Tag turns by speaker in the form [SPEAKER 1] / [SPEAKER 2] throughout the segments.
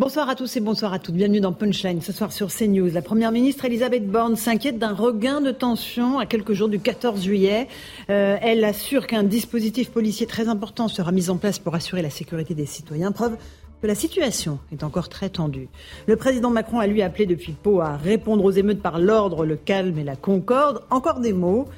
[SPEAKER 1] Bonsoir à tous et bonsoir à toutes. Bienvenue dans Punchline ce soir sur CNews. La première ministre Elisabeth Borne s'inquiète d'un regain de tension à quelques jours du 14 juillet. Euh, elle assure qu'un dispositif policier très important sera mis en place pour assurer la sécurité des citoyens. Preuve que la situation est encore très tendue. Le président Macron a lui appelé depuis Pau à répondre aux émeutes par l'ordre, le calme et la concorde. Encore des mots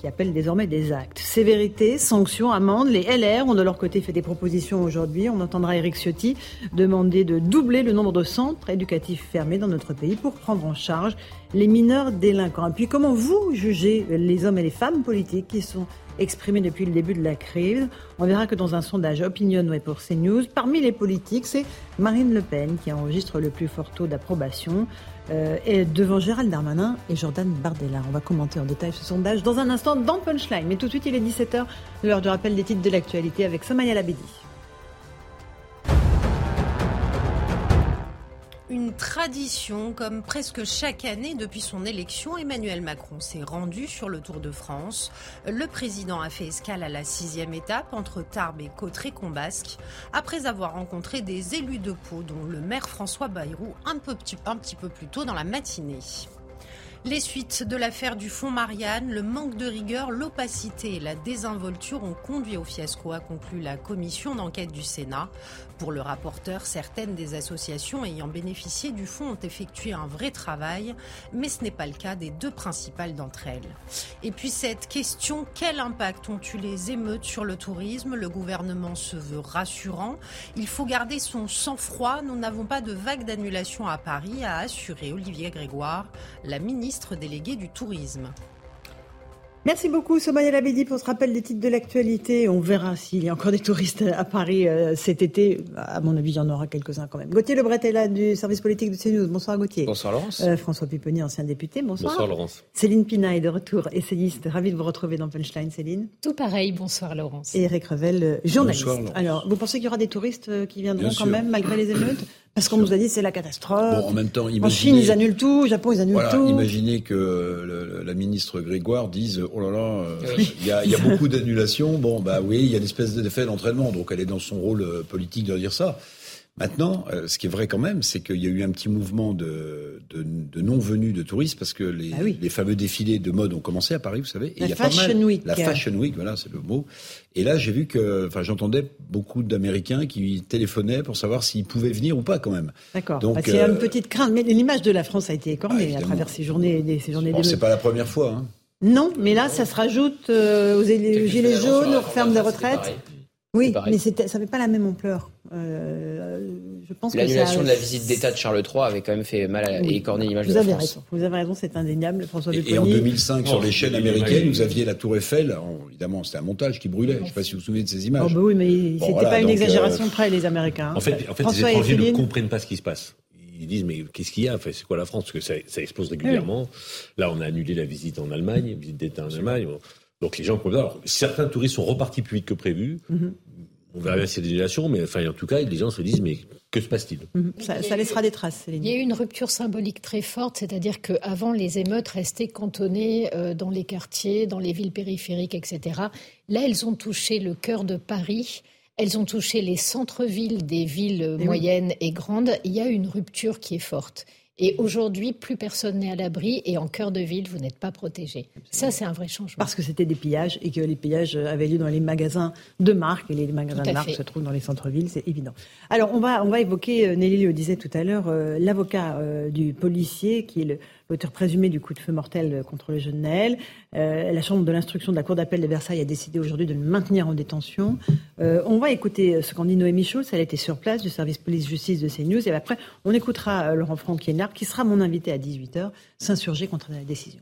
[SPEAKER 1] qui appellent désormais des actes. Sévérité, sanctions, amendes, les LR ont de leur côté fait des propositions aujourd'hui. On entendra Eric Ciotti demander de doubler le nombre de centres éducatifs fermés dans notre pays pour prendre en charge les mineurs délinquants. Et puis comment vous jugez les hommes et les femmes politiques qui sont exprimés depuis le début de la crise? On verra que dans un sondage Opinionway pour CNews, parmi les politiques, c'est Marine Le Pen qui enregistre le plus fort taux d'approbation. Euh, et devant Gérald Darmanin et Jordan Bardella. On va commenter en détail ce sondage dans un instant dans Punchline. Mais tout de suite, il est 17h, l'heure du rappel des titres de l'actualité avec Somaya Labedi.
[SPEAKER 2] Une tradition, comme presque chaque année depuis son élection, Emmanuel Macron s'est rendu sur le Tour de France. Le président a fait escale à la sixième étape entre Tarbes et Cotteret-Combasque, après avoir rencontré des élus de Pau, dont le maire François Bayrou, un, un petit peu plus tôt dans la matinée. Les suites de l'affaire du fonds Marianne, le manque de rigueur, l'opacité et la désinvolture ont conduit au fiasco, a conclu la commission d'enquête du Sénat. Pour le rapporteur, certaines des associations ayant bénéficié du fonds ont effectué un vrai travail, mais ce n'est pas le cas des deux principales d'entre elles. Et puis cette question, quel impact ont eu les émeutes sur le tourisme? Le gouvernement se veut rassurant. Il faut garder son sang-froid. Nous n'avons pas de vague d'annulation à Paris, a assuré Olivier Grégoire, la ministre déléguée du Tourisme.
[SPEAKER 1] Merci beaucoup, Somaya Labedi, pour ce rappel des titres de l'actualité. On verra s'il y a encore des touristes à Paris euh, cet été. À mon avis, il y en aura quelques-uns quand même. Gauthier Lebret est là du service politique de CNews. Bonsoir, Gauthier.
[SPEAKER 3] Bonsoir, Laurence.
[SPEAKER 1] Euh, François Pupponi, ancien député. Bonsoir.
[SPEAKER 3] Bonsoir, Laurence.
[SPEAKER 1] Céline Pina est de retour, essayiste. Ravi de vous retrouver dans Punchline, Céline.
[SPEAKER 4] Tout pareil. Bonsoir, Laurence.
[SPEAKER 1] Et Eric Revel, euh, journaliste. Bonsoir, Alors, vous pensez qu'il y aura des touristes qui viendront quand même, malgré les émeutes? Parce qu'on nous a dit c'est la catastrophe.
[SPEAKER 5] Bon, en même temps,
[SPEAKER 1] imaginez, en Chine, ils annulent tout. Au Japon, ils annulent
[SPEAKER 5] voilà,
[SPEAKER 1] tout.
[SPEAKER 5] Imaginez que le, la ministre Grégoire dise oh là là, il oui. y, a, y, a, beaucoup d'annulations. Bon, bah oui, il y a une espèce d'effet d'entraînement. Donc elle est dans son rôle politique de dire ça. Maintenant, euh, ce qui est vrai quand même, c'est qu'il y a eu un petit mouvement de, de, de touristes parce que les,
[SPEAKER 1] ah oui.
[SPEAKER 5] les, fameux défilés de mode ont commencé à Paris, vous savez.
[SPEAKER 1] Et la
[SPEAKER 5] il y a
[SPEAKER 1] Fashion
[SPEAKER 5] pas mal,
[SPEAKER 1] Week.
[SPEAKER 5] La Fashion Week, voilà, c'est le mot. Et là, j'ai vu que, enfin, j'entendais beaucoup d'Américains qui téléphonaient pour savoir s'ils pouvaient venir ou pas quand même.
[SPEAKER 1] D'accord.
[SPEAKER 5] Donc,
[SPEAKER 1] Bah, c'est
[SPEAKER 5] euh,
[SPEAKER 1] une petite crainte. Mais l'image de la France a été écornée
[SPEAKER 5] Ah,
[SPEAKER 1] à travers ces journées, ces journées
[SPEAKER 5] Bon, c'est pas la première fois. Hein.
[SPEAKER 1] Non, mais là, ça se rajoute euh, aux gilets jaunes, aux fermes de retraite. Oui, mais c'était- ça n'avait pas la même ampleur. Euh, je pense que
[SPEAKER 3] L'annulation
[SPEAKER 1] ça-
[SPEAKER 3] de la visite d'État de Charles III avait quand même fait mal à,
[SPEAKER 1] Oui.
[SPEAKER 3] et écorné l'image de
[SPEAKER 1] Vous
[SPEAKER 3] la
[SPEAKER 1] avez
[SPEAKER 3] France.
[SPEAKER 1] raison. Vous avez raison, c'est indéniable, François
[SPEAKER 5] Et, en 2005, sur
[SPEAKER 6] Oh,
[SPEAKER 5] les chaînes
[SPEAKER 6] a
[SPEAKER 5] américaines, vous aviez la Tour Eiffel. Alors, évidemment, c'était un montage qui brûlait. Je ne sais pas si vous vous souvenez de ces
[SPEAKER 1] Oh,
[SPEAKER 5] images.
[SPEAKER 1] bah oui, mais
[SPEAKER 5] Bon,
[SPEAKER 1] c'était
[SPEAKER 5] voilà,
[SPEAKER 1] pas une exagération
[SPEAKER 5] euh,
[SPEAKER 1] près, les Américains.
[SPEAKER 6] En fait, en fait les
[SPEAKER 1] François et
[SPEAKER 6] étrangers ne comprennent pas ce qui se passe. Ils disent mais qu'est-ce qu'il y a? Enfin, C'est quoi la France? Parce que ça, ça explose régulièrement. Là, on a annulé la visite en Allemagne, visite d'État en Allemagne. Bon. Donc les gens comprennent pas. Alors, certains touristes sont repartis plus vite que prévu.
[SPEAKER 1] Mhm.
[SPEAKER 6] On verra bien s'il y a des annulations, mais enfin, en tout cas, les gens se disent mais que se passe-t-il?
[SPEAKER 1] Mhm. ça, ça laissera des traces, Céline.
[SPEAKER 4] Il y a eu une rupture symbolique très forte, c'est-à-dire qu'avant, les émeutes restaient cantonnées euh, dans les quartiers, dans les villes périphériques, etc. Là, elles ont touché le cœur de Paris. Elles ont touché les centres-villes des villes
[SPEAKER 1] oui.
[SPEAKER 4] moyennes et grandes. Il y a une rupture qui est forte. Et aujourd'hui, plus personne n'est à l'abri et en cœur de ville, vous n'êtes pas protégé. Ça, c'est un vrai changement.
[SPEAKER 1] Parce que c'était des pillages et que les pillages avaient lieu dans les magasins de marque et les magasins de marque se trouvent dans les centres-villes, c'est évident. Alors on va on va évoquer euh, Nelly le disait tout à l'heure euh, l'avocat euh, du policier qui est le- l'auteur présumé du coup de feu mortel euh, contre le jeune Naël. Euh, la chambre de l'instruction de la cour d'appel de Versailles a décidé aujourd'hui de le maintenir en détention. Euh, on va écouter ce qu'en dit Noémie Schultz, elle était sur place du service police-justice de CNews et après on écoutera Laurent Franck-Liénard qui sera mon invité à 18h s'insurger contre la décision.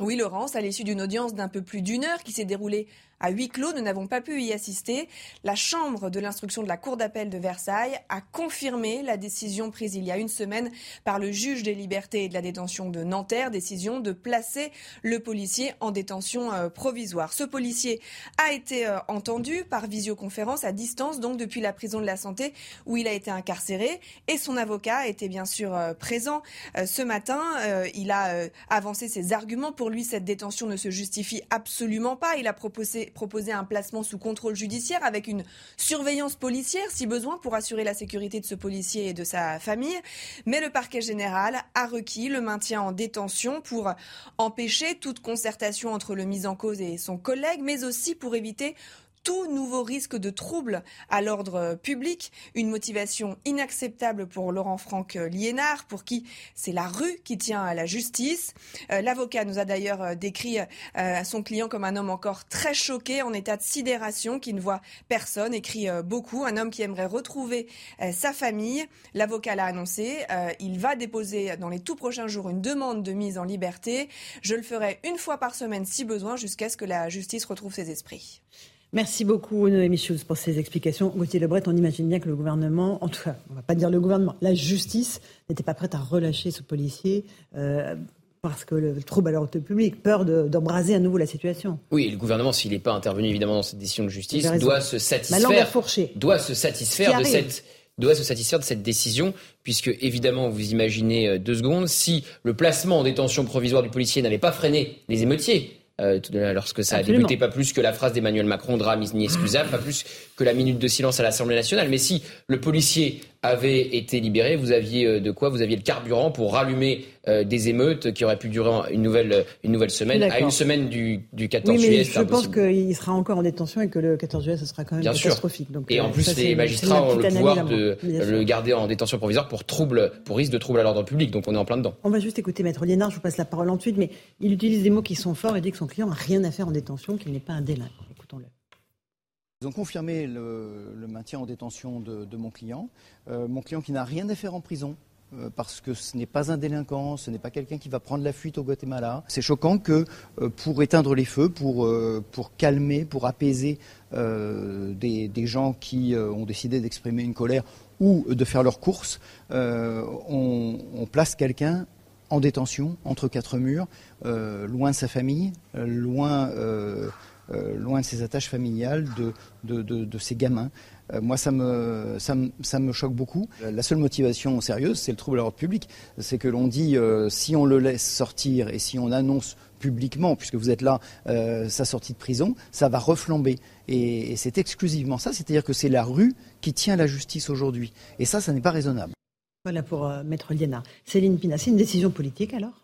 [SPEAKER 7] Oui, Laurence, à l'issue d'une audience d'un peu plus d'une heure qui s'est déroulée à huis clos. Nous n'avons pas pu y assister. La chambre de l'instruction de la Cour d'appel de Versailles a confirmé la décision prise il y a une semaine par le juge des libertés et de la détention de Nanterre, décision de placer le policier en détention euh, provisoire. Ce policier a été euh, entendu par visioconférence à distance, donc depuis la prison de la santé où il a été incarcéré. Et son avocat était bien sûr euh, présent ce matin. Il a avancé ses arguments. Pour lui, cette détention ne se justifie absolument pas. Il a proposé, proposé un placement sous contrôle judiciaire avec une surveillance policière, si besoin, pour assurer la sécurité de ce policier et de sa famille. Mais le parquet général a requis le maintien en détention pour empêcher toute concertation entre le mis en cause et son collègue, mais aussi pour éviter tout nouveau risque de trouble à l'ordre public, une motivation inacceptable pour Laurent Franck Liénard, pour qui c'est la rue qui tient à la justice. Euh, l'avocat nous a d'ailleurs euh, décrit euh, son client comme un homme encore très choqué, en état de sidération, qui ne voit personne, écrit beaucoup, un homme qui aimerait retrouver sa famille. L'avocat l'a annoncé, il va déposer dans les tout prochains jours une demande de mise en liberté. Je le ferai une fois par semaine si besoin, jusqu'à ce que la justice retrouve ses esprits.
[SPEAKER 1] Merci beaucoup, Noémie Schulz, pour ces explications. Gauthier Lebret, on imagine bien que le gouvernement, en tout cas, on ne va pas dire le gouvernement, la justice n'était pas prête à relâcher ce policier. Euh, parce que le trouble à l'ordre public, peur d'embraser à nouveau la situation.
[SPEAKER 3] Oui, le gouvernement, s'il n'est pas intervenu évidemment dans cette décision de justice, doit se satisfaire, doit se satisfaire de cette doit se satisfaire de cette décision, puisque évidemment, vous imaginez euh, deux secondes, si le placement en détention provisoire du policier n'avait pas freiné les émeutiers, euh, lorsque ça a débuté, pas plus que la phrase d'Emmanuel Macron, drame ni excusable, pas plus que la minute de silence à l'Assemblée nationale. Mais si le policier avait été libéré, vous aviez euh, de quoi? Vous aviez le carburant pour rallumer euh, des émeutes qui auraient pu durer une nouvelle, une nouvelle semaine, à une semaine du, du 14
[SPEAKER 1] oui,
[SPEAKER 3] mais
[SPEAKER 1] Je pense qu'il sera encore en détention et que le 14 juillet, ce sera quand même catastrophique.
[SPEAKER 3] et en plus, les magistrats ont le pouvoir de le garder en détention provisoire pour trouble, pour risque de trouble à l'ordre public. Donc on est en plein dedans.
[SPEAKER 1] On va juste écouter Maître Liénard, je vous passe la parole ensuite, mais il utilise des mots qui sont forts et dit que son client n'a rien à faire en détention, qu'il n'est pas un délinquant. Écoutons-le.
[SPEAKER 8] Ils ont confirmé le, maintien en détention de, mon client. Euh, mon client qui n'a rien à faire en prison, euh, parce que ce n'est pas un délinquant, ce n'est pas quelqu'un qui va prendre la fuite au Guatemala. C'est choquant que euh, pour éteindre les feux, pour, pour calmer, pour apaiser des, gens qui ont décidé d'exprimer une colère ou de faire leurs courses, on, on, place quelqu'un en détention, entre quatre murs, loin de sa famille, loin euh, de ses attaches familiales, de, ses gamins. Euh, moi, ça me, ça, me, choque beaucoup. La seule motivation sérieuse, c'est le trouble à l'ordre public. C'est que l'on dit, euh, si on le laisse sortir et si on annonce publiquement, puisque vous êtes là, sa sortie de prison, ça va reflamber. Et, c'est exclusivement ça, c'est-à-dire que c'est la rue qui tient la justice aujourd'hui. Et ça, ça n'est pas raisonnable.
[SPEAKER 1] Voilà pour Maître Liena. Céline Pina, c'est une décision politique alors?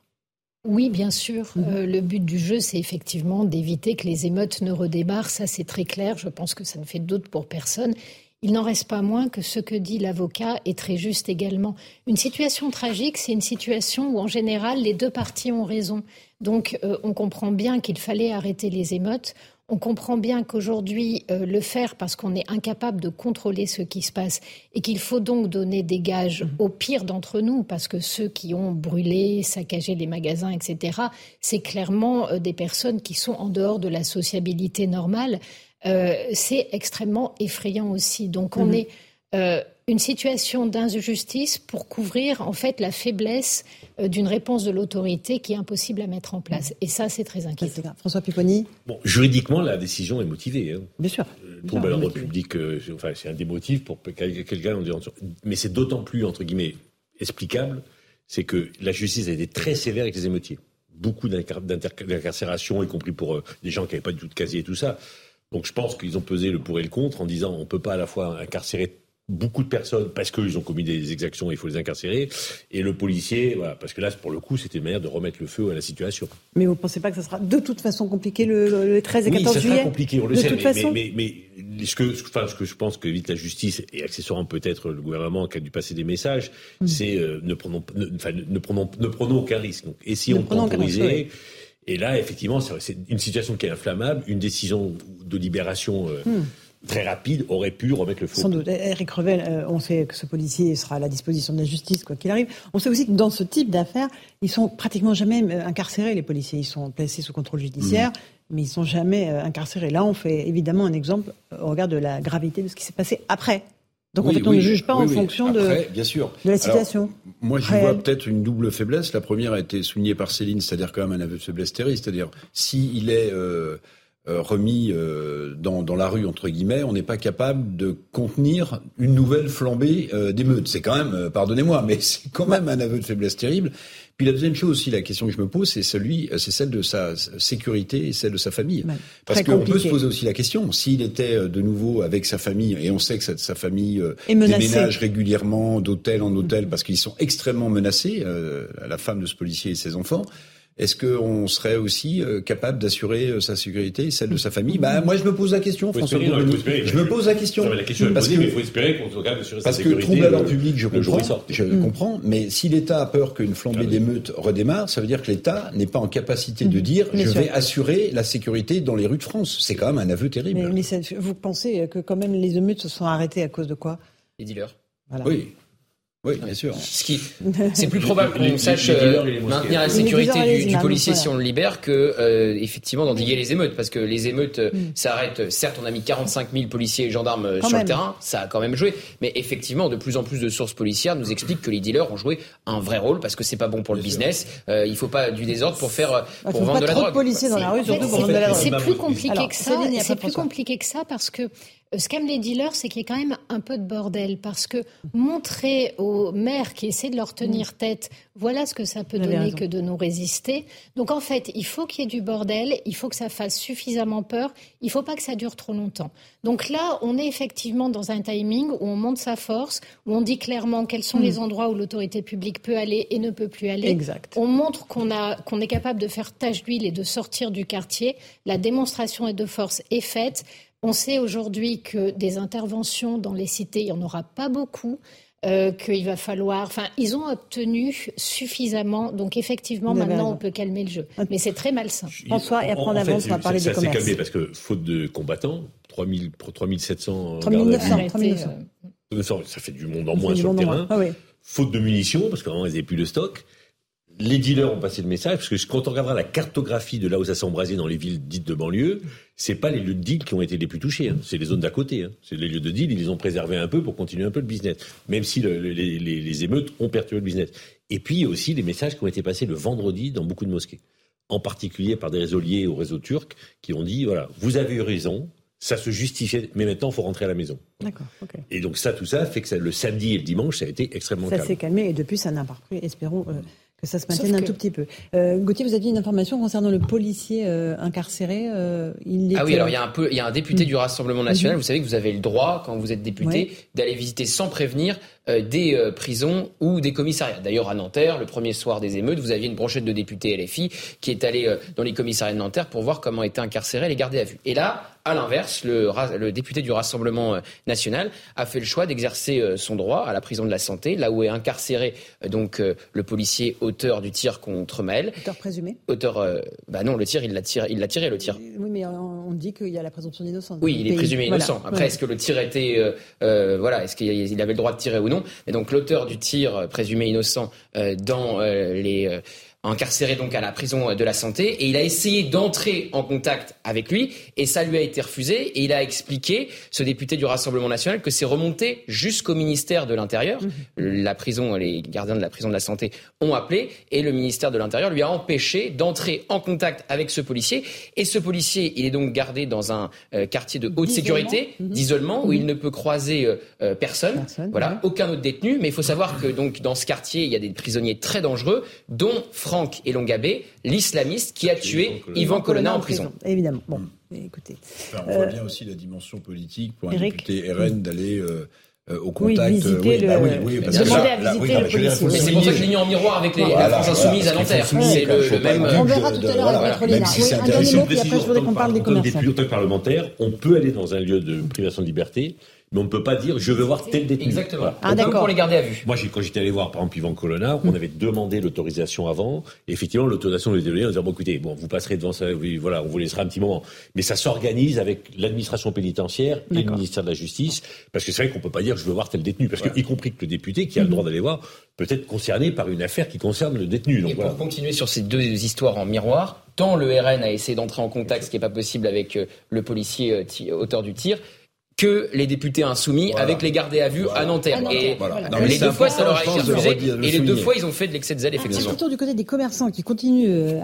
[SPEAKER 4] Oui, bien sûr. Mhm. Euh, le but du jeu, c'est effectivement d'éviter que les émeutes ne redémarrent. Ça, c'est très clair. Je pense que ça ne fait doute pour personne. Il n'en reste pas moins que ce que dit l'avocat est très juste également. Une situation tragique, c'est une situation où en général les deux parties ont raison. Donc euh, on comprend bien qu'il fallait arrêter les émeutes. On comprend bien qu'aujourd'hui, euh, le faire parce qu'on est incapable de contrôler ce qui se passe et qu'il faut donc donner des gages mmh. aux pires d'entre nous, parce que ceux qui ont brûlé, saccagé les magasins, etc., c'est clairement euh, des personnes qui sont en dehors de la sociabilité normale. Euh, c'est extrêmement effrayant aussi. Donc on mmh. est une situation d'injustice pour couvrir en fait la faiblesse euh, d'une réponse de l'autorité qui est impossible à mettre en place. Et ça, c'est très inquiétant.
[SPEAKER 1] François Pipponi
[SPEAKER 6] Bon, juridiquement, la décision est motivée. Hein.
[SPEAKER 1] Bien sûr.
[SPEAKER 6] Le trouble à l'ordre public, euh, enfin, c'est un des motifs pour quelqu'un en disant. Mais c'est d'autant plus, entre guillemets, explicable, c'est que la justice a été très sévère avec les émeutiers. Beaucoup d'incarcération, y compris pour euh, des gens qui n'avaient pas du tout de casier et tout ça. Donc je pense qu'ils ont pesé le pour et le contre en disant on ne peut pas à la fois incarcérer beaucoup de personnes parce qu'ils ont commis des exactions, il faut les incarcérer. Et le policier, voilà, parce que là, pour le coup, c'était une manière de remettre le feu à la situation.
[SPEAKER 1] Mais vous ne pensez pas que ça sera de toute façon compliqué le, 13 et 14
[SPEAKER 6] oui,
[SPEAKER 1] juillet
[SPEAKER 6] sera compliqué, on le sait. mais, mais, mais, ce, que, enfin, ce que je pense que vite la justice et accessoirement peut-être le gouvernement qui a dû passer des messages, mm. c'est euh, ne, prenons, ne, ne, prenons, ne prenons aucun risque. Donc, essayons de temporiser. Et là, effectivement, c'est une situation qui est inflammable, une décision de libération. Euh, mm très rapide aurait pu remettre le feu.
[SPEAKER 1] Sans doute. Eric Revel, euh, on sait que ce policier sera à la disposition de la justice, quoi qu'il arrive. On sait aussi que dans ce type d'affaires, ils sont pratiquement jamais euh, incarcérés, les policiers. Ils sont placés sous contrôle judiciaire, mmh. mais ils sont jamais euh, incarcérés. Là, on fait évidemment un exemple au regard de la gravité de ce qui s'est passé après. Donc en fait, on ne juge pas en fonction de,
[SPEAKER 5] bien sûr.
[SPEAKER 1] de la situation.
[SPEAKER 5] moi, je vois peut-être une double faiblesse. La première a été soulignée par Céline, c'est-à-dire quand même un aveu de faiblesse terrible. C'est-à-dire, s'il est euh, remis euh, dans, dans, la rue, entre guillemets, on n'est pas capable de contenir une nouvelle flambée euh, d'émeutes. C'est quand même, pardonnez-moi, mais c'est quand même un aveu de faiblesse terrible. Puis la deuxième chose aussi, la question que je me pose, c'est celui, c'est celle de sa sécurité et celle de sa famille. Parce qu'on peut se poser aussi la question, s'il était de nouveau avec sa famille, et on sait que sa, famille déménage régulièrement d'hôtel en hôtel parce qu'ils sont extrêmement menacés, la femme de ce policier et ses enfants. Est-ce qu'on serait aussi euh, capable d'assurer euh, sa sécurité et celle de sa famille? Bah moi je me pose la question, François. je me pose la question.
[SPEAKER 6] La question parce que, mais il faut espérer qu'on soit capable d'assurer
[SPEAKER 5] sa sécurité. Parce que trouble à l'ordre public, je comprends. Je mm. comprends. Mais si l'État a peur qu'une flambée d'émeutes redémarre, ça veut dire que l'État n'est pas en capacité de mm. dire je vais assurer la sécurité dans les rues de France. C'est quand même un aveu terrible.
[SPEAKER 1] Mais, vous pensez que quand même les émeutes se sont arrêtées à cause de quoi?
[SPEAKER 3] Les dealers.
[SPEAKER 5] Oui. Oui, bien sûr.
[SPEAKER 3] Ce qui, c'est plus probable qu'on sache euh, maintenir la sécurité du, policier si on le libère que euh, effectivement d'endiguer les émeutes, parce que les émeutes euh, mm. s'arrêtent. Certes, on a mis 45 000 policiers et gendarmes sur le terrain, ça a quand même joué, mais effectivement, de plus en plus de sources policières nous expliquent que les dealers ont joué un vrai rôle parce que c'est pas bon pour le business. Euh, il faut pas du désordre pour faire
[SPEAKER 1] ah,
[SPEAKER 3] pour vendre de la drogue.
[SPEAKER 1] policiers dans la rue, surtout pour vendre de la drogue.
[SPEAKER 4] C'est plus compliqué que ça. C'est plus compliqué que ça parce que euh, ce qu'aiment les dealers, c'est qu'il y a quand même un peu de bordel, parce que montrer aux maires qui essaient de leur tenir tête, voilà ce que ça peut donner que de nous résister. Donc en fait, il faut qu'il y ait du bordel, il faut que ça fasse suffisamment peur, il ne faut pas que ça dure trop longtemps. Donc là, on est effectivement dans un timing où on monte sa force, où on dit clairement quels sont les hmm. endroits où l'autorité publique peut aller et ne peut plus aller.
[SPEAKER 1] Exact.
[SPEAKER 4] On montre qu'on qu'on est capable de faire tâche d'huile et de sortir du quartier. La démonstration de force est faite. On sait aujourd'hui que des interventions dans les cités, il n'y en aura pas beaucoup. Euh, qu'il va falloir. Enfin, ils ont obtenu suffisamment. Donc, effectivement, maintenant, on peut calmer le jeu. Mais c'est très malsain.
[SPEAKER 1] François, et après, on avance, on va parler des commerces.
[SPEAKER 6] Ça s'est calmé parce que, faute de combattants, 3000, 3700.
[SPEAKER 1] 3900.
[SPEAKER 6] Ça fait du monde en moins sur le terrain. Ah faute de munitions, parce qu'avant, ils n'avaient plus de stock les dealers ont passé le message, parce que quand on regardera la cartographie de là où ça s'est embrasé dans les villes dites de banlieue, c'est pas les lieux de deal qui ont été les plus touchés, hein. c'est les zones d'à côté. Hein. C'est les lieux de deal, ils les ont préservés un peu pour continuer un peu le business, même si les, émeutes ont perturbé le business. Et puis aussi les messages qui ont été passés le vendredi dans beaucoup de mosquées, en particulier par des réseaux liés au réseau turc, qui ont dit voilà, vous avez eu raison, ça se justifiait, mais maintenant, il faut rentrer à la maison.
[SPEAKER 1] D'accord.
[SPEAKER 6] Et donc ça, tout ça fait que le samedi et le dimanche, ça a été extrêmement calme.
[SPEAKER 1] Ça s'est calmé et depuis, ça n'a pas repris. Espérons euh, que ça se maintienne un tout petit peu. Euh, Gauthier, vous aviez une information concernant le policier euh, incarcéré.
[SPEAKER 3] Euh, il ah oui, alors il y a un peu, il y a un député mm. du Rassemblement national. Mm-hmm. Vous savez que vous avez le droit, quand vous êtes député, d'aller visiter sans prévenir euh, des euh, prisons ou des commissariats. D'ailleurs, à Nanterre, le premier soir des émeutes, vous aviez une brochette de députés LFI qui est allée dans les commissariats de Nanterre pour voir comment étaient incarcérés les gardés à vue. Et là, à l'inverse, le, le, député du Rassemblement national a fait le choix d'exercer son droit à la prison de la santé, là où est incarcéré donc le policier auteur du tir contre Maël.
[SPEAKER 1] Auteur présumé
[SPEAKER 3] Auteur, euh, bah non, le tir, il l'a tiré, il l'a tiré le tir.
[SPEAKER 1] Oui, mais on dit qu'il y a la présomption d'innocence.
[SPEAKER 3] Oui, il est présumé innocent. Après, est-ce que le tir était, euh, euh, voilà, est-ce qu'il avait le droit de tirer ou non? Et donc l'auteur du tir présumé innocent dans les incarcéré donc à la prison de la santé et il a essayé d'entrer en contact avec lui et ça lui a été refusé et il a expliqué, ce député du Rassemblement national, que c'est remonté jusqu'au ministère de l'Intérieur. Mhm. La prison, les gardiens de la prison de la santé ont appelé et le ministère de l'Intérieur lui a empêché d'entrer en contact avec ce policier et ce policier, il est donc gardé dans un euh, quartier de haute sécurité, mhm. d'isolement où il ne peut croiser euh, euh, personne, voilà, aucun autre détenu, mais il faut savoir que donc dans ce quartier, il y a des prisonniers très dangereux dont Franck Elongabé, l'islamiste qui a tué Yvan Colonna en prison.
[SPEAKER 1] Évidemment. Bon, hmm. écoutez.
[SPEAKER 5] on voit bien aussi la dimension politique pour un député RN d'aller. Euh, euh, au contact. Oui,
[SPEAKER 1] visiter
[SPEAKER 5] bah
[SPEAKER 1] oui, oui, parce que là, à visiter le policier.
[SPEAKER 3] c'est pour ça que je l'ai mis en miroir avec les, la France Insoumise à Nanterre. C'est le, même.
[SPEAKER 1] On verra tout à l'heure avec Maître Oui, un dernier mot, puis après je voudrais qu'on parle des commerçants.
[SPEAKER 6] Comme député parlementaire, on peut aller dans un lieu de privation de liberté mais on ne peut pas dire je veux voir tel détenu.
[SPEAKER 3] Exactement. Ah, d'accord. Pour les garder à vue.
[SPEAKER 6] Moi, quand j'étais allé voir, par exemple, Yvan Colonna, on avait demandé l'autorisation avant. Et effectivement, l'autorisation de donner en disant bon, écoutez, bon, vous passerez devant ça, voilà, on vous laissera un petit moment. Mais ça s'organise avec l'administration pénitentiaire et le ministère de la Justice, parce que c'est vrai qu'on peut pas dire je veux voir tel détenu, parce que y compris que le député qui a le droit d'aller voir peut être concerné par une affaire qui concerne le détenu.
[SPEAKER 3] Donc, et pour continuer sur ces deux histoires en miroir, tant le RN a essayé d'entrer en contact, ce qui n'est pas possible avec euh, le policier euh, auteur du tir, que les députés insoumis avec les gardés à vue à Nanterre. Et les deux fois, ça leur a été refusé. Et les deux fois, ils ont fait de l'excès de zèle, effectivement.
[SPEAKER 1] C'est plutôt du côté des commerçants qui continuent euh,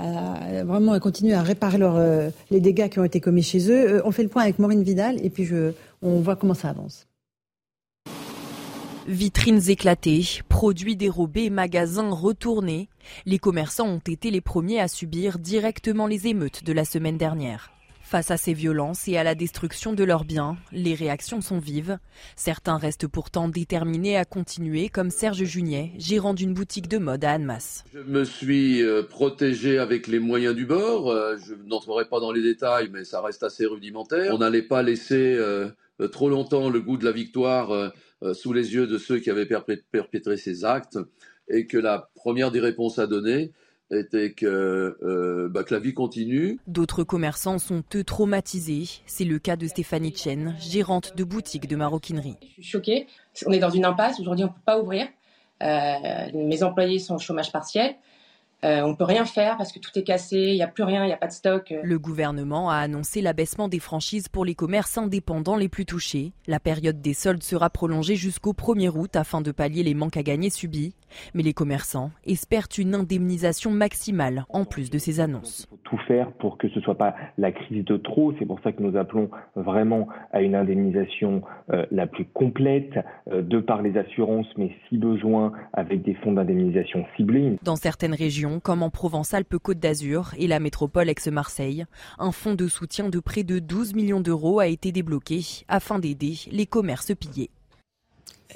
[SPEAKER 1] à, vraiment à continuer à réparer leur, euh, les dégâts qui ont été commis chez eux. Euh, on fait le point avec Maureen Vidal et puis je, on voit comment ça avance.
[SPEAKER 9] Vitrines éclatées, produits dérobés, magasins retournés. Les commerçants ont été les premiers à subir directement les émeutes de la semaine dernière. Face à ces violences et à la destruction de leurs biens, les réactions sont vives. Certains restent pourtant déterminés à continuer, comme Serge Juniet, gérant d'une boutique de mode à Annemasse.
[SPEAKER 10] Je me suis euh, protégé avec les moyens du bord. Euh, je n'entrerai pas dans les détails, mais ça reste assez rudimentaire. On n'allait pas laisser euh, trop longtemps le goût de la victoire sous les yeux de ceux qui avaient perpétré ces actes et que la première des réponses à donner, était que, euh, bah, que la vie continue.
[SPEAKER 9] D'autres commerçants sont eux traumatisés. C'est le cas de Stéphanie Chen, gérante de boutique de maroquinerie.
[SPEAKER 11] Je suis choquée. On est dans une impasse. Aujourd'hui, on ne peut pas ouvrir. Euh, mes employés sont au chômage partiel. Euh, on ne peut rien faire parce que tout est cassé, il n'y a plus rien, il n'y a pas de stock.
[SPEAKER 9] Le gouvernement a annoncé l'abaissement des franchises pour les commerces indépendants les plus touchés. La période des soldes sera prolongée jusqu'au 1er août afin de pallier les manques à gagner subis. Mais les commerçants espèrent une indemnisation maximale en plus de ces annonces.
[SPEAKER 12] Il faut tout faire pour que ce ne soit pas la crise de trop. C'est pour ça que nous appelons vraiment à une indemnisation euh, la plus complète euh, de par les assurances, mais si besoin avec des fonds d'indemnisation ciblés.
[SPEAKER 9] Dans certaines régions, comme en Provence-Alpes-Côte d'Azur et la métropole ex-Marseille. Un fonds de soutien de près de 12 millions d'euros a été débloqué afin d'aider les commerces pillés.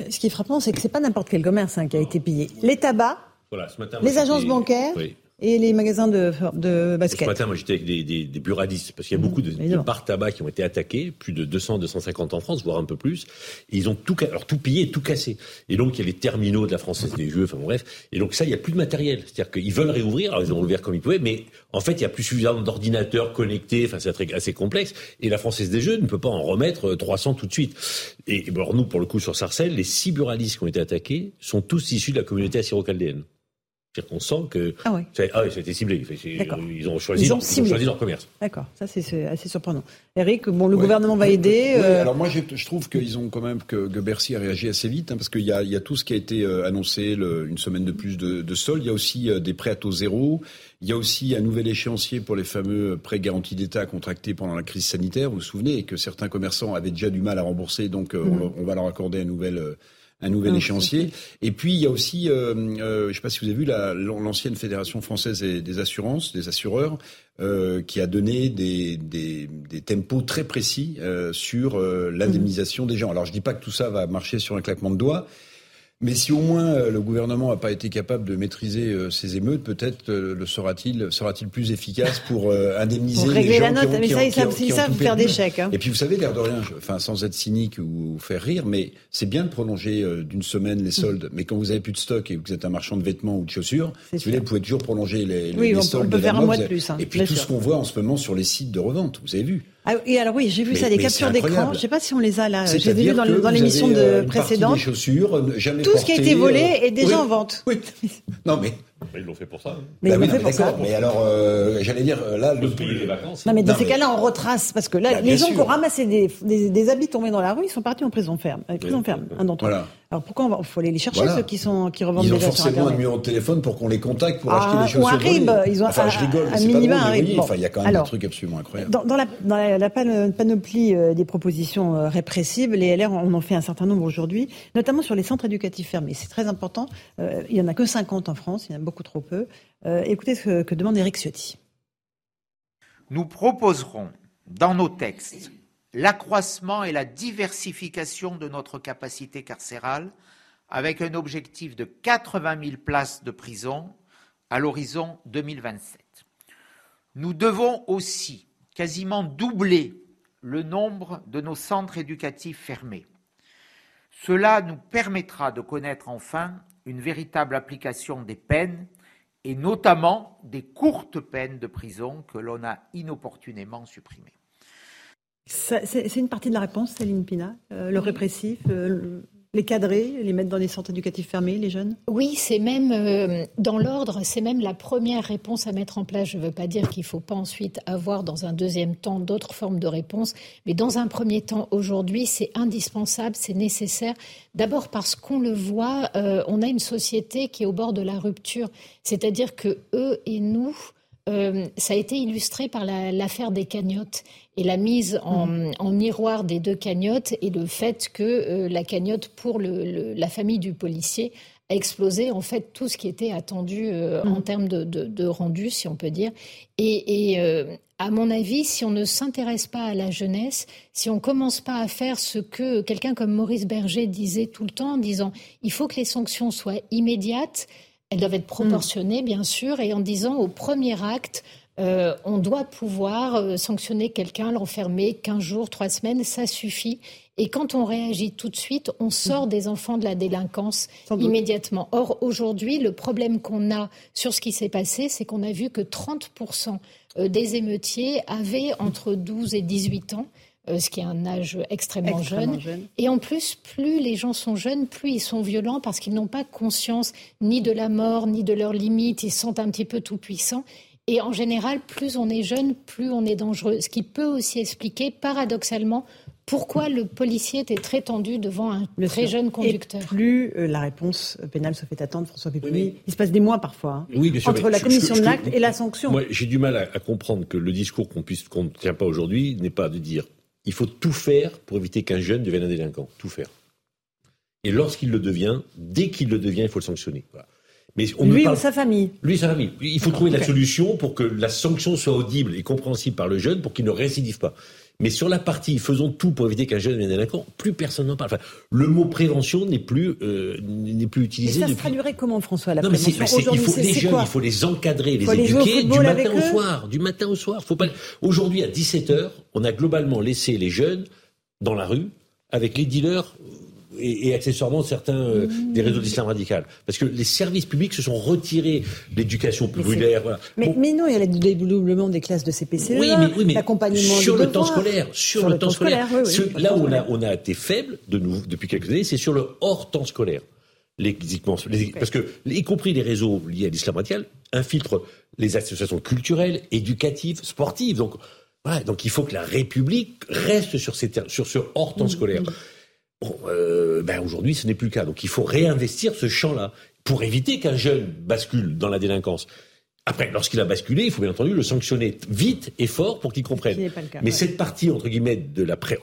[SPEAKER 1] Euh, ce qui est frappant, c'est que ce n'est pas n'importe quel commerce hein, qui a été pillé. Les tabacs, les agences bancaires, et les magasins de, de basket.
[SPEAKER 6] Ce matin, moi, j'étais avec des, des, des, buradistes, parce qu'il y a beaucoup de, de bars tabac qui ont été attaqués, plus de 200, 250 en France, voire un peu plus. Et ils ont tout, alors tout pillé, tout cassé. Et donc, il y a les terminaux de la Française des Jeux, enfin bref. Et donc, ça, il n'y a plus de matériel. C'est-à-dire qu'ils veulent réouvrir, alors ils ont ouvert comme ils pouvaient, mais en fait, il n'y a plus suffisamment d'ordinateurs connectés, enfin, c'est assez complexe. Et la Française des Jeux ne peut pas en remettre 300 tout de suite. Et, alors, nous, pour le coup, sur Sarcelles, les six buralistes qui ont été attaqués sont tous issus de la communauté assyro-chaldéenne. C'est-à-dire qu'on sent que ah oui. ça, ah oui, été ciblé. Ils ont choisi, ils ont, ils ont choisi leur commerce.
[SPEAKER 1] D'accord, ça c'est assez surprenant. Eric, bon, le gouvernement va aider.
[SPEAKER 5] Euh... alors moi je, je trouve qu'ils ont quand même que, que, Bercy a réagi assez vite, hein, parce qu'il y a, il y a tout ce qui a été euh, annoncé, le, une semaine de plus de, de sol. Il y a aussi euh, des prêts à taux zéro. Il y a aussi un nouvel échéancier pour les fameux prêts garantis d'État contractés pendant la crise sanitaire. Vous vous souvenez que certains commerçants avaient déjà du mal à rembourser, donc euh, mmh. on, on, va leur accorder un nouvel un nouvel ah, échéancier. Et puis il y a aussi, euh, euh, je ne sais pas si vous avez vu l'ancienne fédération française des assurances, des assureurs, euh, qui a donné des, des, des tempos très précis euh, sur euh, l'indemnisation des gens. Alors je dis pas que tout ça va marcher sur un claquement de doigts, mais si au moins euh, le gouvernement n'a pas été capable de maîtriser euh, ces émeutes, peut-être euh, le sera-t-il sera-t-il plus efficace pour indemniser pour
[SPEAKER 1] régler
[SPEAKER 5] les gens
[SPEAKER 1] la note,
[SPEAKER 5] qui ont,
[SPEAKER 1] mais ça, ils savent, faire des chèques. Hein.
[SPEAKER 5] Et puis vous savez, l'air de rien, je, enfin sans être cynique ou faire rire, mais c'est bien de prolonger d'une semaine les soldes. Mm. Mais quand vous avez plus de stock et que vous êtes un marchand de vêtements ou de chaussures, si vous, voulez, vous pouvez toujours prolonger les,
[SPEAKER 1] oui,
[SPEAKER 5] les
[SPEAKER 1] on
[SPEAKER 5] soldes.
[SPEAKER 1] on peut faire un mois de plus. Hein,
[SPEAKER 5] et puis tout ce qu'on voit en ce moment sur les sites de revente, vous avez vu.
[SPEAKER 1] Ah, et alors oui, j'ai vu mais, ça, des captures d'écran. Je ne sais pas si on les a là. J'ai vu dans, dans l'émission de précédente.
[SPEAKER 5] chaussures, jamais
[SPEAKER 1] Tout ce qui a été volé est déjà oui, en vente.
[SPEAKER 5] Oui. Non mais
[SPEAKER 6] ils l'ont fait pour ça. Hein.
[SPEAKER 1] Mais
[SPEAKER 5] bah
[SPEAKER 1] ils
[SPEAKER 5] oui,
[SPEAKER 1] l'ont fait pour ça.
[SPEAKER 5] Mais alors, euh, j'allais dire, là, le
[SPEAKER 6] payer les vacances.
[SPEAKER 1] Non, mais dans non, ces mais... cas-là, on retrace parce que là, bah, les gens sûr. qui ont ramassé des, des, des, habits tombés dans la rue, ils sont partis en prison ferme. Euh, prison ferme, un d'entre eux. Voilà. Alors pourquoi il faut aller les chercher voilà. ceux qui sont qui revendent
[SPEAKER 5] ils ont forcément un numéro de téléphone pour qu'on les contacte pour
[SPEAKER 1] ah,
[SPEAKER 5] acheter les choses.
[SPEAKER 1] Ou un RIB, ils ont
[SPEAKER 5] enfin,
[SPEAKER 1] un,
[SPEAKER 5] je rigole,
[SPEAKER 1] un minimum
[SPEAKER 5] un
[SPEAKER 1] RIB.
[SPEAKER 5] Bon. Enfin, il y a quand même Alors, des trucs absolument incroyables.
[SPEAKER 1] Dans, dans, la, dans la, la, panoplie euh, des propositions euh, répressives, les LR on en fait un certain nombre aujourd'hui, notamment sur les centres éducatifs fermés. C'est très important. Euh, il y en a que 50 en France, il y en a beaucoup trop peu. Euh, écoutez ce que, que demande Eric Ciotti.
[SPEAKER 13] Nous proposerons dans nos textes l'accroissement et la diversification de notre capacité carcérale avec un objectif de 80 000 places de prison à l'horizon 2027. Nous devons aussi quasiment doubler le nombre de nos centres éducatifs fermés. Cela nous permettra de connaître enfin une véritable application des peines et notamment des courtes peines de prison que l'on a inopportunément supprimées.
[SPEAKER 1] C'est une partie de la réponse, Céline Pina, euh, le répressif, euh, les cadrer, les mettre dans des centres éducatifs fermés, les jeunes?
[SPEAKER 4] Oui, c'est même, euh, dans l'ordre, c'est même la première réponse à mettre en place. Je ne veux pas dire qu'il ne faut pas ensuite avoir, dans un deuxième temps, d'autres formes de réponses. Mais dans un premier temps, aujourd'hui, c'est indispensable, c'est nécessaire. D'abord parce qu'on le voit, euh, on a une société qui est au bord de la rupture. C'est-à-dire que eux et nous, euh, ça a été illustré par l'affaire des cagnottes et la mise mm. en, miroir des deux cagnottes et le fait que euh, la cagnotte pour la famille du policier a explosé en fait tout ce qui était attendu euh, en mm. termes de, rendu, si on peut dire. Et, à mon avis, si on ne s'intéresse pas à la jeunesse, si on commence pas à faire ce que quelqu'un comme Maurice Berger disait tout le temps, en disant il faut que les sanctions soient immédiates, elles doivent être proportionnées, bien sûr, et en disant au premier acte, euh, on doit pouvoir euh, sanctionner quelqu'un, l'enfermer 15 jours, 3 semaines, ça suffit. Et quand on réagit tout de suite, on sort mm. des enfants de la délinquance immédiatement. Or, aujourd'hui, le problème qu'on a sur ce qui s'est passé, c'est qu'on a vu que 30% euh, des émeutiers avaient entre 12 et 18 ans. Euh, ce qui est un âge extrêmement, jeune. Et en plus, plus les gens sont jeunes, plus ils sont violents parce qu'ils n'ont pas conscience ni de la mort, ni de leurs limites. Ils sont un petit peu tout puissants. Et en général, plus on est jeune, plus on est dangereux. Ce qui peut aussi expliquer, paradoxalement, pourquoi le policier était très tendu devant un très jeune conducteur.
[SPEAKER 1] plus euh, la réponse pénale se fait attendre, François Pépini, il se passe des mois parfois hein, entre la commission de l'acte et la sanction.
[SPEAKER 6] Moi, j'ai du mal à, comprendre que le discours qu'on puisse qu'on ne tient pas aujourd'hui n'est pas de dire il faut tout faire pour éviter qu'un jeune devienne un délinquant. Tout faire. Et lorsqu'il le devient, dès qu'il le devient, il faut le sanctionner.
[SPEAKER 1] Mais on lui ou sa famille
[SPEAKER 6] Lui et sa famille. Il faut trouver la solution pour que la sanction soit audible et compréhensible par le jeune pour qu'il ne récidive pas. Mais sur la partie faisons tout pour éviter qu'un jeune devienne délinquant, plus personne n'en parle. Enfin, le mot prévention n'est plus euh, n'est plus utilisé.
[SPEAKER 1] Et ça
[SPEAKER 6] se
[SPEAKER 1] traduirait comment, François, la prévention
[SPEAKER 6] Il faut les jeunes, il faut les encadrer, les éduquer du matin au soir, du matin au soir. Faut pas. Aujourd'hui, à 17 h on a globalement laissé les jeunes dans la rue avec les dealers et, accessoirement certains euh, mmh. des réseaux d'islam radical. Parce que les services publics se sont retirés l'éducation populaire.
[SPEAKER 1] Mais, mais, non, il y a le dédoublement des classes de CPCE, oui, mais, l'accompagnement
[SPEAKER 6] sur le temps scolaire, sur, le, temps, scolaire. là où on a, on a été faible de nous, depuis quelques années, c'est sur le hors temps scolaire. Les, parce que, y compris les réseaux liés à l'islam radical, infiltrent les associations culturelles, éducatives, sportives. Donc, voilà, donc il faut que la République reste sur, ces sur ce hors temps mmh, scolaire. Mmh. Bon, euh, ben aujourd'hui, ce n'est plus le cas. Donc il faut réinvestir ce champ-là pour éviter qu'un jeune bascule dans la délinquance. Après, lorsqu'il a basculé, il faut bien entendu le sanctionner vite et fort pour qu'il comprenne. Mais cette partie, entre guillemets, de la pré...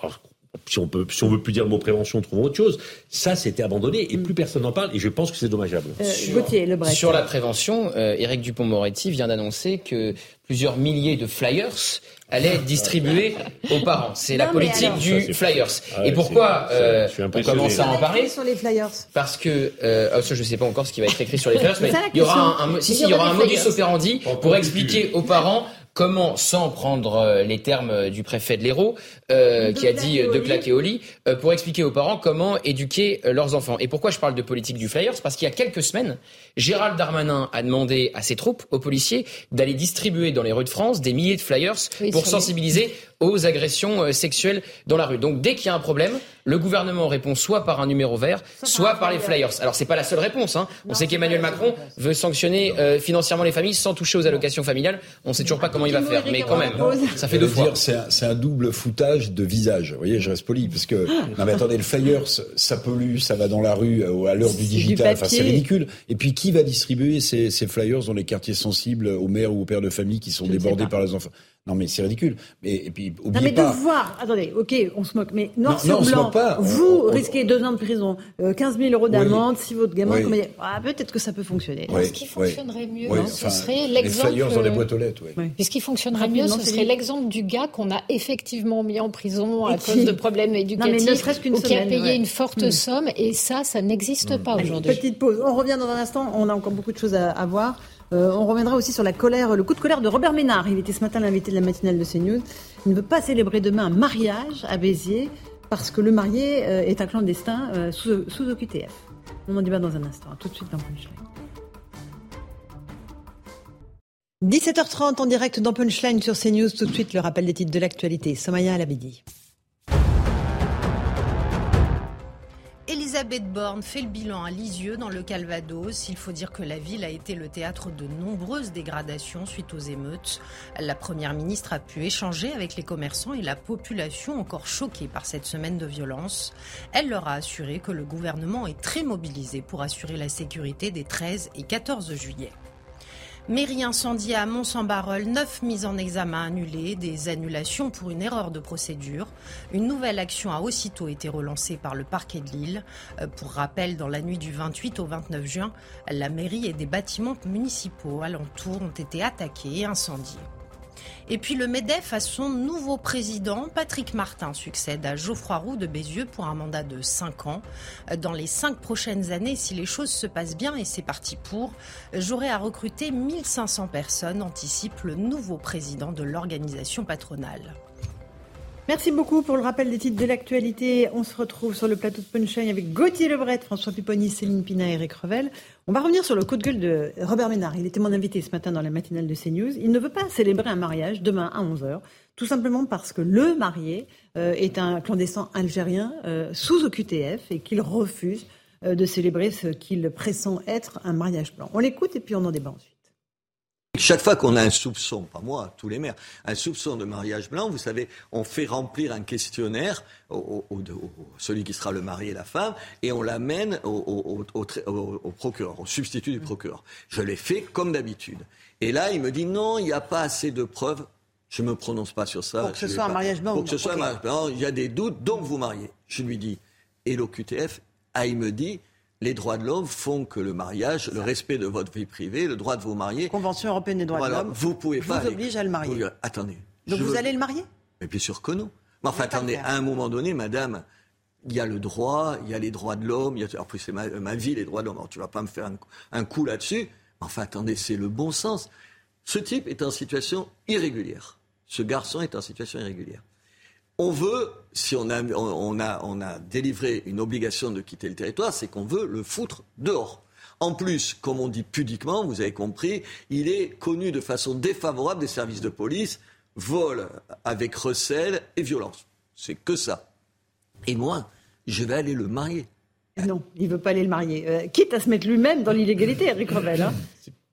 [SPEAKER 6] si on peut, si on veut plus dire le mot prévention, trouvons autre chose. Ça, c'était abandonné et mm. plus personne n'en parle. Et je pense que c'est dommageable.
[SPEAKER 3] Euh, sur, sur, la prévention, euh, Éric Dupont-Moretti vient d'annoncer que plusieurs milliers de flyers allaient être distribués aux parents. C'est la politique du flyers. Ah et pourquoi euh, on commence à en parler
[SPEAKER 1] sur les flyers.
[SPEAKER 3] Parce que euh, ça, je ne sais pas encore ce qui va être écrit sur les flyers, mais il y aura un, si, si, il y aura un modus operandi pour expliquer aux parents comment, sans prendre euh, les termes du préfet de l'Hérault, euh, qui a dit de claquer au lit, euh, pour expliquer aux parents comment éduquer leurs enfants. Et pourquoi je parle de politique du Flyers? Parce qu'il y a quelques semaines, Gérald Darmanin a demandé à ses troupes, aux policiers, d'aller distribuer dans les rues de France des milliers de flyers pour sensibiliser aux agressions sexuelles dans la rue. Donc dès qu'il y a un problème, le gouvernement répond soit par un numéro vert, soit par les flyers. Alors c'est pas la seule réponse. Hein. On sait qu'Emmanuel Macron veut sanctionner financièrement les familles sans toucher aux allocations familiales. On sait toujours pas comment il va faire, mais quand même, ça fait deux fois.
[SPEAKER 5] C'est un double foutage de visage. Vous voyez, je reste poli, parce que, non mais attendez, le flyers, ça pollue, ça va dans la rue euh, à l'heure du digital, enfin c'est ridicule. Et puis qui va distribuer ces, ces, flyers dans les quartiers sensibles aux mères ou aux pères de famille qui sont débordés par les enfants? Non, mais c'est ridicule. Mais, et puis, oubliez non,
[SPEAKER 1] mais
[SPEAKER 5] pas...
[SPEAKER 1] de voir, attendez, ok, on se moque, mais noir sur blanc, vous risquez deux ans de prison, 15 euh, 000 euros d'amende, si votre gamin, oui. ah, peut-être que ça peut fonctionner.
[SPEAKER 4] Ce qui fonctionnerait mieux, ce serait l'exemple. Les
[SPEAKER 5] dans les boîtes aux lettres, oui.
[SPEAKER 4] Ce qui fonctionnerait mieux, ce serait l'exemple du gars qu'on a effectivement mis en prison à cause de problèmes éducatifs, ou qui a payé une forte hmm. somme, et ça, ça n'existe hmm. pas aujourd'hui.
[SPEAKER 1] Petite pause. On revient dans un instant, on a encore beaucoup de choses à voir. Euh, on reviendra aussi sur la colère, le coup de colère de Robert Ménard. Il était ce matin l'invité de la matinale de CNews. Il ne veut pas célébrer demain un mariage à Béziers parce que le marié est un clandestin sous, sous OQTF. On en débat dans un instant. tout de suite dans Punchline. 17h30 en direct dans Punchline sur CNews. Tout de suite, le rappel des titres de l'actualité. Somaya Alabidi.
[SPEAKER 2] Elisabeth Borne fait le bilan à Lisieux dans le Calvados. Il faut dire que la ville a été le théâtre de nombreuses dégradations suite aux émeutes. La première ministre a pu échanger avec les commerçants et la population encore choquée par cette semaine de violence. Elle leur a assuré que le gouvernement est très mobilisé pour assurer la sécurité des 13 et 14 juillet. Mairie incendiée à Mont-Saint-Barreul, neuf mises en examen annulées, des annulations pour une erreur de procédure. Une nouvelle action a aussitôt été relancée par le parquet de Lille. Euh, pour rappel, dans la nuit du 28 au 29 juin, la mairie et des bâtiments municipaux alentours ont été attaqués et incendiés. Et puis le MEDEF a son nouveau président. Patrick Martin succède à Geoffroy Roux de Bézieux pour un mandat de 5 ans. Dans les 5 prochaines années, si les choses se passent bien, et c'est parti pour, j'aurai à recruter 1500 personnes, anticipe le nouveau président de l'organisation patronale.
[SPEAKER 1] Merci beaucoup pour le rappel des titres de l'actualité. On se retrouve sur le plateau de Punchline avec Gauthier Lebret, François Pipponi, Céline Pina et Eric Revel. On va revenir sur le coup de gueule de Robert Ménard. Il était mon invité ce matin dans la matinale de CNews. Il ne veut pas célébrer un mariage demain à 11h, tout simplement parce que le marié euh, est un clandestin algérien euh, sous OQTF et qu'il refuse euh, de célébrer ce qu'il pressent être un mariage blanc. On l'écoute et puis on en débat ensuite.
[SPEAKER 14] Chaque fois qu'on a un soupçon, pas moi, tous les maires, un soupçon de mariage blanc, vous savez, on fait remplir un questionnaire au, celui qui sera le mari et la femme, et on l'amène au, procureur, au substitut du procureur. Je l'ai fait comme d'habitude. Et là, il me dit non, il n'y a pas assez de preuves. Je ne me prononce pas sur ça.
[SPEAKER 1] Pour que ce soit un mariage blanc.
[SPEAKER 14] Pour que ce soit un mariage blanc, il y a des doutes, donc vous mariez. Je lui dis, et l'OQTF, ah, il me dit, les droits de l'homme font que le mariage, le respect de votre vie privée, le droit de vous marier.
[SPEAKER 1] Convention européenne des droits de l'homme.
[SPEAKER 14] Vous pouvez pas.
[SPEAKER 1] Vous oblige à le marier.
[SPEAKER 14] attendez.
[SPEAKER 1] Donc vous allez le marier?
[SPEAKER 14] Mais bien sûr que non. Mais enfin, attendez, à un moment donné, madame, il y a le droit, il y a les droits de l'homme. A... En plus, c'est ma, vie, les droits de l'homme. Alors, tu vas pas me faire un, un coup là-dessus. Enfin, attendez, c'est le bon sens. Ce type est en situation irrégulière. Ce garçon est en situation irrégulière. On veut, si on a, on, a, on a délivré une obligation de quitter le territoire, c'est qu'on veut le foutre dehors. En plus, comme on dit pudiquement, vous avez compris, il est connu de façon défavorable des services de police, vol avec recel et violence. C'est que ça. Et moi, je vais aller le marier.
[SPEAKER 1] Non, il ne veut pas aller le marier. Euh, quitte à se mettre lui-même dans l'illégalité, Eric Revel. Hein.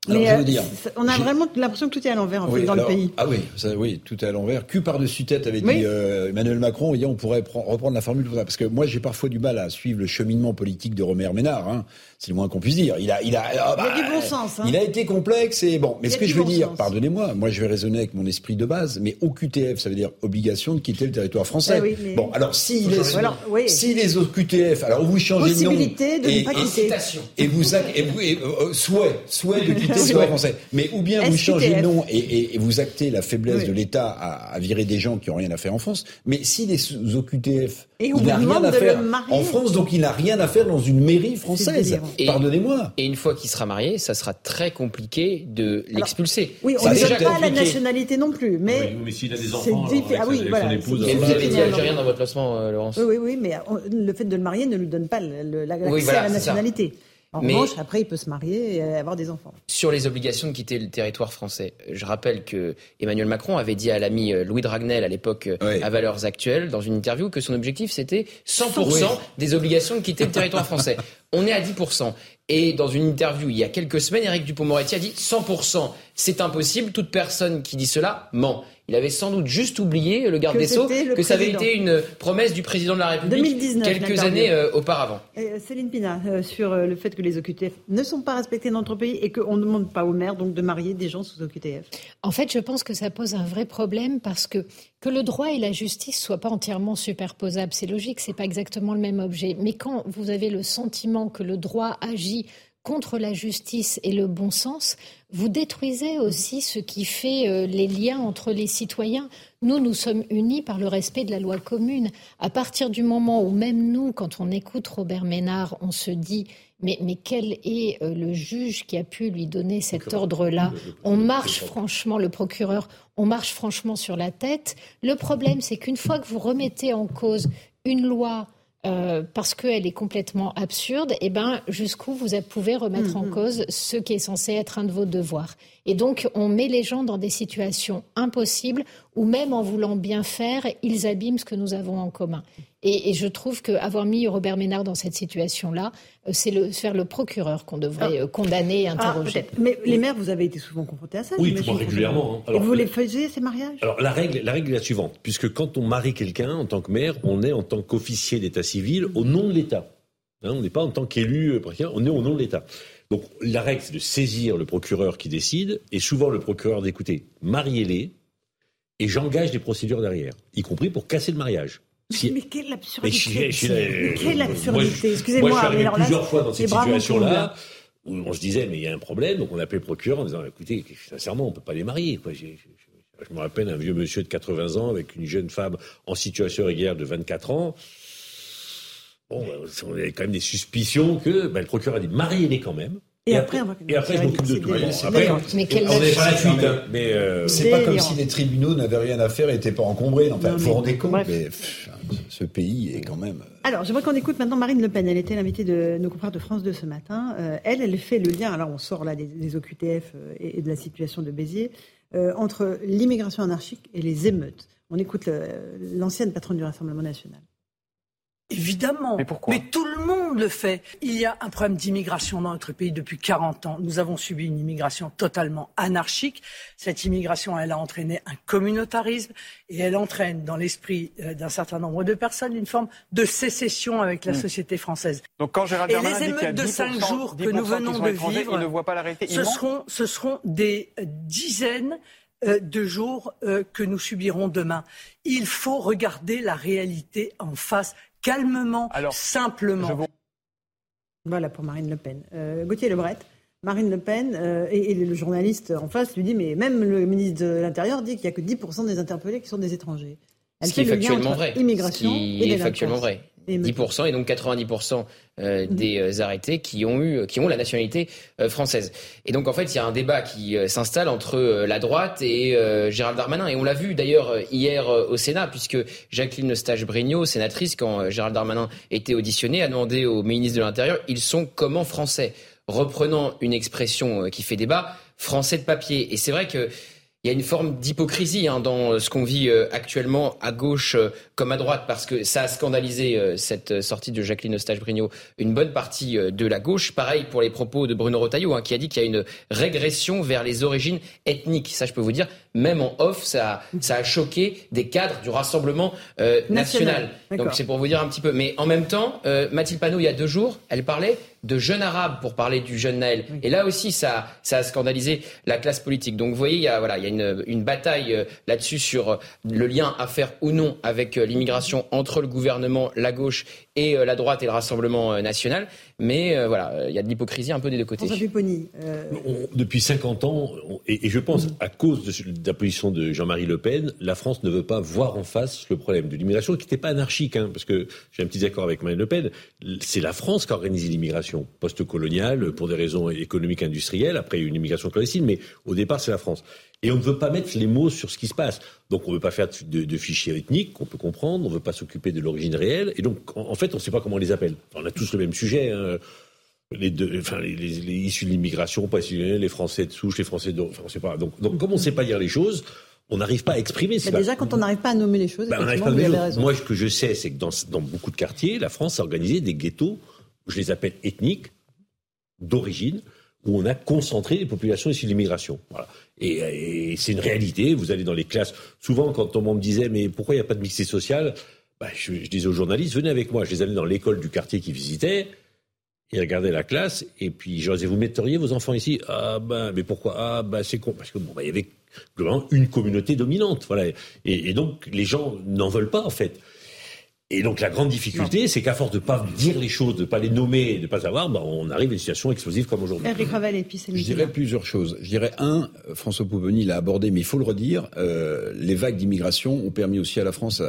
[SPEAKER 5] Mais je veux euh, dire,
[SPEAKER 1] on a vraiment l'impression que tout est à l'envers dans le pays.
[SPEAKER 5] Ah oui, oui, tout est à l'envers. Cul par-dessus tête, avait dit euh, Emmanuel Macron. on pourrait reprendre la formule pour ça. Parce que moi, j'ai parfois du mal à suivre le cheminement politique de Romer Ménard. Hein. C'est le moins qu'on puisse dire. Il a, il a,
[SPEAKER 1] ah, il a du bah, bon sens. Hein.
[SPEAKER 5] Il a été complexe et bon. Mais ce que je veux dire, pardonnez-moi, moi je vais raisonner avec mon esprit de base, mais OQTF, ça veut dire obligation de quitter le territoire français. Eh bon, alors si les, si les OQTF, alors vous changez de nom,
[SPEAKER 1] de et, ne pas quitter.
[SPEAKER 5] Et vous, et vous euh, souhait, souhait de quitter français. Mais ou bien vous changez de nom et, vous actez la faiblesse de l'État à, virer des gens qui ont rien à faire en France. Mais si les OQTF
[SPEAKER 1] et il n'a rien à
[SPEAKER 5] faire en France, donc il n'a rien à faire dans une mairie française. Pardonnez-moi.
[SPEAKER 3] Et une fois qu'il sera marié, ça sera très compliqué de l'expulser.
[SPEAKER 1] Oui, on ne donne pas la nationalité non plus, mais.
[SPEAKER 6] Oui, mais s'il a des enfants,
[SPEAKER 1] ah oui, voilà. son
[SPEAKER 3] épouse. Et vous avez dit algérien dans votre placement, euh, Laurence.
[SPEAKER 1] Oui, oui, mais le fait de le marier ne lui donne pas l'accès à la nationalité. En revanche, après, il peut se marier et avoir des enfants.
[SPEAKER 3] Sur les obligations de quitter le territoire français, je rappelle que Emmanuel Macron avait dit à l'ami euh, Louis Dragnel à l'époque euh, à Valeurs Actuelles, dans une interview, que son objectif c'était 100% des obligations de quitter le territoire français. On est à 10%. Et dans une interview il y a quelques semaines, Éric Dupond-Moretti a dit 100%, c'est impossible, toute personne qui dit cela ment. Il avait sans doute juste oublié, le garde des Sceaux, que ça avait été une promesse du président de la République quelques années euh, auparavant.
[SPEAKER 1] Euh, Céline Pina, euh, sur le fait que les OQTF ne sont pas respectés dans notre pays et qu'on ne demande pas aux maires donc, de marier des gens sous OQTF.
[SPEAKER 4] En fait, je pense que ça pose un vrai problème parce que que le droit et la justice soient pas entièrement superposables, c'est logique, c'est pas exactement le même objet. Mais quand vous avez le sentiment que le droit agit contre la justice et le bon sens, vous détruisez aussi ce qui fait euh, les liens entre les citoyens. Nous, nous sommes unis par le respect de la loi commune. À partir du moment où même nous, quand on écoute Robert Ménard, on se dit mais, mais quel est euh, le juge qui a pu lui donner cet ordre-là On marche franchement, le procureur, on marche franchement sur la tête. Le problème, c'est qu'une fois que vous remettez en cause une loi euh, parce qu'elle est complètement absurde, eh ben, jusqu'où vous pouvez remettre en mm-hmm. cause ce qui est censé être un de vos devoirs. Et donc, on met les gens dans des situations impossibles où même en voulant bien faire, ils abîment ce que nous avons en commun. Et, je trouve qu'avoir mis Robert Ménard dans cette situation-là, euh, c'est le, faire le procureur qu'on devrait ah. euh, condamner et ah, interroger.
[SPEAKER 1] Mais les maires, vous avez été souvent confrontés à ça
[SPEAKER 6] Oui, régulièrement.
[SPEAKER 1] Hein. et vous les faisiez, ces mariages?
[SPEAKER 6] Alors, la règle, la règle est la suivante. Puisque quand on marie quelqu'un en tant que maire, on est en tant qu'officier d'état civil au nom de l'État. Hein, on n'est pas en tant qu'élu, euh, on est au nom de l'État. Donc, la règle, c'est de saisir le procureur qui décide, et souvent le procureur d'écouter, mariez-les, et j'engage des procédures derrière, y compris pour casser le mariage.
[SPEAKER 1] Mais quelle absurdité Quelle absurdité Excusez-moi.
[SPEAKER 6] Moi, je suis arrivé plusieurs fois dans cette situation-là où on se disait, mais il y a un problème. Donc on appelait le procureur en disant, écoutez, sincèrement, on ne peut pas les marier. Quoi. Je, me rappelle un vieux monsieur de 80 ans avec une jeune femme en situation régulière de 24 ans. Bon, on avait quand même des suspicions que ben, le procureur a dit, mariez-les quand même.
[SPEAKER 1] Et, après,
[SPEAKER 6] et après je m'occupe de tout. Après, mais on n'est pas la suite. Hein. mais
[SPEAKER 5] euh, c'est pas comme si les tribunaux n'avaient rien à faire et n'étaient pas encombrés. Enfin, vous vous rendez compte mais, Ce pays est quand même. Euh,
[SPEAKER 1] alors, j'aimerais qu'on écoute maintenant Marine Le Pen. Elle était l'invitée de nos confrères de France 2 ce matin. Euh, elle, elle fait le lien. Alors, on sort là des, OQTF et, de la situation de Béziers entre l'immigration anarchique et les émeutes. On écoute l'ancienne patronne du Rassemblement national.
[SPEAKER 15] Évidemment.
[SPEAKER 6] Mais pourquoi
[SPEAKER 15] Mais tout le monde le fait. Il y a un problème d'immigration dans notre pays depuis 40 ans. Nous avons subi une immigration totalement anarchique. Cette immigration, elle a entraîné un communautarisme et elle entraîne dans l'esprit euh, d'un certain nombre de personnes une forme de sécession avec la hmm. société française.
[SPEAKER 16] Donc quand Gérald
[SPEAKER 15] et les émeutes de cinq jours que nous venons de vivre,
[SPEAKER 16] ne voient pas
[SPEAKER 15] ce, seront, ce seront des dizaines euh, de jours euh, que nous subirons demain. Il faut regarder la réalité en face calmement, simplement.
[SPEAKER 1] Voilà pour Marine Le Pen. Euh, Gauthier Lebret. Marine Le Pen euh, et, le journaliste en face lui dit mais même le ministre de l'Intérieur dit qu'il n'y a que 10% des interpellés qui sont des étrangers.
[SPEAKER 3] Elle Ce qui est factuellement vrai. Immigration Ce qui est factuellement vrai. 10% et donc 90% euh, des euh, arrêtés qui ont eu, qui ont la nationalité euh, française. Et donc en fait, il y a un débat qui s'installe entre la droite et Gérald Darmanin. Et on l'a vu d'ailleurs hier au Sénat, puisque Jacqueline Eustache-Brinio, sénatrice, quand Gérald Darmanin était auditionné, a demandé au ministre de l'Intérieur ils sont comment français? Reprenant une expression qui fait débat, français de papier. Et c'est vrai que il y a une forme d'hypocrisie hein, dans ce qu'on vit euh, actuellement à gauche euh, comme à droite, parce que ça a scandalisé euh, cette sortie de Jacqueline Eustache-Brinio une bonne partie de la gauche. Pareil pour les propos de Bruno Retailleau, hein, qui a dit qu'il y a une régression vers les origines ethniques. Ça, je peux vous dire, même en off, ça, ça a choqué des cadres du Rassemblement national. Donc c'est pour vous dire un petit peu. Mais en même temps, Mathilde Panot, il y a deux jours, elle parlait de jeunes arabes pour parler du jeune Naël. Et là aussi, ça, ça a scandalisé la classe politique. Donc vous voyez, il y a, voilà, il y a une, une bataille euh, là-dessus sur euh, le lien à faire ou non avec euh, l'immigration entre le gouvernement, la gauche et la droite et le Rassemblement national. Mais voilà, il y a de l'hypocrisie un peu des deux côtés.
[SPEAKER 6] depuis 50 ans, et, je pense à cause de, la position de Jean-Marie Le Pen, la France ne veut pas voir en face le problème de l'immigration, qui n'était pas anarchique, hein, parce que j'ai un petit accord avec Marine Le Pen, c'est la France qui a organisé l'immigration post-coloniale pour des raisons économiques industrielles, après une immigration clandestine, mais au départ c'est la France. Et on ne veut pas mettre les mots sur ce qui se passe. Donc on ne veut pas faire de, fichiers ethniques qu'on peut comprendre, on ne veut pas s'occuper de l'origine réelle. Et donc en, fait, on ne sait pas comment on les appelle. on a tous le même sujet. Hein. Les, deux, enfin, les, issus de l'immigration, pas les Français de souche, les Français de... Enfin, on sait pas. Donc, donc comme on ne sait pas dire les choses, on n'arrive pas à exprimer.
[SPEAKER 1] ça. déjà, quand on n'arrive pas à nommer les choses,
[SPEAKER 6] bah, on pas à raison. Moi, ce que je sais, c'est que dans, dans, beaucoup de quartiers, la France a organisé des ghettos, je les appelle ethniques, d'origine, où on a concentré les populations issues de l'immigration. Voilà. Et, c'est une réalité. Vous allez dans les classes. Souvent, quand on me disait, mais pourquoi il n'y a pas de mixité sociale bah, je, disais aux journalistes, venez avec moi. Je les allais dans l'école du quartier qu'ils visitaient. Ils regardaient la classe. Et puis, je leur disais, vous metteriez vos enfants ici? Ah, ben, mais pourquoi? Ah, ben, c'est con. Parce que, bon, il y avait globalement une communauté dominante. Voilà. Et donc, les gens n'en veulent pas, en fait. Et donc la grande difficulté, c'est qu'à force de ne pas dire les choses, de ne pas les nommer, de ne pas savoir, bah, on arrive à une situation explosive comme aujourd'hui.
[SPEAKER 1] Eric Ravel et puis
[SPEAKER 5] Je dirais plusieurs choses. Je dirais un, François Pouponi l'a abordé, mais il faut le redire, euh, les vagues d'immigration ont permis aussi à la France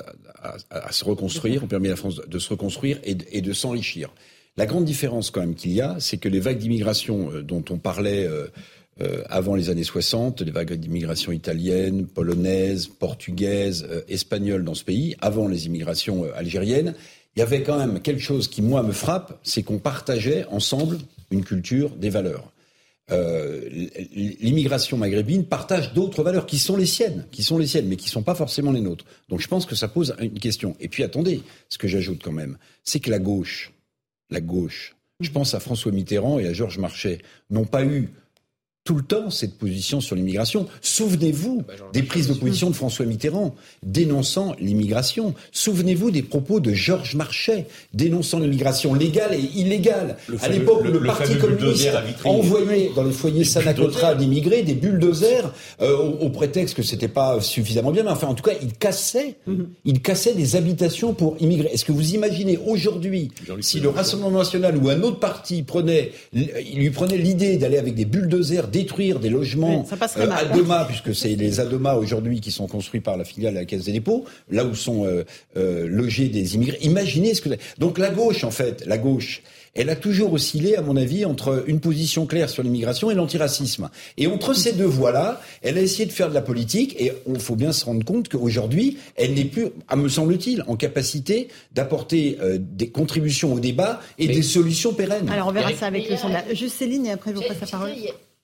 [SPEAKER 5] à, se reconstruire, ont permis à la France de se reconstruire et, et de s'enrichir. La grande différence quand même qu'il y a, c'est que les vagues d'immigration euh, dont on parlait... Euh, euh, avant les années 60, les vagues d'immigration italienne, polonaise, portugaise, euh, espagnole dans ce pays, avant les immigrations euh, algériennes, il y avait quand même quelque chose qui, moi, me frappe, c'est qu'on partageait ensemble une culture, des valeurs. l'immigration maghrébine partage d'autres valeurs qui sont les siennes, qui sont les siennes, mais qui ne sont pas forcément les nôtres. Donc je pense que ça pose une question. Et puis attendez, ce que j'ajoute quand même, c'est que la gauche, la gauche, je pense à François Mitterrand et à Georges Marchais, n'ont pas eu tout le temps cette position sur l'immigration. Souvenez-vous bah, des prises de position de François Mitterrand dénonçant l'immigration. Souvenez-vous des propos de Georges Marchais dénonçant l'immigration légale et illégale. à l'époque, le, le, Parti communiste envoyait dans les foyers Sanacotra d'immigrés des bulldozers euh, au, prétexte que c'était pas suffisamment bien. Mais enfin, en tout cas, il cassait, mhm. il cassait des habitations pour immigrer. Est-ce que vous imaginez aujourd'hui si le Rassemblement national ou un autre parti prenait, il lui prenait l'idée d'aller avec des bulldozers détruire des logements euh, à Doma, puisque c'est les Adoma aujourd'hui qui sont construits par la filiale de la Caisse des dépôts, là où sont euh, euh, logés des immigrés. Imaginez ce que... Donc la gauche, en fait, la gauche, elle a toujours oscillé, à mon avis, entre une position claire sur l'immigration et l'antiracisme. Et entre ces deux voies-là, elle a essayé de faire de la politique, et il faut bien se rendre compte qu'aujourd'hui, elle n'est plus, à me semble-t-il, en capacité d'apporter des contributions au débat et des solutions pérennes.
[SPEAKER 1] Alors on verra ça avec le sondage. Juste Céline, et après je vous passe la parole.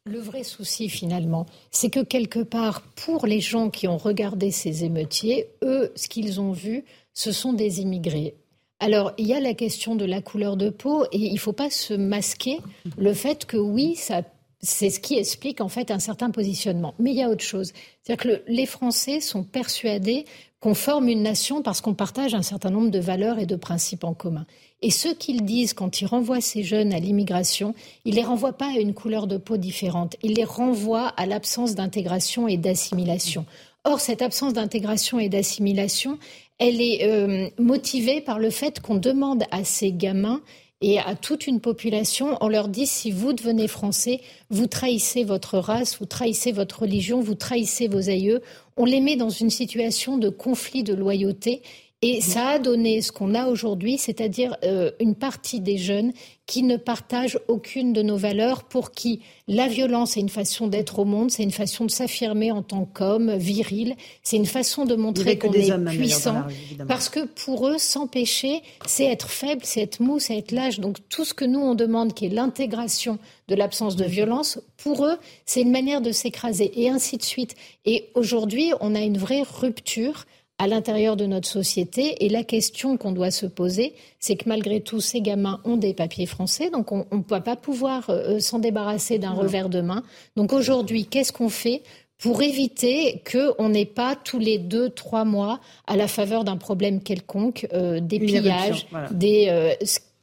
[SPEAKER 4] Le vrai souci, finalement, c'est que quelque part, pour les gens qui ont regardé ces émeutiers, eux, ce qu'ils ont vu, ce sont des immigrés. Alors, il y a la question de la couleur de peau et il ne faut pas se masquer le fait que oui, ça c'est ce qui explique en fait un certain positionnement. Mais il y a autre chose. C'est-à-dire que les Français sont persuadés qu'on forme une nation parce qu'on partage un certain nombre de valeurs et de principes en commun. Et ce qu'ils disent quand ils renvoient ces jeunes à l'immigration, ils les renvoient pas à une couleur de peau différente, ils les renvoient à l'absence d'intégration et d'assimilation. Or, cette absence d'intégration et d'assimilation, elle est euh, motivée par le fait qu'on demande à ces gamins et à toute une population, on leur dit si vous devenez français, vous trahissez votre race, vous trahissez votre religion, vous trahissez vos aïeux. On les met dans une situation de conflit de loyauté et ça a donné ce qu'on a aujourd'hui, c'est-à-dire euh, une partie des jeunes qui ne partagent aucune de nos valeurs, pour qui la violence est une façon d'être au monde, c'est une façon de s'affirmer en tant qu'homme viril, c'est une façon de montrer qu'on est puissant, parce que pour eux, s'empêcher, c'est être faible, c'est être mou, c'est être lâche. Donc tout ce que nous on demande, qui est l'intégration de l'absence de violence, pour eux, c'est une manière de s'écraser, et ainsi de suite. Et aujourd'hui, on a une vraie rupture à l'intérieur de notre société. Et la question qu'on doit se poser, c'est que malgré tout, ces gamins ont des papiers français, donc on ne peut pas pouvoir euh, euh, s'en débarrasser d'un revers de main. Donc aujourd'hui, qu'est-ce qu'on fait pour éviter qu'on n'ait pas tous les deux, trois mois, à la faveur d'un problème quelconque, euh, des pillages, des,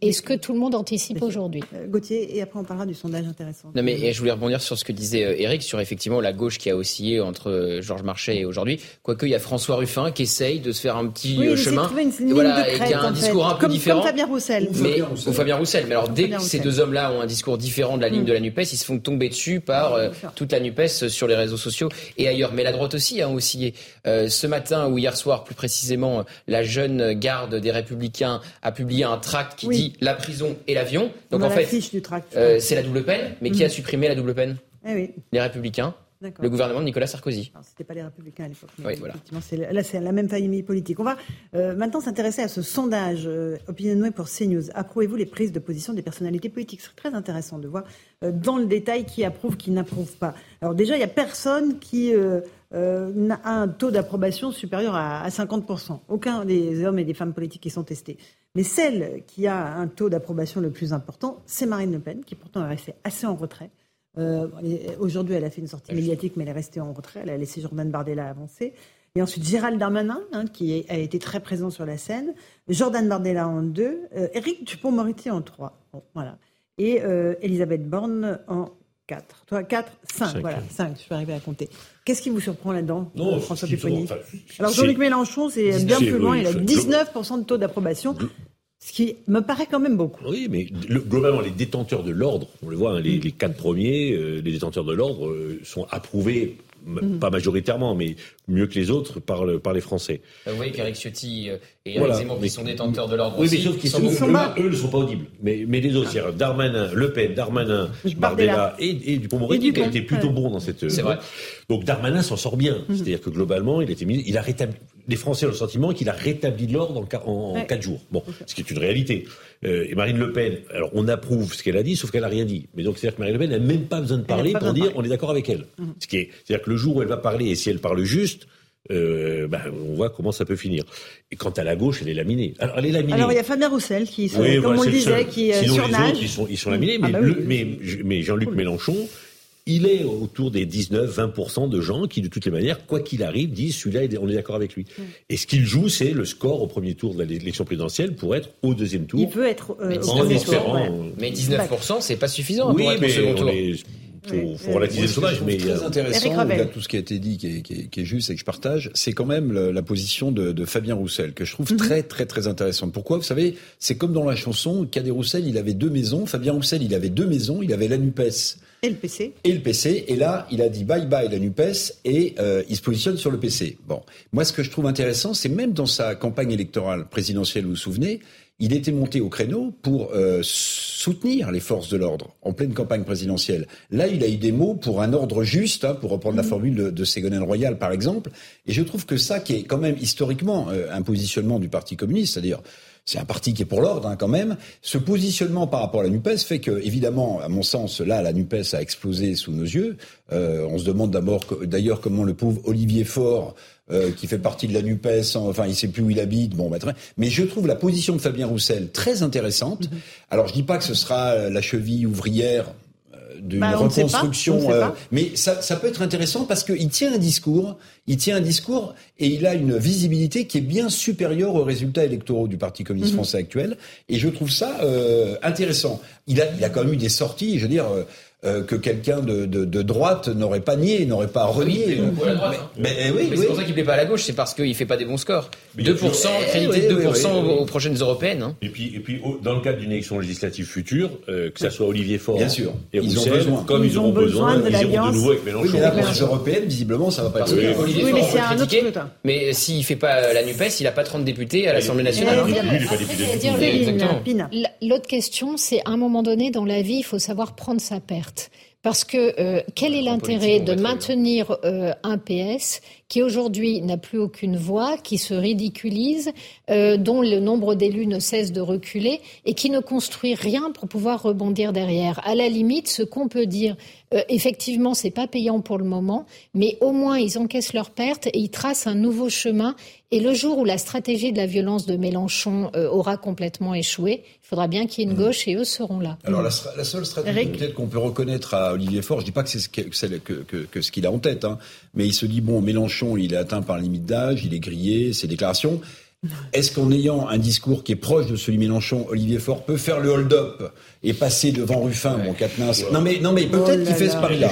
[SPEAKER 4] et ce que tout le monde anticipe aujourd'hui.
[SPEAKER 1] Euh, Gauthier, et après on parlera du sondage intéressant.
[SPEAKER 3] Non, mais je voulais rebondir sur ce que disait euh, Eric, sur effectivement la gauche qui a oscillé entre euh, Georges Marchais et aujourd'hui. Quoique, il y a François Ruffin qui essaye de se faire un petit
[SPEAKER 1] oui,
[SPEAKER 3] chemin.
[SPEAKER 1] Une, une voilà,
[SPEAKER 3] et qui a un discours un peu différent.
[SPEAKER 1] Comme Fabien Roussel.
[SPEAKER 3] Mais, ou Fabien Roussel. Mais alors, dès que ces deux hommes-là ont un discours différent de la ligne mm. de la NUPES, ils se font tomber dessus par toute la NUPES sur les réseaux sociaux et ailleurs. Mais la droite aussi a oscillé. ce matin, ou hier soir plus précisément, la jeune garde des Républicains a publié un tract qui dit la prison et l'avion. Donc en fait, euh, c'est la double peine. Mais qui a mm. supprimé la double peine
[SPEAKER 1] eh
[SPEAKER 3] Les Républicains. Le gouvernement de Nicolas Sarkozy.
[SPEAKER 1] C'était pas les Républicains à l'époque. Oui, voilà. là, c'est la même famille politique. On va euh, maintenant s'intéresser à ce sondage euh, Opinion pour CNews. Approuvez-vous les prises de position des personnalités politiques? C'est très intéressant de voir euh, dans le détail qui approuve, qui n'approuve pas. Alors déjà, il n'y a personne qui a un taux d'approbation supérieur à, à 50%. Aucun des hommes et des femmes politiques qui sont testés. Mais celle qui a un taux d'approbation le plus important, c'est Marine Le Pen, qui pourtant est restée assez en retrait. Euh, aujourd'hui, elle a fait une sortie médiatique, mais elle est restée en retrait. Elle a laissé Jordan Bardella avancer. Et ensuite, Gérald Darmanin, hein, qui a été très présent sur la scène. Jordan Bardella en deux. Euh, Éric Dupont-Moretti en trois. voilà. Et euh, Elisabeth Borne en quatre. Toi, quatre, cinq. Voilà, cinq. Je suis arrivé à compter. Qu'est-ce qui vous surprend là-dedans, François Pupponi Alors, Jean-Luc Mélenchon, c'est bien plus loin. Il a 19% de taux d'approbation. Ce qui me paraît quand même beaucoup.
[SPEAKER 6] Oui, mais globalement, les détenteurs de l'ordre, on le voit, hein, les, quatre premiers, euh, les détenteurs de l'ordre euh, sont approuvés mhm. pas majoritairement, mais mieux que les autres par, par les Français.
[SPEAKER 3] Vous voyez qu'Eric Ciotti et Eric Zemmour qui sont détenteurs de l'ordre
[SPEAKER 6] Oui, mais sauf qu'ils sont, eux, ne sont pas audibles. Mais, mais les autres, c'est Darmanin, Le Pen, Darmanin, Bardella et, et Dupont-Moretti qui a été plutôt bon dans cette.
[SPEAKER 3] C'est vrai.
[SPEAKER 6] Donc Darmanin s'en sort bien. Mhm. C'est-à-dire que globalement, il a rétabli. Les Français ont le sentiment qu'il a rétabli l'ordre en, en, quatre jours. Bon, ce qui est une réalité. Euh, et Marine Le Pen, alors on approuve ce qu'elle a dit, sauf qu'elle a rien dit. Mais donc c'est-à-dire que Marine Le Pen n'a même pas besoin de parler pour dire on est d'accord avec elle. Mhm. Ce qui est, c'est-à-dire que le jour où elle va parler et si elle parle juste, euh, bah, on voit comment ça peut finir. Et quant à la gauche, elle est laminée. Alors, elle est laminée.
[SPEAKER 1] Alors il y a Fabien Roussel qui, comme on le disait, qui
[SPEAKER 6] Sinon,
[SPEAKER 1] surnage.
[SPEAKER 6] Les autres, ils sont, ils sont laminés. Ah bah mais, mais Jean-Luc Mélenchon, il est autour des 19-20% de gens qui, de toutes les manières, quoi qu'il arrive, disent celui-là, on est d'accord avec lui. Mm. Et ce qu'il joue, c'est le score au premier tour de l'élection présidentielle pour être au deuxième tour.
[SPEAKER 1] Il peut être
[SPEAKER 3] euh, mais, 19, tour, mais 19%, c'est pas suffisant oui, pour être mais au second tour.
[SPEAKER 6] Il faut, relativiser le sondage.
[SPEAKER 5] Mais très intéressant, là, tout ce qui a été dit, qui est, qui qui est juste et que je partage, c'est quand même la position de, de, Fabien Roussel, que je trouve mhm. très, très, très intéressante. Pourquoi? Vous savez, c'est comme dans la chanson, Cadet Roussel, il avait deux maisons. Fabien Roussel, il avait deux maisons. Il avait la NUPES.
[SPEAKER 1] Et le PC.
[SPEAKER 5] Et le PC. Et là, il a dit bye bye la NUPES et euh, il se positionne sur le PC. Bon. Moi, ce que je trouve intéressant, c'est même dans sa campagne électorale présidentielle, vous vous souvenez, il était monté au créneau pour euh, soutenir les forces de l'ordre en pleine campagne présidentielle. Là, il a eu des mots pour un ordre juste, hein, pour reprendre la mmh. formule de, de, Ségolène Royal, par exemple. Et je trouve que ça, qui est quand même historiquement euh, un positionnement du Parti communiste, c'est-à-dire c'est un parti qui est pour l'ordre hein, quand même. Ce positionnement par rapport à la Nupes fait que, évidemment, à mon sens, là, la Nupes a explosé sous nos yeux. Euh, on se demande d'abord, d'ailleurs, comment le pauvre Olivier Faure, euh, qui fait partie de la Nupes, enfin, il sait plus où il habite. Bon, bah, mais je trouve la position de Fabien Roussel très intéressante. Mm-hmm. Alors, je dis pas que ce sera la cheville ouvrière d'une bah, reconstruction. Euh, mais ça, ça, peut être intéressant parce qu'il tient un discours, il tient un discours et il a une visibilité qui est bien supérieure aux résultats électoraux du Parti communiste mhm. français actuel. Et je trouve ça euh, intéressant. Il a, il a quand même eu des sorties, je veux dire. Euh, euh, que quelqu'un de, de, de, droite n'aurait pas nié, n'aurait pas renié.
[SPEAKER 3] Oui, mais, mais, oui, c'est pour ça qu'il ne plaît pas à la gauche, c'est parce qu'il ne fait pas des bons scores. 2%, crédité de 2% aux, prochaines européennes. Hein.
[SPEAKER 6] Et puis, et puis dans le cadre d'une élection législative future, euh, que ça soit Olivier Faure
[SPEAKER 5] Bien sûr.
[SPEAKER 6] et ils ont besoin. comme ils, auront besoin, de ils iront de nouveau avec Mélenchon.
[SPEAKER 5] Oui, mais la prochaine européenne, visiblement, ça ne va pas
[SPEAKER 3] être Olivier oui, mais c'est un autre. Mais s'il ne fait pas la NUPES, il n'a pas 30 députés à l'Assemblée nationale.
[SPEAKER 4] L'autre question, c'est à un moment donné, dans la vie, il faut savoir prendre sa Parce que euh, quel est l'intérêt de maintenir euh, un PS qui aujourd'hui n'a plus aucune voix, qui se ridiculise, euh, dont le nombre d'élus ne cesse de reculer et qui ne construit rien pour pouvoir rebondir derrière. À la limite, ce qu'on peut dire, euh, effectivement, c'est pas payant pour le moment, mais au moins ils encaissent leurs pertes et ils tracent un nouveau chemin. Et le jour où la stratégie de la violence de Mélenchon euh, aura complètement échoué, il faudra bien qu'il y ait une mmh. gauche et eux seront là.
[SPEAKER 5] Alors la, seule stratégie peut-être qu'on peut reconnaître à Olivier Faure, je dis pas que c'est ce qu'il a en tête, hein, mais il se dit bon Mélenchon il est atteint par la limite d'âge, il est grillé, ses déclarations. Est-ce qu'en ayant un discours qui est proche de celui de Mélenchon, Olivier Faure peut faire le hold-up et passer devant Ruffin, mon Quatennens Non mais non mais peut-être qu'il fait ce pari-là.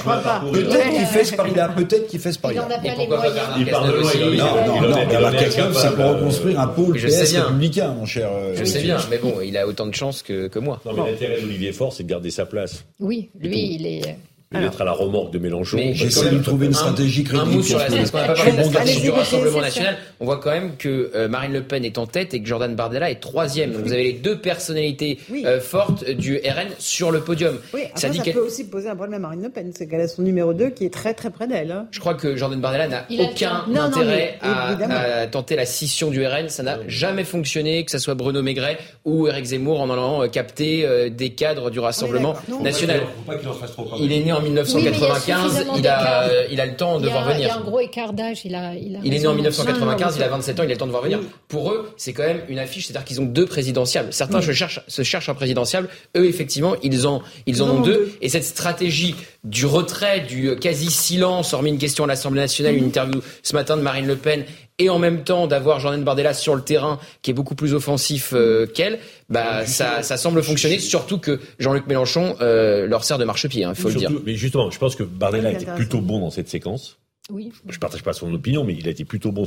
[SPEAKER 5] Peut-être qu'il fait ce pari-là. Peut-être qu'il fait ce pari-là.
[SPEAKER 4] Il
[SPEAKER 5] parle de Non non non. Mais c'est pour reconstruire un pôle PS républicain, mon cher.
[SPEAKER 3] Euh, Je sais bien, mais bon, il a autant de chance que que moi.
[SPEAKER 6] Non mais l'intérêt d'Olivier Faure, c'est de garder sa place.
[SPEAKER 4] Oui, lui, il est
[SPEAKER 6] être à la remorque de Mélenchon.
[SPEAKER 5] J'essaie de trouver une stratégie crédible.
[SPEAKER 3] Un mot sur la, parce qu'on n'a pas parlé de la stratégie du Rassemblement national. On voit quand même que euh, Marine Le Pen est en tête et que Jordan Bardella est troisième. Donc vous avez les deux personnalités euh, fortes du RN sur le podium.
[SPEAKER 1] Oui, ça, dit ça peut aussi poser un problème à Marine Le Pen, c'est qu'elle a son numéro 2 qui est très très près d'elle. Hein.
[SPEAKER 3] Je crois que Jordan Bardella n'a aucun intérêt à, tenter la scission du RN. Ça n'a jamais fonctionné, que ce soit Bruno Maigret ou Eric Zemmour en allant euh, capter des cadres du Rassemblement national. Il est né en 1995 il a, il a le temps de voir venir. Il y
[SPEAKER 4] a un gros écart d'âge. Il, a,
[SPEAKER 3] il, est né en 1995, il a 27 ans, il a le temps de voir venir. Pour eux, c'est quand même une affiche, c'est-à-dire qu'ils ont deux présidentiables. Certains se, cherchent, se cherchent un présidentiable, eux, effectivement, ils en, ils en ont deux. Et cette stratégie du retrait, du quasi-silence, hormis une question à l'Assemblée nationale, une interview ce matin de Marine Le Pen, et en même temps d'avoir Jordan Bardella sur le terrain qui est beaucoup plus offensif euh, qu'elle, bah ça, ça, semble fonctionner. Surtout que Jean-Luc Mélenchon euh, leur sert de marchepied, il hein, faut le dire.
[SPEAKER 6] Mais justement, je pense que Bardella a été plutôt bon dans cette séquence. Oui. Je partage pas son opinion, mais il a été plutôt bon.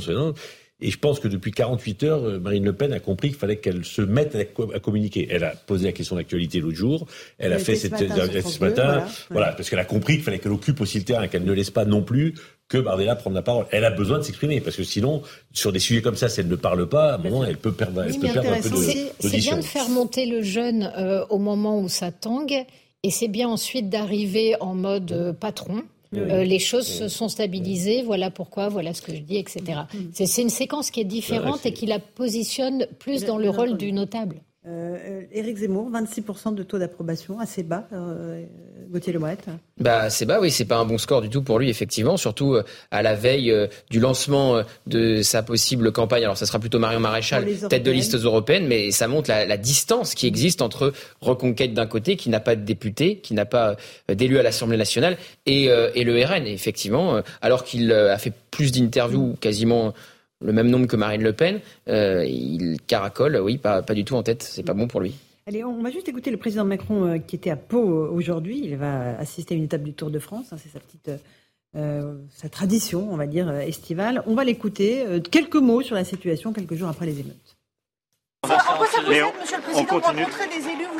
[SPEAKER 6] Et je pense que depuis 48 heures, euh, Marine Le Pen a compris qu'il fallait qu'elle se mette à, communiquer. Elle a posé la question d'actualité l'autre jour. Elle, a fait cette, ce matin, voilà. parce qu'elle a compris qu'il fallait qu'elle occupe aussi le terrain, qu'elle ne laisse pas non plus que Bardella prenne la parole. Elle a besoin de s'exprimer parce que sinon, sur des sujets comme ça, si elle ne parle pas, à un moment, elle peut perdre, elle peut perdre un peu de.
[SPEAKER 4] C'est bien de faire monter le jeune euh, au moment où ça tangue, et c'est bien ensuite d'arriver en mode euh, patron. Euh, les choses se sont stabilisées, voilà pourquoi, voilà ce que je dis, etc. Mm. C'est une séquence qui est différente et qui la positionne plus dans le rôle du notable.
[SPEAKER 1] Euh, Éric Zemmour, 26% de taux d'approbation, assez bas, euh, Gauthier Lebret.
[SPEAKER 3] Bah, c'est bas, oui, c'est pas un bon score du tout pour lui, effectivement, surtout euh, à la veille euh, du lancement de sa possible campagne. Alors, ça sera plutôt Marion Maréchal, tête de liste européenne, mais ça montre la, la distance qui existe entre Reconquête d'un côté, qui n'a pas de député, qui n'a pas d'élu à l'Assemblée nationale, et, et le RN, effectivement, alors qu'il a fait plus d'interviews quasiment le même nombre que Marine Le Pen, euh, il caracole, oui, pas, pas du tout en tête. C'est pas bon pour lui.
[SPEAKER 1] Allez, on va juste écouter le président Macron euh, qui était à Pau euh, aujourd'hui. Il va assister à une étape du Tour de France. Hein, c'est sa petite, sa tradition, on va dire estivale. On va l'écouter. quelques mots sur la situation quelques jours après les émeutes.
[SPEAKER 16] On, on continue,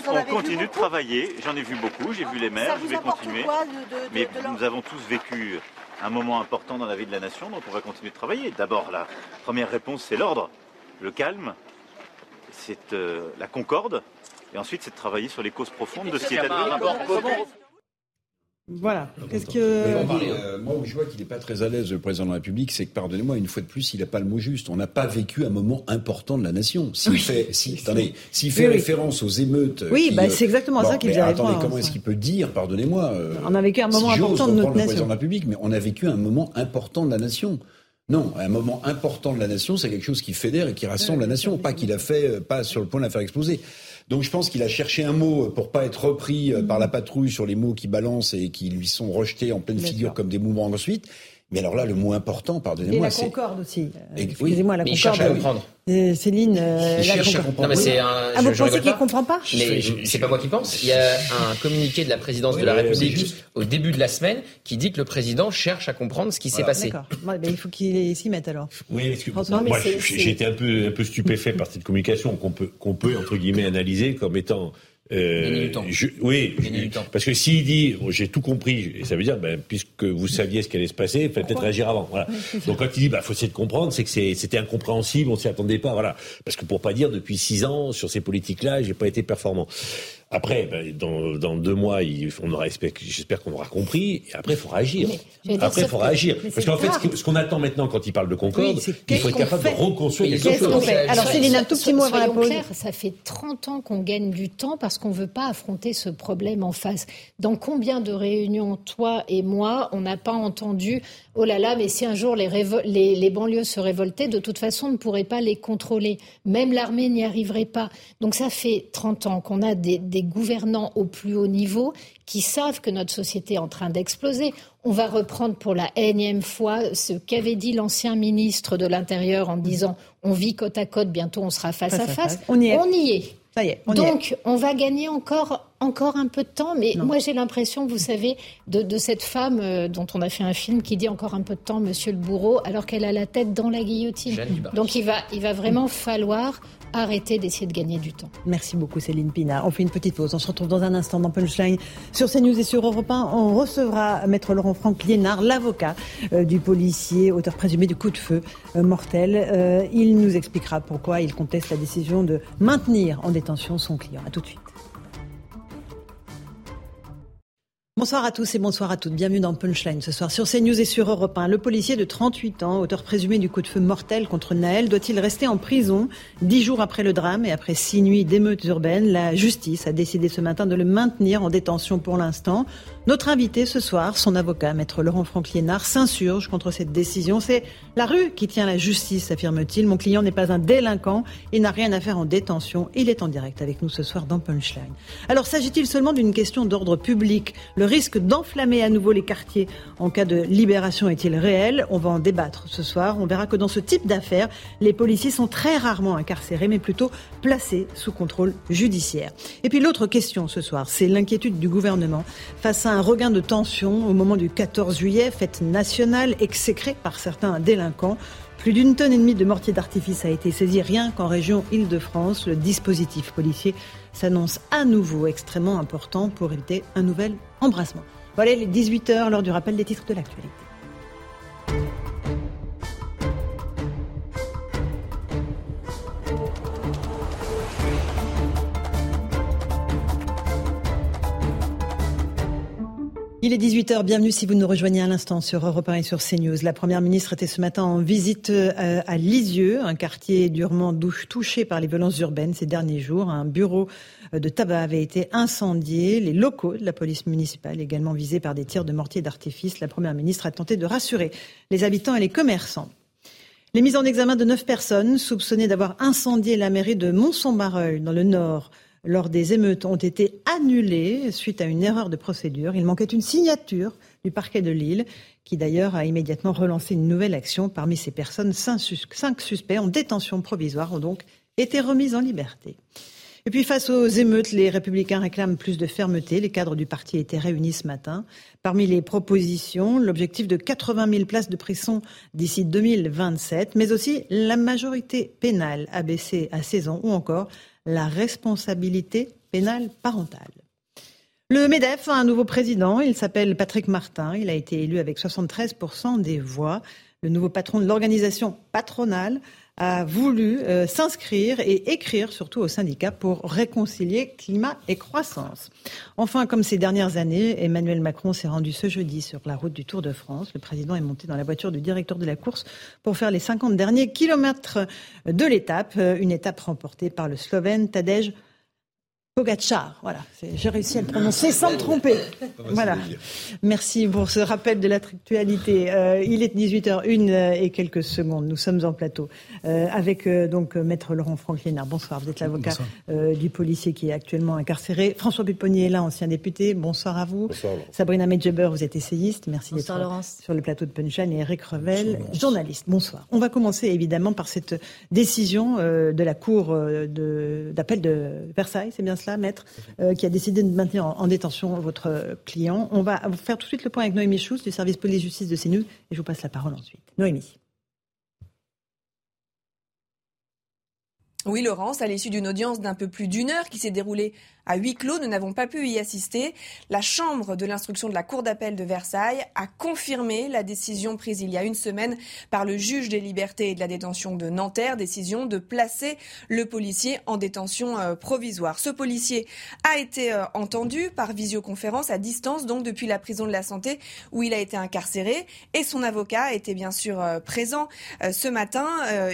[SPEAKER 16] on continue de travailler. J'en ai vu beaucoup. J'ai vu les maires. Je vais continuer. mais nous avons tous vécu un moment important dans la vie de la nation, donc on va continuer de travailler. D'abord, la première réponse, c'est l'ordre, le calme, c'est euh, la concorde, et ensuite, c'est de travailler sur les causes profondes de ce qui est
[SPEAKER 1] voilà.
[SPEAKER 5] Qu'est-ce que euh, moi où je vois qu'il n'est pas très à l'aise le président de la République, c'est que pardonnez-moi une fois de plus, il n'a pas le mot juste. On n'a pas vécu un moment important de la nation. S'il fait, si, attendez, s'il fait référence aux émeutes.
[SPEAKER 1] Oui, bah, c'est exactement ça qu'il
[SPEAKER 5] vient Attendez, comment est-ce qu'il peut dire, pardonnez-moi
[SPEAKER 1] euh, On a vécu un moment important de notre nation. Le
[SPEAKER 5] président de la République, mais on a vécu un moment important de la nation. Non, un moment important de la nation, c'est quelque chose qui fédère et qui rassemble la nation, pas qu'il a fait, euh, pas sur le point de la faire exploser. Donc je pense qu'il a cherché un mot pour pas être repris euh, par la patrouille sur les mots qui balancent et qui lui sont rejetés en pleine figure comme des mouvements ensuite. Mais alors là, le mot important, pardonnez-moi,
[SPEAKER 1] c'est... la concorde aussi. Excusez-moi, la concorde.
[SPEAKER 3] Il cherche à comprendre.
[SPEAKER 1] Euh, Céline,
[SPEAKER 3] euh, il cherche à comprendre. Non, mais c'est un...
[SPEAKER 1] Ah, vous pensez qu'il comprend pas
[SPEAKER 3] Mais c'est pas moi qui pense. Il y a un communiqué de la présidence de la République au début de la semaine qui dit que le président cherche à comprendre ce qui s'est passé.
[SPEAKER 1] D'accord. Il faut qu'il s'y mette alors.
[SPEAKER 6] Oui, que moi, j'ai été un peu, un peu stupéfait par cette communication qu'on peut, qu'on peut, entre guillemets, analyser comme étant
[SPEAKER 3] euh,
[SPEAKER 6] oui, parce que s'il dit j'ai tout compris, et ça veut dire ben, puisque vous saviez ce qui allait se passer, il fallait peut-être réagir avant. Voilà. Donc quand il dit bah faut essayer de comprendre, c'est que c'était incompréhensible, on s'y attendait pas, voilà. Parce que pour pas dire depuis six ans sur ces politiques-là, j'ai pas été performant. Après, ben, dans, dans, deux mois, on aura, j'espère qu'on aura compris. Et après, il faudra agir. après, il faudra agir. Parce qu'en fait, ce qu'on attend maintenant quand il parle de Concorde, il faut être capable de reconstruire les
[SPEAKER 1] choses. Alors, Céline, un tout petit mot avant la pause.
[SPEAKER 4] Clair, ça fait 30 ans qu'on gagne du temps parce qu'on ne veut pas affronter ce problème en face. Dans combien de réunions, toi et moi, on n'a pas entendu oh là là, mais si un jour les, les, les banlieues se révoltaient, de toute façon, on ne pourrait pas les contrôler. Même l'armée n'y arriverait pas. Donc, ça fait 30 ans qu'on a des, des gouvernants au plus haut niveau qui savent que notre société est en train d'exploser. On va reprendre pour la énième fois ce qu'avait dit l'ancien ministre de l'Intérieur en disant on vit côte à côte, bientôt on sera face, à, face.
[SPEAKER 1] On y est.
[SPEAKER 4] On y est. Ça y est Donc, on va gagner encore, encore un peu de temps. Mais moi, j'ai l'impression, vous savez, de, de, cette femme euh, dont on a fait un film qui dit encore un peu de temps, monsieur le bourreau, alors qu'elle a la tête dans la guillotine. Donc, il va, il va vraiment falloir arrêter d'essayer de gagner du temps.
[SPEAKER 1] Merci beaucoup Céline Pina. On fait une petite pause. On se retrouve dans un instant dans Punchline sur CNews et sur Europe 1. On recevra Maître Laurent Franck Liénard, l'avocat euh, du policier, auteur présumé du coup de feu euh, mortel. Euh, il nous expliquera pourquoi il conteste la décision de maintenir en détention son client. A tout de suite. Bonsoir à tous et bonsoir à toutes. Bienvenue dans Punchline ce soir sur CNews et sur Europe 1. Le policier de 38 ans, auteur présumé du coup de feu mortel contre Naël, doit-il rester en prison dix jours après le drame et après six nuits d'émeutes urbaines? La justice a décidé ce matin de le maintenir en détention pour l'instant. Notre invité ce soir, son avocat, maître Laurent Franck-Liénard, s'insurge contre cette décision. C'est la rue qui tient la justice, affirme-t-il. Mon client n'est pas un délinquant, il n'a rien à faire en détention. Il est en direct avec nous ce soir dans Punchline. Alors s'agit-il seulement d'une question d'ordre public? Le risque d'enflammer à nouveau les quartiers en cas de libération est-il réel? On va en débattre ce soir. On verra que dans ce type d'affaires, les policiers sont très rarement incarcérés, mais plutôt placés sous contrôle judiciaire. Et puis l'autre question ce soir, c'est l'inquiétude du gouvernement face à regain de tension au moment du 14 juillet, fête nationale exécrée par certains délinquants. Plus d'une tonne et demie de mortiers d'artifice a été saisi rien qu'en région Île-de-France. Le dispositif policier s'annonce à nouveau extrêmement important pour éviter un nouvel embrassement. Voilà les 18 heures, lors du rappel des titres de l'actualité. Il est 18h, bienvenue si vous nous rejoignez à l'instant sur Europe 1 et sur CNews. La Première ministre était ce matin en visite euh, à Lisieux, un quartier durement touché par les violences urbaines ces derniers jours. Un bureau euh, de tabac avait été incendié, les locaux de la police municipale également visés par des tirs de mortier d'artifice. La Première ministre a tenté de rassurer les habitants et les commerçants. Les mises en examen de neuf personnes soupçonnées d'avoir incendié la mairie de mont barreuil dans le Nord lors des émeutes ont été annulées suite à une erreur de procédure. Il manquait une signature du parquet de Lille, qui d'ailleurs a immédiatement relancé une nouvelle action. Parmi ces personnes, cinq suspects en détention provisoire ont donc été remis en liberté. Et puis face aux émeutes, les républicains réclament plus de fermeté. Les cadres du parti étaient réunis ce matin. Parmi les propositions, l'objectif de 80 000 places de prison d'ici 2027, mais aussi la majorité pénale abaissée à 16 ans ou encore la responsabilité pénale parentale. Le MEDEF a un nouveau président, il s'appelle Patrick Martin, il a été élu avec 73% des voix. Le nouveau patron de l'organisation patronale a voulu euh, s'inscrire et écrire surtout aux syndicats pour réconcilier climat et croissance. Enfin, comme ces dernières années, Emmanuel Macron s'est rendu ce jeudi sur la route du Tour de France. Le président est monté dans la voiture du directeur de la course pour faire les 50 derniers kilomètres de l'étape, euh, une étape remportée par le Slovène Tadej Pogacar, voilà, j'ai réussi à le prononcer sans me tromper. Voilà. Merci pour ce rappel de l'actualité. Euh, il est 18h01 euh, et quelques secondes. Nous sommes en plateau euh, avec donc maître Laurent Franclinard. Bonsoir, vous êtes l'avocat du policier qui est actuellement incarcéré. François Pupponi est là, ancien député. Bonsoir à vous.
[SPEAKER 17] Bonsoir.
[SPEAKER 1] Sabrina Medjeber, vous êtes essayiste. Merci d'être sur le plateau de Punchline et Eric Revel, journaliste. Bonsoir. On va commencer évidemment par cette décision de la Cour d'appel de, de Versailles, c'est bien cela? Maître, euh, qui a décidé de maintenir en, détention votre client. On va faire tout de suite le point avec Noémie Schultz du service police-justice de CNews et je vous passe la parole ensuite. Noémie.
[SPEAKER 7] Oui, Laurence, à l'issue d'une audience d'un peu plus d'une heure qui s'est déroulée à huis clos, nous n'avons pas pu y assister. La Chambre de l'instruction de la Cour d'appel de Versailles a confirmé la décision prise il y a une semaine par le juge des libertés et de la détention de Nanterre, décision de placer le policier en détention euh, provisoire. Ce policier a été euh, entendu par visioconférence à distance, donc depuis la prison de la santé où il a été incarcéré, et son avocat était bien sûr euh, présent ce matin.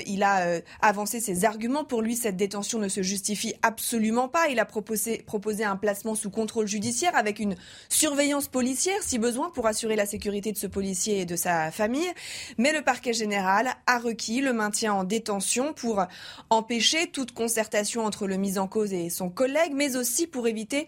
[SPEAKER 7] Il a avancé ses arguments. Pour lui, cette détention ne se justifie absolument pas. Il a proposé proposer un placement sous contrôle judiciaire avec une surveillance policière si besoin pour assurer la sécurité de ce policier et de sa famille. Mais le parquet général a requis le maintien en détention pour empêcher toute concertation entre le mis en cause et son collègue, mais aussi pour éviter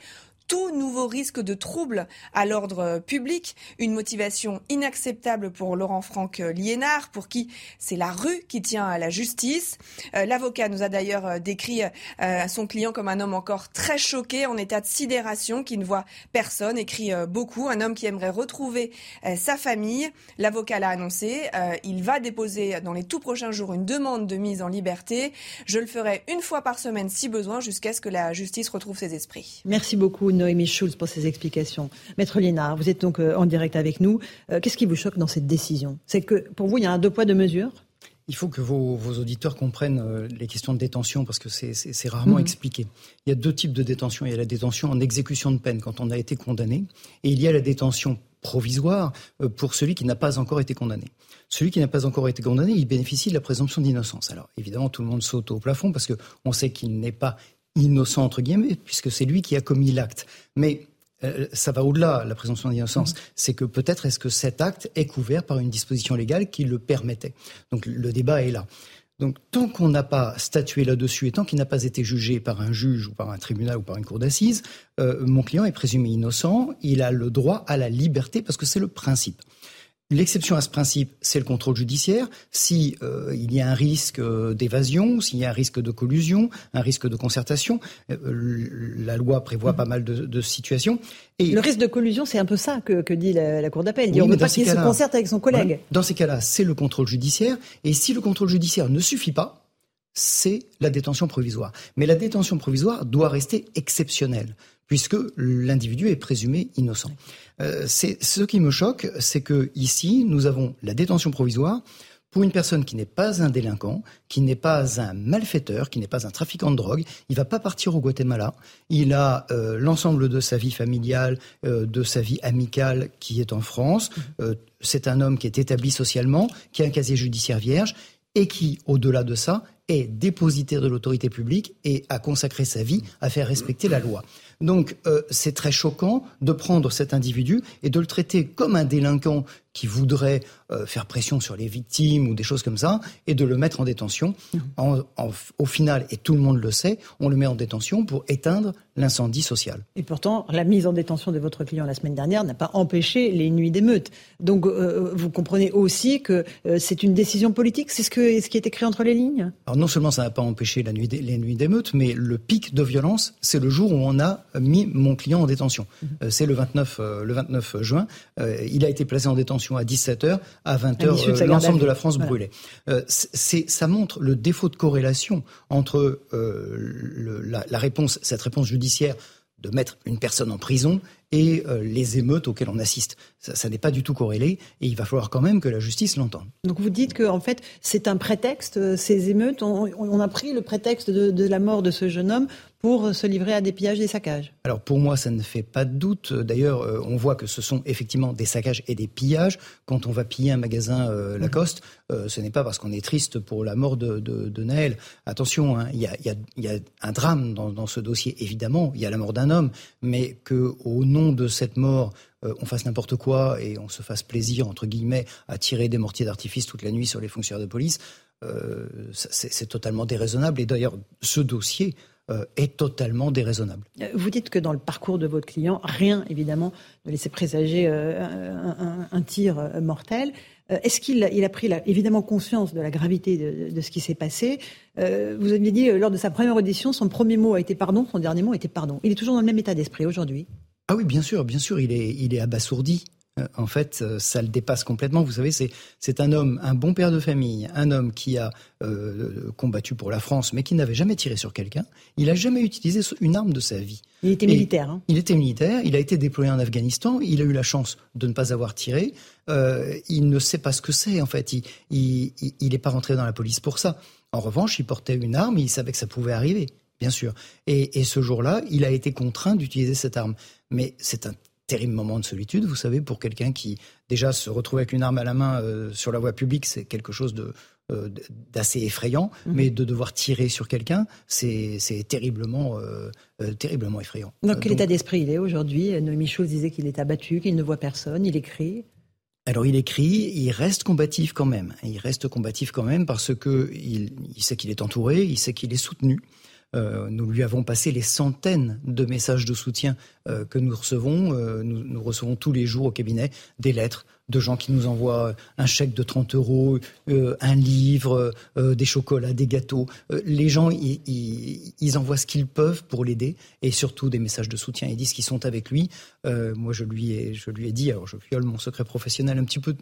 [SPEAKER 7] tout nouveau risque de trouble à l'ordre public, une motivation inacceptable pour Laurent Franck Liénard, pour qui c'est la rue qui tient à la justice. Euh, l'avocat nous a d'ailleurs euh, décrit euh, son client comme un homme encore très choqué, en état de sidération, qui ne voit personne, écrit beaucoup, un homme qui aimerait retrouver sa famille. L'avocat l'a annoncé, il va déposer dans les tout prochains jours une demande de mise en liberté. Je le ferai une fois par semaine si besoin, jusqu'à ce que la justice retrouve ses esprits.
[SPEAKER 1] Merci beaucoup. Noémie Schulz pour ces explications. Maître Lénard, vous êtes donc euh, en direct avec nous. Euh, qu'est-ce qui vous choque dans cette décision? C'est que pour vous, il y a un deux poids, deux mesures?
[SPEAKER 8] Il faut que vos, auditeurs comprennent euh, les questions de détention parce que c'est rarement mhm. expliqué. Il y a deux types de détention. Il y a la détention en exécution de peine quand on a été condamné et il y a la détention provisoire pour celui qui n'a pas encore été condamné. Celui qui n'a pas encore été condamné, il bénéficie de la présomption d'innocence. Alors évidemment, tout le monde saute au plafond parce qu'on sait qu'il n'est pas innocent, entre guillemets, puisque c'est lui qui a commis l'acte. Mais euh, ça va au-delà, la présomption d'innocence. Mm-hmm. C'est que peut-être est-ce que cet acte est couvert par une disposition légale qui le permettait. Donc le débat est là. Donc tant qu'on n'a pas statué là-dessus et tant qu'il n'a pas été jugé par un juge ou par un tribunal ou par une cour d'assises, euh, mon client est présumé innocent, il a le droit à la liberté parce que c'est le principe. L'exception à ce principe, c'est le contrôle judiciaire. Si euh, il y a un risque euh, d'évasion, s'il y a un risque de collusion, un risque de concertation, euh, la loi prévoit pas mal de, situations.
[SPEAKER 1] Et le risque de collusion, c'est un peu ça que, dit la, Cour d'appel. on ne veut pas qu'il se concerte avec son collègue.
[SPEAKER 8] Dans ces cas-là, c'est le contrôle judiciaire. Et si le contrôle judiciaire ne suffit pas, c'est la détention provisoire. Mais la détention provisoire doit rester exceptionnelle puisque l'individu est présumé innocent. Euh, c'est ce qui me choque, c'est que ici nous avons la détention provisoire pour une personne qui n'est pas un délinquant, qui n'est pas un malfaiteur, qui n'est pas un trafiquant de drogue, il va pas partir au Guatemala. Il a euh, l'ensemble de sa vie familiale, euh, de sa vie amicale qui est en France. Mmh. Euh, c'est un homme qui est établi socialement, qui a un casier judiciaire vierge et qui, au-delà de ça, est dépositaire de l'autorité publique et a consacré sa vie à faire respecter la loi. Donc c'est très choquant de prendre cet individu et de le traiter comme un délinquant qui voudrait euh, faire pression sur les victimes ou des choses comme ça, et de le mettre en détention. Mhm. au final, et tout le monde le sait, on le met en détention pour éteindre l'incendie social.
[SPEAKER 1] Et pourtant, la mise en détention de votre client la semaine dernière n'a pas empêché les nuits d'émeute. Donc, euh, vous comprenez aussi que euh, c'est une décision politique. C'est ce, que, ce qui est écrit entre les lignes?
[SPEAKER 8] Alors, non seulement ça n'a pas empêché la nuit les nuits d'émeute, mais le pic de violence, c'est le jour où on a mis mon client en détention. Mhm. c'est le 29, le 29 juin. il a été placé en détention à 17h, à 20h, euh, l'ensemble de la France brûlait. Euh, ça montre le défaut de corrélation entre euh, la, réponse, cette réponse judiciaire de mettre une personne en prison et les émeutes auxquelles on assiste. Ça, n'est pas du tout corrélé et il va falloir quand même que la justice l'entende.
[SPEAKER 1] Donc vous dites que en fait c'est un prétexte, ces émeutes, on, a pris le prétexte de, la mort de ce jeune homme pour se livrer à des pillages, des saccages
[SPEAKER 8] Alors pour moi, ça ne fait pas de doute. D'ailleurs, euh, on voit que ce sont effectivement des saccages et des pillages. Quand on va piller un magasin euh, Lacoste, euh, ce n'est pas parce qu'on est triste pour la mort de, de, Naël. Attention, hein, il y, a, y, a, un drame dans, dans, ce dossier, évidemment. Il y a la mort d'un homme, mais que au nom de cette mort, on fasse n'importe quoi et on se fasse plaisir, entre guillemets, à tirer des mortiers d'artifice toute la nuit sur les fonctionnaires de police, c'est totalement déraisonnable. Et d'ailleurs, ce dossier euh, est totalement déraisonnable.
[SPEAKER 1] Euh, vous dites que dans le parcours de votre client, rien évidemment ne laissait présager euh, un, tir mortel. Est-ce qu'il a, il a pris évidemment conscience de la gravité de, ce qui s'est passé Vous aviez dit lors de sa première audition, son premier mot a été pardon, son dernier mot était pardon. Il est toujours dans le même état d'esprit aujourd'hui
[SPEAKER 8] Ah oui, bien sûr, bien sûr, il est, il est abasourdi. Euh, en fait, euh, ça le dépasse complètement. Vous savez, c'est un homme, un bon père de famille, un homme qui a euh, combattu pour la France, mais qui n'avait jamais tiré sur quelqu'un. Il n'a jamais utilisé une arme de sa vie.
[SPEAKER 1] Il était militaire. Hein.
[SPEAKER 8] Il était militaire. Il a été déployé en Afghanistan. Il a eu la chance de ne pas avoir tiré. il ne sait pas ce que c'est. En fait, il n'est pas rentré dans la police pour ça. En revanche, il portait une arme. Et il savait que ça pouvait arriver bien sûr. Et, et ce jour-là, il a été contraint d'utiliser cette arme. Mais c'est un terrible moment de solitude, vous savez, pour quelqu'un qui déjà se retrouve avec une arme à la main euh, sur la voie publique, c'est quelque chose de euh, d'assez effrayant, mhm. mais de devoir tirer sur quelqu'un, c'est terriblement, euh, terriblement effrayant.
[SPEAKER 1] Dans quel état d'esprit il est aujourd'hui? Noémie Schulz disait qu'il est abattu, qu'il ne voit personne, il écrit
[SPEAKER 8] alors il écrit, il reste combatif quand même. Il reste combatif quand même parce que il sait qu'il est entouré, il sait qu'il est soutenu. Euh, nous lui avons passé les centaines de messages de soutien euh, que nous recevons. Euh, nous, recevons tous les jours au cabinet des lettres de gens qui nous envoient un chèque de 30 euros, un livre, des chocolats, des gâteaux. les gens, ils envoient ce qu'ils peuvent pour l'aider et surtout des messages de soutien. Ils disent qu'ils sont avec lui. moi, je lui, ai, je lui ai dit, alors je viole mon secret professionnel un petit peu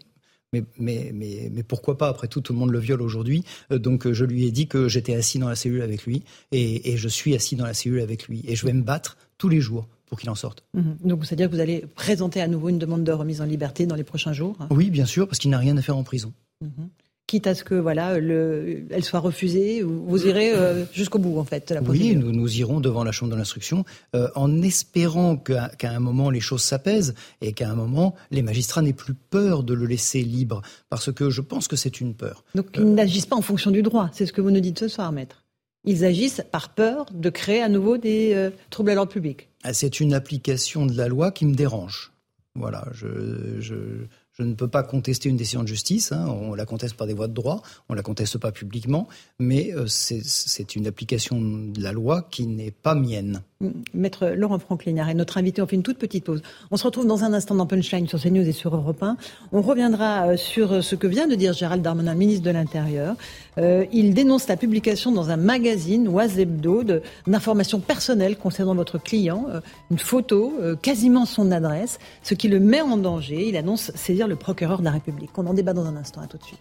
[SPEAKER 8] mais, mais, mais, pourquoi pas? Après tout, tout le monde le viole aujourd'hui. Euh, donc, euh, je lui ai dit que j'étais assis dans la cellule avec lui et, je suis assis dans la cellule avec lui. Et je vais me battre tous les jours pour qu'il en sorte.
[SPEAKER 1] Mhm. Donc, c'est-à-dire que vous allez présenter à nouveau une demande de remise en liberté dans les prochains jours
[SPEAKER 8] Oui, bien sûr, parce qu'il n'a rien à faire en prison.
[SPEAKER 1] Mhm quitte à ce que voilà, le, elle soit refusée Vous irez euh, jusqu'au bout, en fait,
[SPEAKER 8] la Oui, nous, nous irons devant la Chambre de l'instruction euh, en espérant qu'à un moment les choses s'apaisent et qu'à un moment les magistrats n'aient plus peur de le laisser libre, parce que je pense que c'est une peur.
[SPEAKER 1] Donc ils n'agissent pas en fonction du droit, c'est ce que vous nous dites ce soir, maître. Ils agissent par peur de créer à nouveau des euh, troubles à l'ordre public.
[SPEAKER 8] Ah, c'est une application de la loi qui me dérange. Voilà, je, je je ne peux pas contester une décision de justice. Hein. on la conteste par des voies de droit, on la conteste pas publiquement, mais euh, c'est une application de la loi qui n'est pas mienne.
[SPEAKER 1] Maître Laurent Franklin est notre invité. On fait une toute petite pause. On se retrouve dans un instant dans Punchline sur CNews et sur Europe 1. On reviendra euh, sur euh, ce que vient de dire Gérald Darmanin, ministre de l'Intérieur. Euh, il dénonce la publication dans un magazine, Oisebdo, d'informations personnelles concernant votre client, une photo, quasiment son adresse, ce qui le met en danger. Il annonce saisir le procureur de la République. On en débat dans un instant. À tout de suite.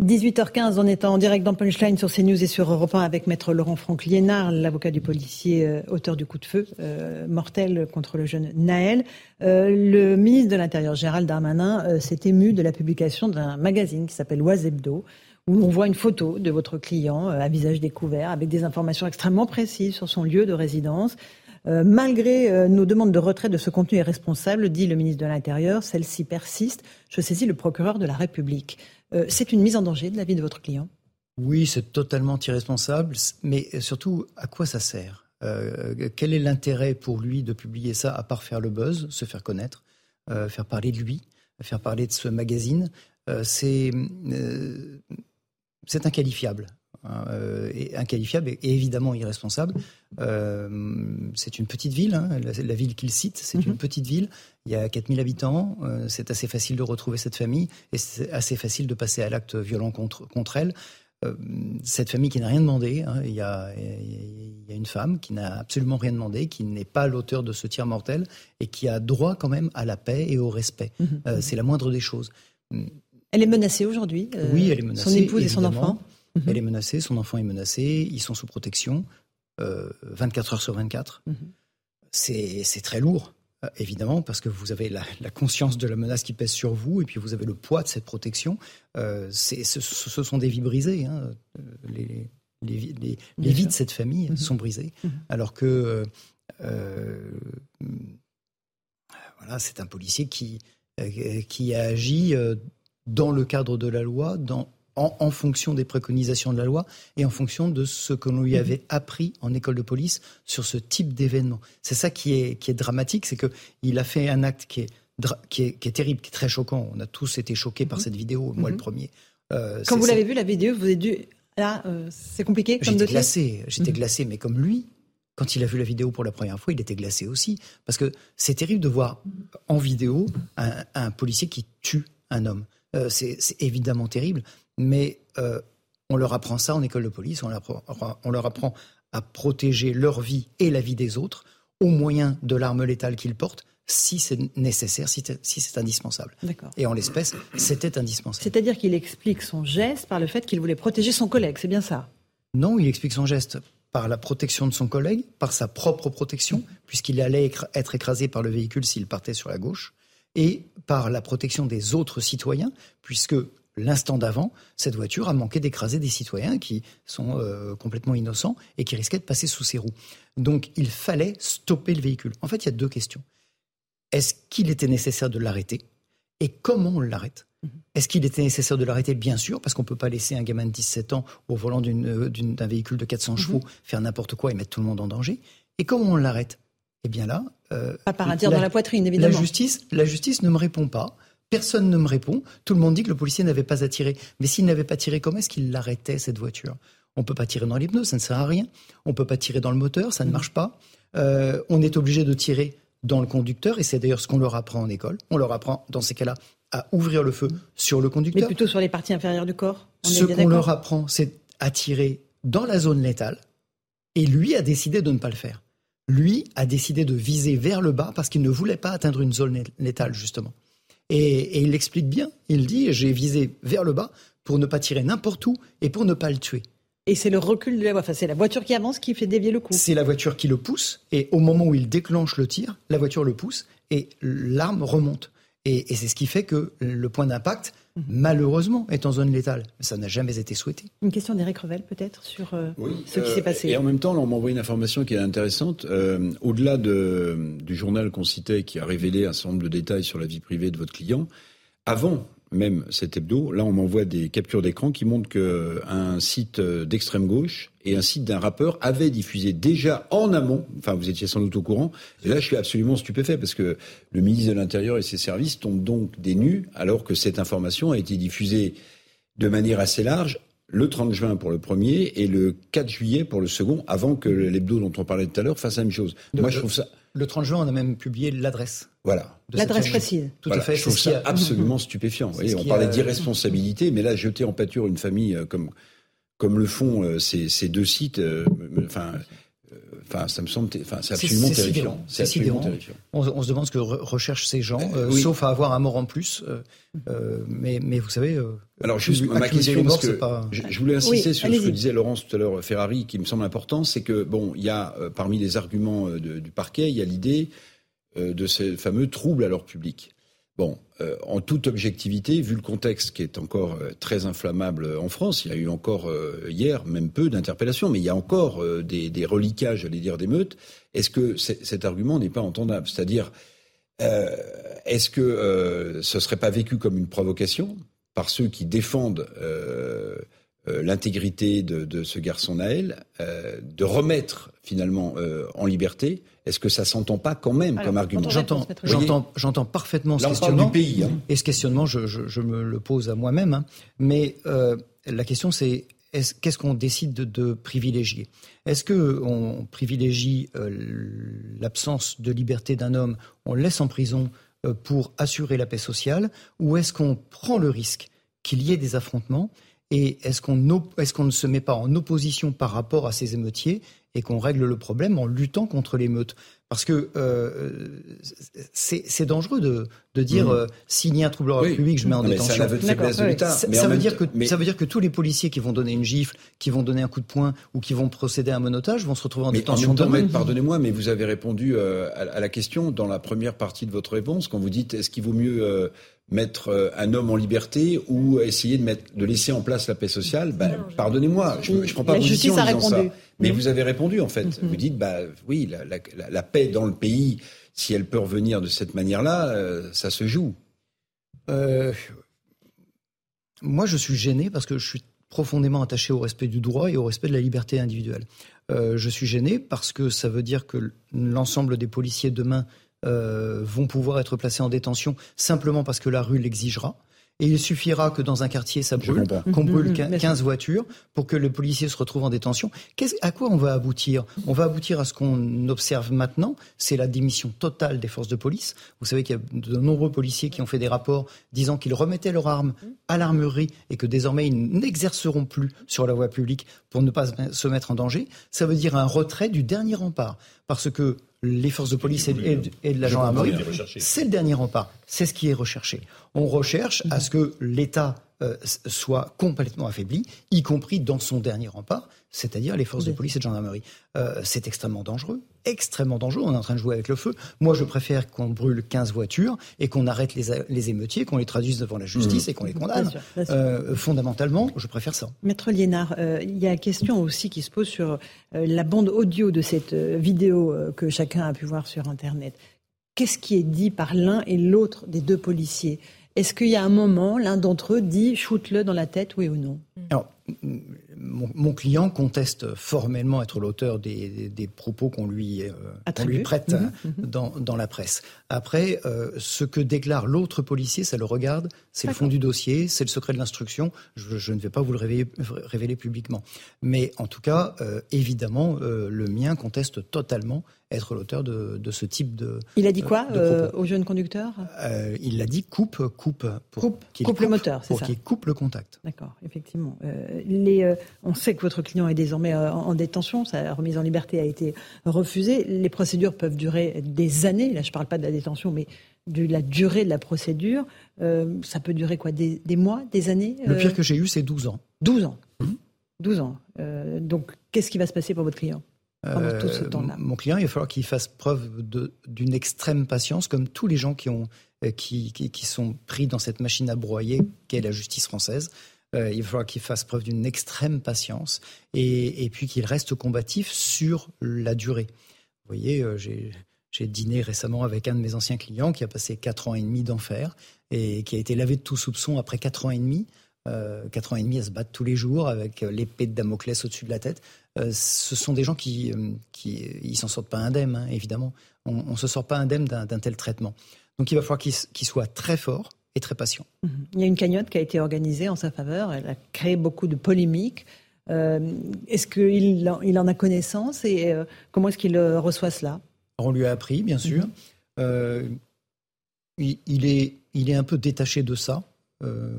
[SPEAKER 1] 18h15, on est en direct dans Punchline sur CNews et sur Europe 1 avec maître Laurent Franck Liénard, l'avocat du policier euh, auteur du coup de feu euh, mortel contre le jeune Naël. Euh, le ministre de l'Intérieur, Gérald Darmanin, s'est ému de la publication d'un magazine qui s'appelle Oisebdo, où on voit une photo de votre client à visage découvert avec des informations extrêmement précises sur son lieu de résidence. malgré nos demandes de retrait de ce contenu irresponsable, dit le ministre de l'Intérieur, celle-ci persiste. Je saisis le procureur de la République. Euh, c'est une mise en danger de la vie de votre client.
[SPEAKER 8] Oui, c'est totalement irresponsable, mais surtout, à quoi ça sert? Euh, Quel est l'intérêt pour lui de publier ça, à part faire le buzz, se faire connaître, euh, faire parler de lui, faire parler de ce magazine? C'est inqualifiable. Hein, euh, inqualifiable et, évidemment irresponsable. Euh, c'est une petite ville, hein, la, ville qu'il cite, c'est une mhm. petite ville. Il y a 4000 habitants. Euh, c'est assez facile de retrouver cette famille et c'est assez facile de passer à l'acte violent contre, contre elle. cette famille qui n'a rien demandé, hein, il, y a, il, y a, une femme qui n'a absolument rien demandé, qui n'est pas l'auteur de ce tir mortel et qui a droit quand même à la paix et au respect. Mhm. c'est la moindre des choses.
[SPEAKER 1] Elle est menacée aujourd'hui.
[SPEAKER 8] oui, elle est menacée.
[SPEAKER 1] Son épouse et son enfant?
[SPEAKER 8] Mhm. Elle est menacée, son enfant est menacé, ils sont sous protection, 24 euh, heures sur 24. Mhm. C'est très lourd, euh, évidemment, parce que vous avez la, conscience de la menace qui pèse sur vous, et puis vous avez le poids de cette protection. Euh, ce, ce, sont des vies brisées. Hein. Les, les, les, vies de cette famille mhm. sont brisées, alors que voilà, c'est un policier qui, qui a agi dans le cadre de la loi, dans en, fonction des préconisations de la loi et en fonction de ce que l'on lui mhm. avait appris en école de police sur ce type d'événement. C'est ça qui est, qui est dramatique, c'est qu'il a fait un acte qui est, qui, est, terrible, qui est très choquant. On a tous été choqués par mhm. cette vidéo, moi le mhm. premier.
[SPEAKER 1] Euh, Quand vous l'avez vu, la vidéo, vous avez dû... Là, euh, c'est compliqué
[SPEAKER 8] J'étais glacé, j'étais glacé, mais comme lui, quand il a vu la vidéo pour la première fois, il était glacé aussi. Parce que c'est terrible de voir en vidéo un, policier qui tue un homme. Euh, c'est évidemment terrible mais euh, on leur apprend ça en école de police, on leur, apprend, à protéger leur vie et la vie des autres au moyen de l'arme létale qu'ils portent si c'est nécessaire, si c'est indispensable. Et en l'espèce, c'était indispensable.
[SPEAKER 1] C'est-à-dire qu'il explique son geste par le fait qu'il voulait protéger son collègue, c'est bien ça?
[SPEAKER 8] Non, il explique son geste par la protection de son collègue, par sa propre protection, puisqu'il allait être écrasé par le véhicule s'il partait sur la gauche, et par la protection des autres citoyens, puisque l'instant d'avant, cette voiture a manqué d'écraser des citoyens qui sont euh, complètement innocents et qui risquaient de passer sous ses roues. Donc il fallait stopper le véhicule. En fait, il y a deux questions. Est-ce qu'il était nécessaire de l'arrêter? Et comment on l'arrête? Mhm. est-ce qu'il était nécessaire de l'arrêter? Bien sûr, parce qu'on ne peut pas laisser un gamin de 17 ans au volant euh, d'un véhicule de 400 mhm. chevaux faire n'importe quoi et mettre tout le monde en danger. Et comment on l'arrête? Eh bien là...
[SPEAKER 1] Euh, pas par un tir dans la poitrine, évidemment.
[SPEAKER 8] La justice, la justice ne me répond pas. Personne ne me répond. Tout le monde dit que le policier n'avait pas à tirer. Mais s'il n'avait pas tiré, comment est-ce qu'il l'arrêtait, cette voiture? On ne peut pas tirer dans les pneus, ça ne sert à rien. On ne peut pas tirer dans le moteur, ça ne marche pas. Euh, on est obligé de tirer dans le conducteur, et c'est d'ailleurs ce qu'on leur apprend en école. On leur apprend, dans ces cas-là, à ouvrir le feu sur le conducteur.
[SPEAKER 1] Mais plutôt sur les parties inférieures du corps
[SPEAKER 8] Ce qu'on leur apprend, c'est à tirer dans la zone létale, et lui a décidé de ne pas le faire. Lui a décidé de viser vers le bas parce qu'il ne voulait pas atteindre une zone létale, justement. Et, il l'explique bien. Il dit j'ai visé vers le bas pour ne pas tirer n'importe où et pour ne pas le tuer.
[SPEAKER 1] Et c'est le recul de la voiture. Enfin, c'est la voiture qui avance qui fait dévier le coup.
[SPEAKER 8] C'est la voiture qui le pousse. Et au moment où il déclenche le tir, la voiture le pousse et l'arme remonte. Et, c'est ce qui fait que le point d'impact. Malheureusement, est en zone létale. Ça n'a jamais été souhaité.
[SPEAKER 1] Une question d'Éric Revel, peut-être, sur euh, ce qui s'est passé.
[SPEAKER 5] Et en même temps, on m'a envoyé une information qui est intéressante. Euh, au-delà de, du journal qu'on citait, qui a révélé un certain nombre de détails sur la vie privée de votre client, avant même cet hebdo, là on m'envoie des captures d'écran qui montrent qu'un site d'extrême gauche et un site d'un rappeur avaient diffusé déjà en amont, enfin vous étiez sans doute au courant, et là je suis absolument stupéfait parce que le ministre de l'Intérieur et ses services tombent donc des nus alors que cette information a été diffusée de manière assez large le 30 juin pour le premier et le 4 juillet pour le second, avant que l'hebdo dont on parlait tout à l'heure fasse la même chose. Moi, je trouve ça.
[SPEAKER 8] Le 30 juin, on a même publié l'adresse.
[SPEAKER 5] Voilà.
[SPEAKER 1] L'adresse précise.
[SPEAKER 5] Tout à fait. Je trouve ça absolument stupéfiant. on parlait d'irresponsabilité, mais là, jeter en pâture une famille euh, comme, comme le font euh, ces, ces, deux sites, euh, enfin, Enfin, ça me semble, enfin, c'est absolument terrifiant.
[SPEAKER 8] C'est absolument terrifiant. On, se demande ce que recherchent ces gens, euh, sauf à avoir un mort en plus. Euh, euh, mais, mais vous savez.
[SPEAKER 5] Alors, juste ma question, parce que pas... je, voulais insister sur ce que disait Laurence tout à l'heure, Ferrari, qui me semble important, c'est que bon, il y a parmi les arguments du parquet, il y a l'idée de ces fameux troubles à l'ordre public. Bon, euh, en toute objectivité, vu le contexte qui est encore euh, très inflammable en France, il y a eu encore euh, hier même peu d'interpellations, mais il y a encore des, des, reliquages, j'allais dire, d'émeutes. Est-ce que cet argument n'est pas entendable? C'est-à-dire, est-ce que ce ne serait pas vécu comme une provocation par ceux qui défendent l'intégrité de, de, ce garçon Naël, de remettre finalement en liberté est-ce que ça s'entend pas quand même comme argument?
[SPEAKER 8] J'entends, j'entends, j'entends parfaitement ce questionnement. Du pays, hein. Et ce questionnement, je, je, me le pose à moi-même. Hein. Mais euh, la question, c'est qu'est-ce qu'on décide de, privilégier? Est-ce qu'on privilégie euh, l'absence de liberté d'un homme, on le laisse en prison euh, pour assurer la paix sociale, ou est-ce qu'on prend le risque qu'il y ait des affrontements et est-ce qu'on est ne se met pas en opposition par rapport à ces émeutiers et qu'on règle le problème en luttant contre l'émeute? Parce que euh, c'est dangereux de, de dire mmh. euh, s'il y a un trouble oui. public, je mets en détention.
[SPEAKER 5] De de l'État.
[SPEAKER 8] Ça, ça, veut dire que ça veut dire que tous les policiers qui vont donner une gifle, qui vont donner un coup de poing ou qui vont procéder à un monotage vont se retrouver en détention.
[SPEAKER 5] En pardonnez-moi, mais vous avez répondu euh, à, à, la question dans la première partie de votre réponse quand vous dites est-ce qu'il vaut mieux euh, mettre euh, un homme en liberté ou essayer de, mettre, de laisser en place la paix sociale, bah, pardonnez-moi, je ne prends pas la position en disant ça. Mais vous avez répondu en fait. Mm-hmm. Vous dites, bah oui, la, la, la, paix dans le pays, si elle peut revenir de cette manière-là, euh, ça se joue. Euh,
[SPEAKER 8] moi, je suis gêné parce que je suis profondément attaché au respect du droit et au respect de la liberté individuelle. Euh, je suis gêné parce que ça veut dire que l'ensemble des policiers demain euh, vont pouvoir être placés en détention simplement parce que la rue l'exigera. Et il suffira que dans un quartier, ça brûle, qu'on brûle 15 mmh, mmh, voitures pour que le policier se retrouve en détention. À quoi on va aboutir? On va aboutir à ce qu'on observe maintenant, c'est la démission totale des forces de police. Vous savez qu'il y a de nombreux policiers qui ont fait des rapports disant qu'ils remettaient leurs armes à l'armurerie et que désormais ils n'exerceront plus sur la voie publique pour ne pas se mettre en danger. Ça veut dire un retrait du dernier rempart. Parce que les forces de police et, de la gendarmerie, c'est le dernier rempart. C'est ce qui est recherché. On recherche à ce que l'État euh, soit complètement affaibli, y compris dans son dernier rempart, c'est-à-dire les forces de police et de gendarmerie. Euh, c'est extrêmement dangereux, extrêmement dangereux. On est en train de jouer avec le feu. Moi, je préfère qu'on brûle 15 voitures et qu'on arrête les, émeutiers, qu'on les traduise devant la justice mmh. et qu'on les condamne. Euh, fondamentalement, je préfère ça.
[SPEAKER 1] Maître Liénard, il y a une question aussi qui se pose sur la bande audio de cette vidéo que chacun a pu voir sur Internet. Qu'est-ce qui est dit par l'un et l'autre des deux policiers? Est-ce qu'il y a un moment, l'un d'entre eux dit shoot-le dans la tête, oui ou non?
[SPEAKER 8] Mon, client conteste formellement être l'auteur des, propos qu'on lui, euh, lui prête mhm, mhm. Dans, la presse. Après, euh, ce que déclare l'autre policier, ça le regarde, c'est le fond du dossier, c'est le secret de l'instruction. Je, ne vais pas vous le révéler, publiquement. Mais en tout cas, euh, évidemment, le mien conteste totalement être l'auteur de, ce type de.
[SPEAKER 1] Il a dit quoi au jeune conducteur?
[SPEAKER 8] Il l'a dit coupe, coupe.
[SPEAKER 1] Pour coupe, coupe, le moteur, c'est
[SPEAKER 8] ça Pour qu'il coupe le contact.
[SPEAKER 1] D'accord, effectivement. les, on sait que votre client est désormais euh, en détention, sa remise en liberté a été refusée. Les procédures peuvent durer des années. Là, je ne parle pas de la détention, mais de la durée de la procédure. Euh, ça peut durer quoi des, mois, des années
[SPEAKER 8] Le pire euh que j'ai eu, c'est 12 ans.
[SPEAKER 1] 12 ans 12 mmh. ans. donc, qu'est-ce qui va se passer pour votre client? Pendant tout ce temps-là
[SPEAKER 8] Mon client, il va falloir qu'il fasse preuve d'une extrême patience, comme tous les gens qui, ont, qui, qui, sont pris dans cette machine à broyer qu'est la justice française. Euh, il va falloir qu'il fasse preuve d'une extrême patience et, puis qu'il reste combatif sur la durée. Vous voyez, euh, j'ai dîné récemment avec un de mes anciens clients qui a passé 4 ans et demi d'enfer et qui a été lavé de tout soupçon après 4 ans et demi. Euh, 4 ans et demi à se battre tous les jours avec l'épée de Damoclès au-dessus de la tête. Euh, ce sont des gens qui, qui ils s'en sortent pas indemnes, hein, évidemment. On ne se sort pas indemne d'un tel traitement. Donc il va falloir qu'il soit très fort, et très patient.
[SPEAKER 1] Mhm. Il y a une cagnotte qui a été organisée en sa faveur. Elle a créé beaucoup de polémiques. Euh, est-ce qu'il il en a connaissance et euh, comment est-ce qu'il euh, reçoit cela?
[SPEAKER 8] On lui a appris, bien sûr. Mhm. il, est, il est un peu détaché de ça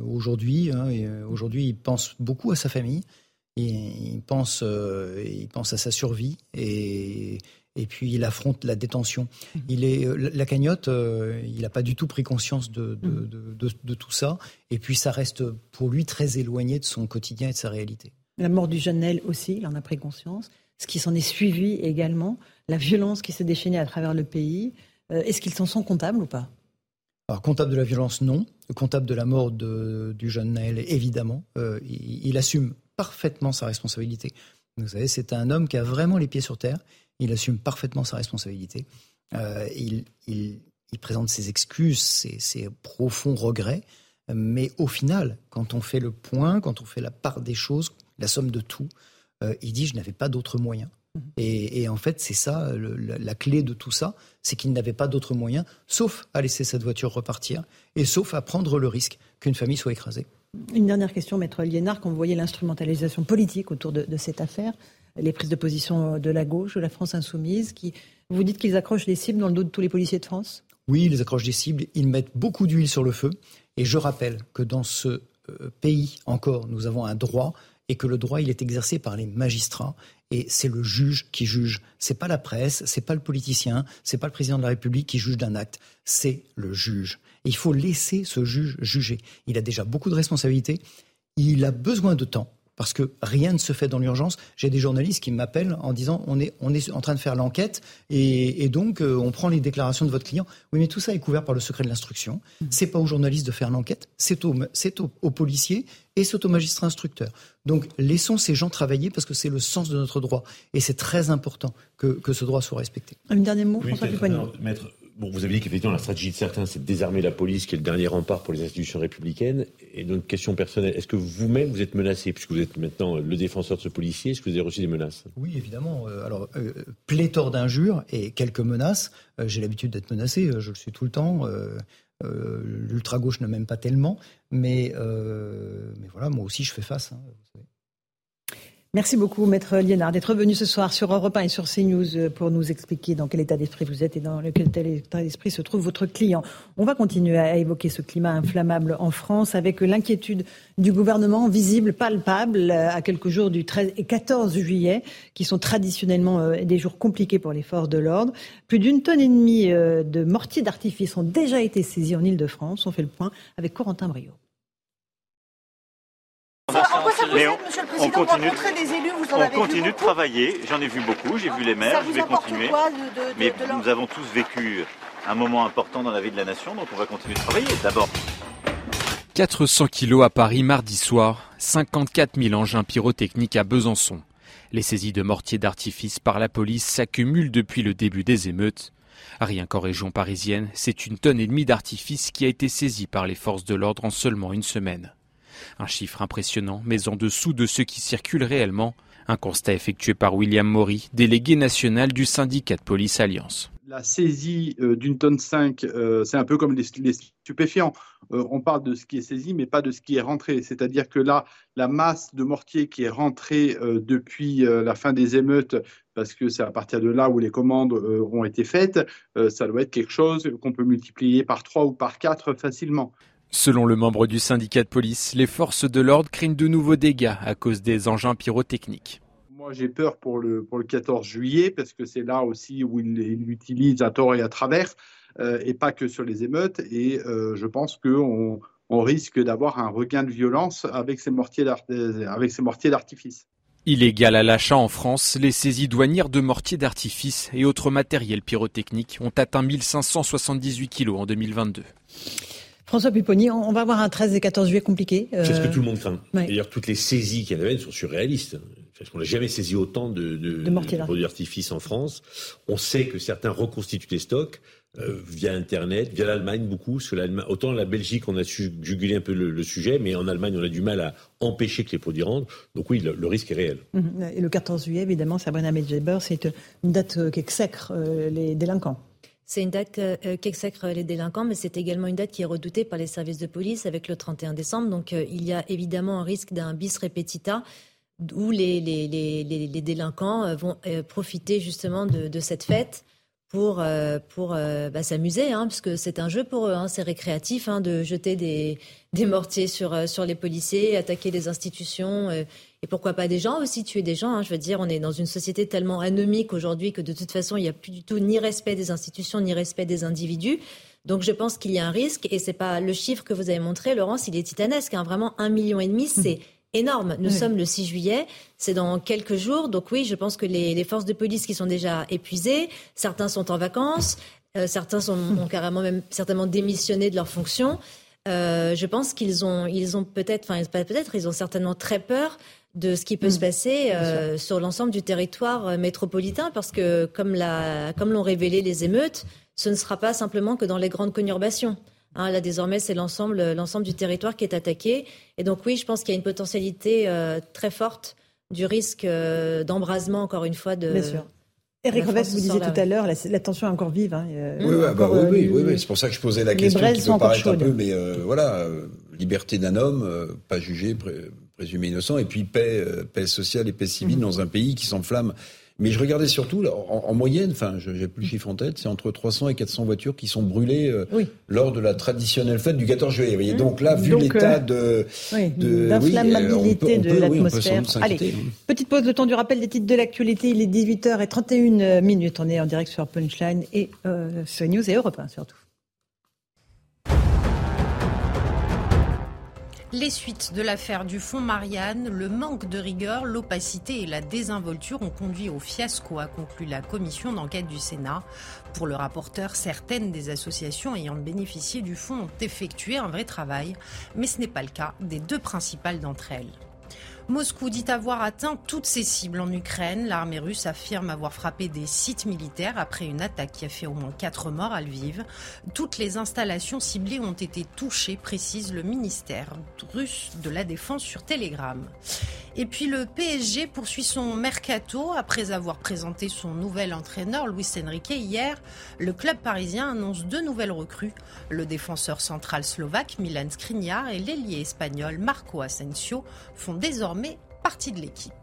[SPEAKER 8] aujourd'hui. Hein, aujourd'hui, il pense beaucoup à sa famille. Il, pense, il pense à sa survie et, et puis il affronte la détention. Mmh. Il est la cagnotte, il n'a pas du tout pris conscience de de, mmh. de, de, tout ça. Et puis ça reste pour lui très éloigné de son quotidien et de sa réalité.
[SPEAKER 1] La mort du jeune Nel aussi, il en a pris conscience. Ce qui s'en est suivi également, la violence qui s'est déchaînée à travers le pays. Est-ce qu'ils s'en sont comptables ou pas?
[SPEAKER 8] Alors, comptable de la violence, non. Comptable de la mort du jeune Naël, évidemment. Euh, il, assume parfaitement sa responsabilité. Vous savez, c'est un homme qui a vraiment les pieds sur terre. Il assume parfaitement sa responsabilité. Euh, il, présente ses excuses, ses, profonds regrets. Mais au final, quand on fait le point, quand on fait la part des choses, la somme de tout, euh, il dit je n'avais pas d'autre moyen. Et, en fait, c'est ça, la, clé de tout ça, c'est qu'il n'avait pas d'autre moyen, sauf à laisser cette voiture repartir, et sauf à prendre le risque qu'une famille soit écrasée.
[SPEAKER 1] Une dernière question, Maître Liénard, quand vous voyez l'instrumentalisation politique autour de, cette affaire, les prises de position de la gauche, de la France insoumise, qui, vous dites qu'ils accrochent les cibles dans le dos de tous les policiers de France?
[SPEAKER 8] Oui, ils accrochent des cibles, ils mettent beaucoup d'huile sur le feu, et je rappelle que dans ce euh, pays encore, nous avons un droit et que le droit il est exercé par les magistrats. Et c'est le juge qui juge. C'est pas la presse, c'est pas le politicien, c'est pas le président de la République qui juge d'un acte, c'est le juge. Il faut laisser ce juge juger. Il a déjà beaucoup de responsabilités, il a besoin de temps parce que rien ne se fait dans l'urgence. J'ai des journalistes qui m'appellent en disant on est, on est en train de faire l'enquête et, donc euh, on prend les déclarations de votre client. Oui, mais tout ça est couvert par le secret de l'instruction. Mmh. C'est pas aux journalistes de faire l'enquête, c'est aux, aux, policiers et c'est aux magistrats instructeurs. Donc laissons ces gens travailler parce que c'est le sens de notre droit et c'est très important que, que, ce droit soit respecté.
[SPEAKER 1] Un dernier mot, François
[SPEAKER 6] Maître, Vous avez dit qu'effectivement, la stratégie de certains, c'est de désarmer la police, qui est le dernier rempart pour les institutions républicaines. Et donc, question personnelle, est-ce que vous-même, vous êtes menacé, puisque vous êtes maintenant le défenseur de ce policier, est-ce que vous avez reçu des menaces?
[SPEAKER 8] Oui, évidemment. Euh, alors, euh, pléthore d'injures et quelques menaces. Euh, j'ai l'habitude d'être menacé, je le suis tout le temps. L'ultra-gauche ne m'aime pas tellement. Mais, mais voilà, moi aussi, je fais face. Hein.
[SPEAKER 1] Merci beaucoup, Maître Liénard, d'être venu ce soir sur Europe 1 et sur CNews euh, pour nous expliquer dans quel état d'esprit vous êtes et dans quel état d'esprit se trouve votre client. On va continuer à évoquer ce climat inflammable en France avec l'inquiétude du gouvernement visible, palpable, euh, à quelques jours du 13 et 14 juillet, qui sont traditionnellement euh, des jours compliqués pour les forces de l'ordre. Plus d'une tonne et demie de mortiers d'artifice ont déjà été saisis en Ile-de-France. On fait le point avec Corentin Brio.
[SPEAKER 16] En quoi ça vous aide, Monsieur le Président, on continue, des élus, vous en on continue de travailler, j'en ai vu beaucoup, j'ai vu les maires, je vais continuer. mais nous avons tous vécu un moment important dans la vie de la nation, donc on va continuer de travailler. D'abord,
[SPEAKER 17] 400 kilos à Paris mardi soir, 54 000 engins pyrotechniques à Besançon. Les saisies de mortiers d'artifice par la police s'accumulent depuis le début des émeutes. Rien qu'en région parisienne, c'est une tonne et demie d'artifice qui a été saisie par les forces de l'ordre en seulement une semaine. Un chiffre impressionnant, mais en dessous de ce qui circule réellement. Un constat effectué par William Maury, délégué national du syndicat de police Alliance.
[SPEAKER 18] La saisie euh, d'une tonne 5, euh, c'est un peu comme les, stupéfiants. Euh, on parle de ce qui est saisi, mais pas de ce qui est rentré. C'est-à-dire que là, la masse de mortiers qui est rentrée depuis la fin des émeutes, parce que c'est à partir de là où les commandes ont été faites, ça doit être quelque chose qu'on peut multiplier par 3 ou par 4 facilement.
[SPEAKER 17] Selon le membre du syndicat de police, les forces de l'ordre craignent de nouveaux dégâts à cause des engins pyrotechniques.
[SPEAKER 18] Moi, j'ai peur pour le, pour le 14 juillet parce que c'est là aussi où il l'utilise à tort et à travers euh, et pas que sur les émeutes. Et euh, je pense qu'on on risque d'avoir un regain de violence avec ces mortiers d'artifice.
[SPEAKER 17] Illégal à l'achat en France, les saisies douanières de mortiers d'artifice et autres matériels pyrotechniques ont atteint 1578 kilos en 2022.
[SPEAKER 1] François Pupponi, on va avoir un 13 et 14 juillet compliqué.
[SPEAKER 6] C'est ce que tout le monde craint. D'ailleurs, toutes les saisies qu'il y avait sont surréalistes. Parce qu'on n'a jamais saisi autant de, de, produits d'artifice en France. On sait que certains reconstituent les stocks euh, via Internet, via l'Allemagne beaucoup. autant la Belgique, on a su juguler un peu le, sujet, mais en Allemagne, on a du mal à empêcher que les produits rentrent. Donc oui, le, risque est réel.
[SPEAKER 1] Mhm. Et le 14 juillet, évidemment, Sabrina Medjeber, c'est une date euh, qui exècre euh, les délinquants.
[SPEAKER 19] C'est une date euh, qui exècre les délinquants, mais c'est également une date qui est redoutée par les services de police avec le 31 décembre. Donc euh, il y a évidemment un risque d'un bis repetita où les, les, les, délinquants euh, vont profiter justement de, cette fête pour, pour bah, s'amuser, hein, parce que c'est un jeu pour eux, hein, c'est récréatif hein, de jeter des, des mortiers sur, sur les policiers, attaquer les institutions. Et pourquoi pas des gens aussi tuer des gens hein. Je veux dire, on est dans une société tellement anomique aujourd'hui que de toute façon, il n'y a plus du tout ni respect des institutions, ni respect des individus. Donc je pense qu'il y a un risque, et c'est pas le chiffre que vous avez montré, Laurence, il est titanesque. Hein. Vraiment, un million et demi, c'est énorme. Nous sommes le 6 juillet, c'est dans quelques jours. Donc oui, je pense que les, forces de police qui sont déjà épuisées, certains sont en vacances, euh, certains sont, ont carrément même certainement démissionné de leurs fonctions. Euh, je pense qu'ils ont, ils ont peut-être, enfin peut-être, ils ont certainement très peur de ce qui peut se mm. passer euh, sur l'ensemble du territoire métropolitain, parce que comme comme l'ont révélé les émeutes, ce ne sera pas simplement que dans les grandes conurbations. Hein, là, désormais, c'est l'ensemble, l'ensemble du territoire qui est attaqué. Et donc, oui, je pense qu'il y a une potentialité euh, très forte du risque euh, d'embrasement, encore une fois, de.
[SPEAKER 1] Bien sûr. Eric Reves, vous disiez tout à l'heure, la, tension est encore vive. Hein.
[SPEAKER 5] Oui, bah oui, oui, oui, c'est pour ça que je posais la question qui peut paraître un peu, mais euh, voilà, liberté d'un homme, pas jugé, présumé innocent, et puis paix, paix sociale et paix civile mmh. dans un pays qui s'enflamme mais je regardais surtout, en, moyenne, enfin, j'ai plus le chiffre en tête, c'est entre 300 et 400 voitures qui sont brûlées euh, lors de la traditionnelle fête du 14 juillet. Donc là, vu l'état euh,
[SPEAKER 1] de, d'inflammabilité de l'atmosphère. Allez, petite pause, le temps du rappel des titres de l'actualité. Il est 18h31 minutes. On est en direct sur Punchline et euh, sur News et Europe 1 surtout.
[SPEAKER 2] Les suites de l'affaire du fonds Marianne, le manque de rigueur, l'opacité et la désinvolture ont conduit au fiasco, a conclu la commission d'enquête du Sénat. Pour le rapporteur, certaines des associations ayant bénéficié du fonds ont effectué un vrai travail, mais ce n'est pas le cas des deux principales d'entre elles. Moscou dit avoir atteint toutes ses cibles en Ukraine. L'armée russe affirme avoir frappé des sites militaires après une attaque qui a fait au moins quatre morts à Lviv. Toutes les installations ciblées ont été touchées, précise le ministère russe de la Défense sur Telegram. Et puis le PSG poursuit son mercato après avoir présenté son nouvel entraîneur Luis Enrique hier. Le club parisien annonce deux nouvelles recrues le défenseur central slovaque Milan Skriniar et l'ailier espagnol Marco Asensio font désormais partie de l'équipe.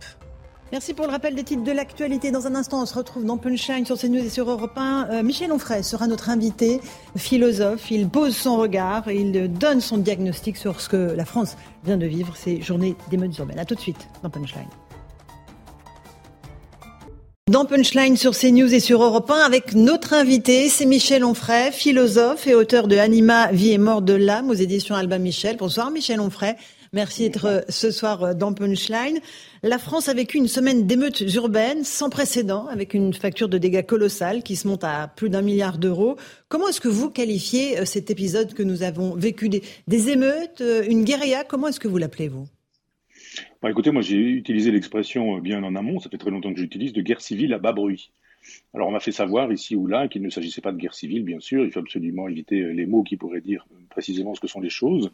[SPEAKER 1] Merci pour le rappel des titres de l'actualité. Dans un instant, on se retrouve dans Punchline sur CNews et sur Europe 1. Euh, Michel Onfray sera notre invité, philosophe. Il pose son regard il donne son diagnostic sur ce que la France vient de vivre, ces journées d'émeutes urbaines. A tout de suite dans Punchline. Dans Punchline sur CNews et sur Europe 1 avec notre invité, c'est Michel Onfray, philosophe et auteur de Anima, vie et mort de l'âme aux éditions Alba Michel. Bonsoir Michel Onfray. Merci d'être euh, ce soir euh, dans Punchline. La France a vécu une semaine d'émeutes urbaines sans précédent, avec une facture de dégâts colossale qui se monte à plus d'un milliard d'euros. Comment est-ce que vous qualifiez euh, cet épisode que nous avons vécu des, émeutes, une guérilla? Comment est-ce que vous l'appelez, vous?
[SPEAKER 20] Bah, Écoutez, moi j'ai utilisé l'expression bien en amont, ça fait très longtemps que j'utilise, de guerre civile à bas bruit. Alors on m'a fait savoir ici ou là qu'il ne s'agissait pas de guerre civile, bien sûr, il faut absolument éviter les mots qui pourraient dire précisément ce que sont les choses.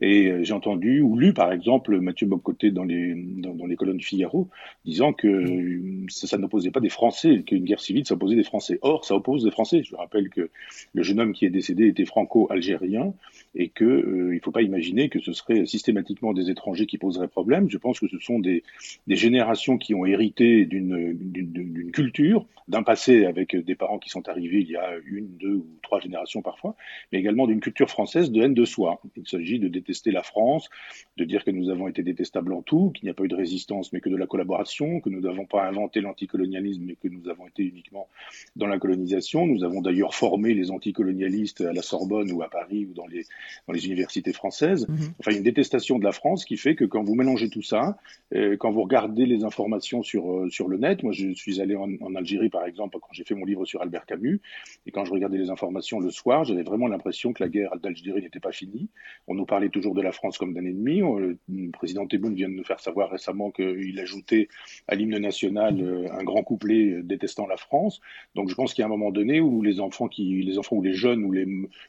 [SPEAKER 20] Et euh, j'ai entendu ou lu par exemple Mathieu Bocoté dans les, dans, les colonnes du Figaro disant que euh, ça, n'opposait pas des Français, qu'une guerre civile ça opposait des Français. Or, ça oppose des Français. Je rappelle que le jeune homme qui est décédé était franco-algérien et qu'il euh, ne faut pas imaginer que ce serait systématiquement des étrangers qui poseraient problème. Je pense que ce sont des, des générations qui ont hérité d'une culture, d'un passé avec des parents qui sont arrivés il y a une, deux ou trois générations parfois, mais également d'une culture française de haine de soi. Il s'agit de détester la France, de dire que nous avons été détestables en tout, qu'il n'y a pas eu de résistance mais que de la collaboration, que nous n'avons pas inventé l'anticolonialisme mais que nous avons été uniquement dans la colonisation. Nous avons d'ailleurs formé les anticolonialistes à la Sorbonne ou à Paris ou dans les dans les universités françaises. Mhm. Enfin, une détestation de la France qui fait que quand vous mélangez tout ça, euh, quand vous regardez les informations sur, euh, sur le net, moi je suis allé en, Algérie par exemple quand j'ai fait mon livre sur Albert Camus, et quand je regardais les informations le soir, j'avais vraiment l'impression que la guerre d'Algérie n'était pas finie. On nous parlait toujours de la France comme d'un ennemi. le président Tebboune vient de nous faire savoir récemment qu'il ajoutait à l'hymne national euh, un grand couplet détestant la France. Donc je pense qu'il y a un moment donné où les enfants, qui, les enfants ou les jeunes ou les,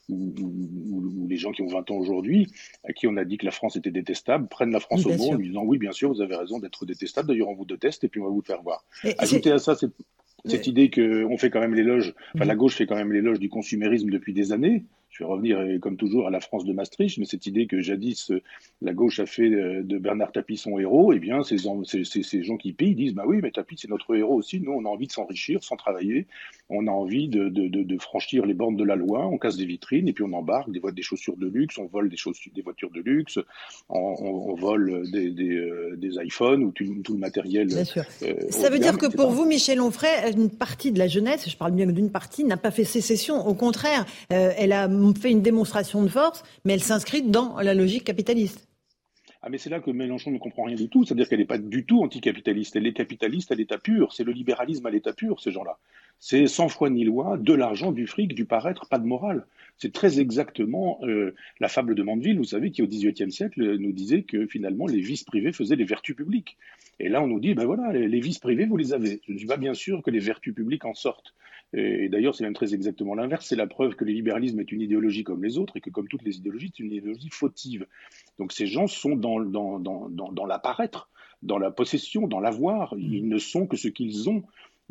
[SPEAKER 20] ou, ou les gens qui ont 20 ans aujourd'hui, à qui on a dit que la France était détestable, prennent la France au mot en disant oui, bien sûr, vous avez raison d'être détestable, d'ailleurs on vous déteste et puis on va vous faire voir. Ajoutez à ça cette, idée qu'on fait quand même l'éloge, enfin la gauche fait quand même l'éloge du consumérisme depuis des années. Je vais revenir, comme toujours, à la France de Maastricht, mais cette idée que jadis la gauche a fait de Bernard Tapie son héros, eh bien, ces, ces, gens qui pillent disent, bah oui, mais Tapie, c'est notre héros aussi. Nous, on a envie de s'enrichir sans travailler. On a envie de, de, franchir les bornes de la loi. On casse des vitrines et puis on embarque des, des chaussures de luxe, on vole des, chaussures, des voitures de luxe, on, vole des, des, iPhones ou tout, le matériel.
[SPEAKER 1] Bien sûr. Ça veut dire que pour vous, Michel Onfray, une partie de la jeunesse, je parle bien d'une partie, n'a pas fait sécession. Au contraire, euh, elle a fait une démonstration de force, mais elle s'inscrit dans la logique capitaliste.
[SPEAKER 20] Ah mais c'est là que Mélenchon ne comprend rien du tout, c'est-à-dire qu'elle n'est pas du tout anticapitaliste, elle est capitaliste à l'état pur, c'est le libéralisme à l'état pur, ces gens-là. C'est sans foi ni loi, de l'argent, du fric, du paraître, pas de morale. C'est très exactement euh, la fable de Mandeville, vous savez, qui au XVIIIe siècle nous disait que finalement les vices privés faisaient les vertus publiques. Et là on nous dit, ben voilà, les, vices privés, vous les avez. Je ne suis pas bien sûr que les vertus publiques en sortent. Et, d'ailleurs, c'est même très exactement l'inverse. C'est la preuve que le libéralisme est une idéologie comme les autres et que, comme toutes les idéologies, c'est une idéologie fautive. Donc ces gens sont dans, dans, l'apparaître, dans la possession, dans l'avoir. Ils ne sont que ce qu'ils ont.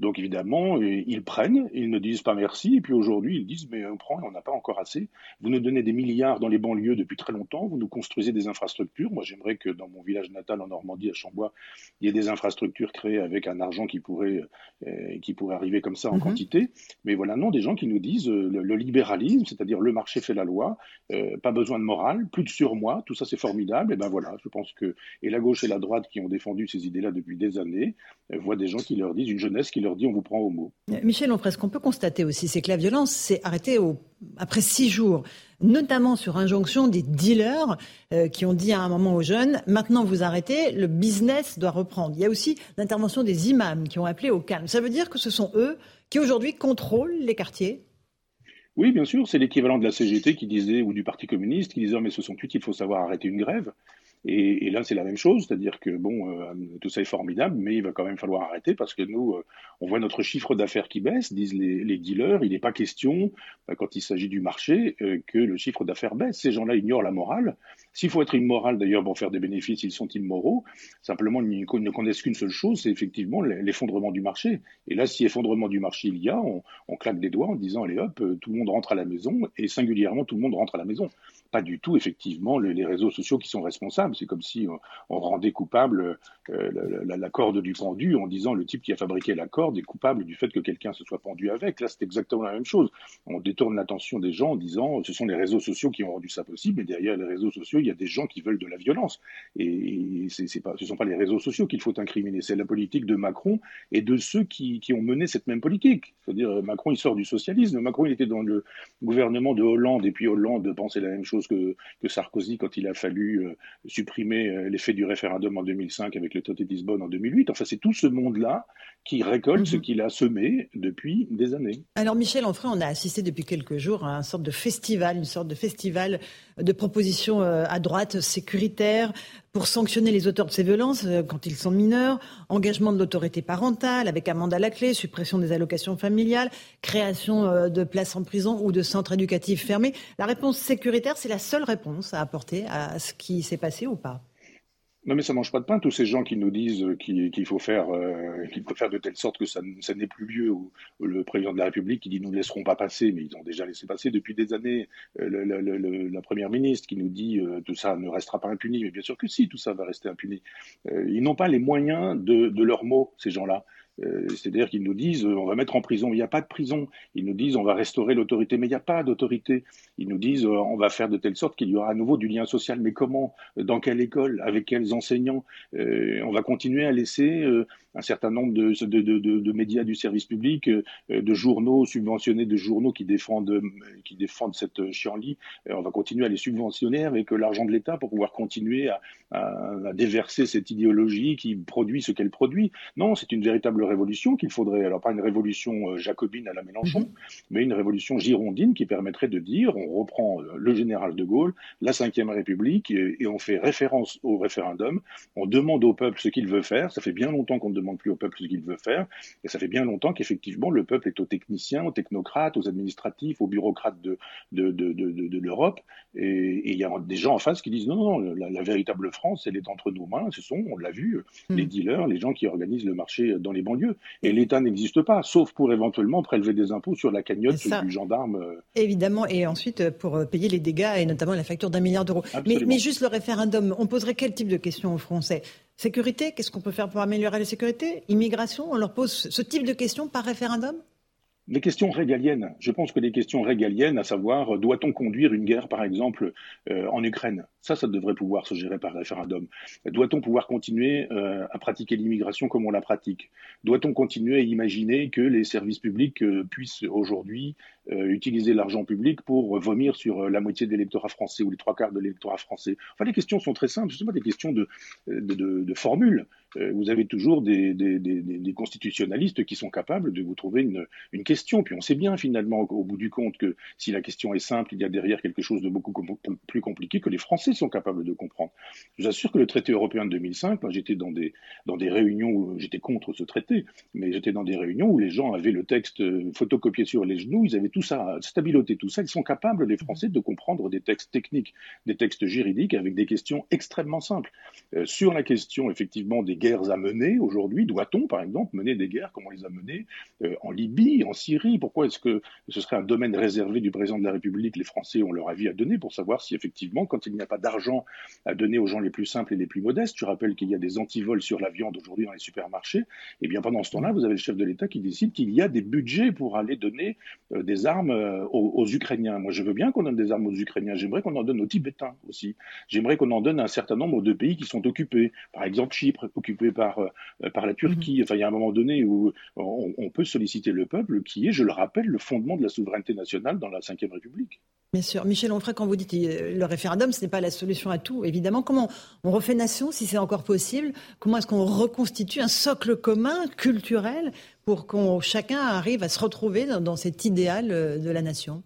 [SPEAKER 20] Donc évidemment, euh, ils prennent, ils ne disent pas merci, et puis aujourd'hui ils disent mais on prend et on n'a pas encore assez. Vous nous donnez des milliards dans les banlieues depuis très longtemps, vous nous construisez des infrastructures. Moi j'aimerais que dans mon village natal en Normandie, à Chambois, il y ait des infrastructures créées avec un argent qui pourrait, euh, qui pourrait arriver comme ça en mhm. quantité. Mais voilà, non, des gens qui nous disent euh, le, libéralisme, c'est-à-dire le marché fait la loi, pas besoin de morale, plus de surmoi, tout ça c'est formidable. Et ben voilà, je pense que et la gauche et la droite qui ont défendu ces idées-là depuis des années voient des gens qui leur disent une jeunesse qui leur dit on vous prend au mot.
[SPEAKER 1] Michel Onfray, ce qu'on peut constater aussi, c'est que la violence s'est arrêtée après six jours, notamment sur injonction des dealers euh, qui ont dit à un moment aux jeunes maintenant vous arrêtez, le business doit reprendre. Il y a aussi l'intervention des imams qui ont appelé au calme. Ça veut dire que ce sont eux qui aujourd'hui contrôlent les quartiers?
[SPEAKER 20] Oui, bien sûr, c'est l'équivalent de la CGT qui disait, ou du Parti communiste, qui disait, oh, mais ce sont il faut savoir arrêter une grève. Et, là, c'est la même chose, c'est-à-dire que bon, euh, tout ça est formidable, mais il va quand même falloir arrêter parce que nous, euh, on voit notre chiffre d'affaires qui baisse, disent les, dealers. Il n'est pas question, bah, quand il s'agit du marché, euh, que le chiffre d'affaires baisse. Ces gens-là ignorent la morale. S'il faut être immoral d'ailleurs pour faire des bénéfices, ils sont immoraux. Simplement, ils ne connaissent qu'une seule chose, c'est effectivement l'effondrement du marché. Et là, si effondrement du marché il y a, on, on claque des doigts en disant allez hop, tout le monde rentre à la maison et singulièrement tout le monde rentre à la maison pas du tout effectivement les, réseaux sociaux qui sont responsables. C'est comme si on, rendait coupable euh, la, corde du pendu en disant le type qui a fabriqué la corde est coupable du fait que quelqu'un se soit pendu avec. Là, c'est exactement la même chose. On détourne l'attention des gens en disant ce sont les réseaux sociaux qui ont rendu ça possible, mais derrière les réseaux sociaux, il y a des gens qui veulent de la violence. Et, ce ne sont pas les réseaux sociaux qu'il faut incriminer, c'est la politique de Macron et de ceux qui, qui ont mené cette même politique. C'est-à-dire Macron, il sort du socialisme. Macron, il était dans le gouvernement de Hollande et puis Hollande pensait la même chose que, Sarkozy quand il a fallu euh, supprimer euh, l'effet du référendum en 2005 avec le traité de Lisbonne en 2008. Enfin, c'est tout ce monde-là qui récolte ce mhm. qu'il a semé depuis des années.
[SPEAKER 1] Alors, Michel Onfray, on a assisté depuis quelques jours à une sorte de festival, une sorte de festival de propositions euh, à droite sécuritaires pour sanctionner les auteurs de ces violences quand ils sont mineurs, engagement de l'autorité parentale avec amende à la clé, suppression des allocations familiales, création de places en prison ou de centres éducatifs fermés. La réponse sécuritaire, c'est la seule réponse à apporter à ce qui s'est passé ou pas
[SPEAKER 20] non, mais ça mange pas de pain, tous ces gens qui nous disent qu'il faut faire, euh, qu'il faut faire de telle sorte que ça, ça n'est plus lieu, le président de la République qui dit nous ne laisserons pas passer, mais ils ont déjà laissé passer depuis des années, euh, la première ministre qui nous dit euh, tout ça ne restera pas impuni, mais bien sûr que si, tout ça va rester impuni. ils n'ont pas les moyens de, de leurs mots, ces gens-là. Euh, c'est-à-dire qu'ils nous disent euh, on va mettre en prison, il n'y a pas de prison. Ils nous disent on va restaurer l'autorité, mais il n'y a pas d'autorité. Ils nous disent euh, on va faire de telle sorte qu'il y aura à nouveau du lien social, mais comment? Dans quelle école? Avec quels enseignants? On va continuer à laisser un certain nombre de, de, de, de, médias du service public, de journaux subventionnés, de journaux qui défendent, qui défendent cette chienlit. On va continuer à les subventionner avec l'argent de l'État pour pouvoir continuer à, à, à déverser cette idéologie qui produit ce qu'elle produit. Non, c'est une véritable révolution qu'il faudrait, alors pas une révolution euh, jacobine à la Mélenchon, mhm. mais une révolution girondine qui permettrait de dire on reprend euh, le général de Gaulle, la Ve République, et, on fait référence au référendum, on demande au peuple ce qu'il veut faire, ça fait bien longtemps qu'on ne demande plus au peuple ce qu'il veut faire. Et ça fait bien longtemps qu'effectivement, le peuple est aux techniciens, aux technocrates, aux administratifs, aux bureaucrates de, de, de, de, l'Europe. Et il y a des gens en face qui disent non, non, la, la, véritable France, elle est entre nos mains. Ce sont, on l'a vu, hmm. les dealers, les gens qui organisent le marché dans les banlieues. Et l'État n'existe pas, sauf pour éventuellement prélever des impôts sur la cagnotte du gendarme. Euh.
[SPEAKER 1] Évidemment, et ensuite euh, pour euh, payer les dégâts et notamment la facture d'un milliard d'euros. Mais, mais, juste le référendum, on poserait quel type de questions aux Français? Sécurité, qu'est-ce qu'on peut faire pour améliorer la sécurité? Immigration, on leur pose ce type de questions par référendum?
[SPEAKER 20] Les questions régaliennes. Je pense que les questions régaliennes, à savoir, doit-on conduire une guerre, par exemple, euh, en Ukraine? Ça, ça devrait pouvoir se gérer par référendum. Doit-on pouvoir continuer euh, à pratiquer l'immigration comme on la pratique? Doit-on continuer à imaginer que les services publics euh, puissent aujourd'hui utiliser l'argent public pour vomir sur la moitié de l'électorat français ou les trois quarts de l'électorat français? Enfin, les questions sont très simples. Ce ne sont pas des questions de, de, formules. vous avez toujours des, des, constitutionnalistes qui sont capables de vous trouver une, une question puis on sait bien finalement au, bout du compte que si la question est simple, il y a derrière quelque chose de beaucoup plus compliqué que les Français sont capables de comprendre. Je vous assure que le traité européen de 2005, moi j'étais dans des, dans des réunions où j'étais contre ce traité, mais j'étais dans des réunions où les gens avaient le texte euh, photocopié sur les genoux, ils avaient tout ça, stabiloté tout ça, ils sont capables, les Français, de comprendre des textes techniques, des textes juridiques avec des questions extrêmement simples. Euh, sur la question effectivement des guerres à mener aujourd'hui, doit-on par exemple mener des guerres? Comme on les a menées euh, en Libye, en Syrie, pourquoi est-ce que ce serait un domaine réservé du président de la République? Les Français ont leur avis à donner pour savoir si effectivement, quand il n'y a pas d'argent à donner aux gens les plus simples et les plus modestes, je rappelle qu'il y a des antivols sur la viande aujourd'hui dans les supermarchés, et eh bien pendant ce temps-là, vous avez le chef de l'État qui décide qu'il y a des budgets pour aller donner euh, des armes euh, aux, Ukrainiens. Moi, je veux bien qu'on donne des armes aux Ukrainiens. J'aimerais qu'on en donne aux Tibétains aussi. J'aimerais qu'on en donne à un certain nombre de pays qui sont occupés. Par exemple, Chypre, occupé par, euh, par la Turquie. Mmh. Enfin, il y a un moment donné où on, on peut solliciter le peuple qui est, je le rappelle, le fondement de la souveraineté nationale dans la Ve République.
[SPEAKER 1] Bien sûr. Michel Onfray, quand vous dites euh, le référendum, ce n'est pas la solution à tout, évidemment. Comment on refait nation, si c'est encore possible? Comment est-ce qu'on reconstitue un socle commun culturel pour qu'on chacun arrive à se retrouver dans cet idéal euh, de la nation?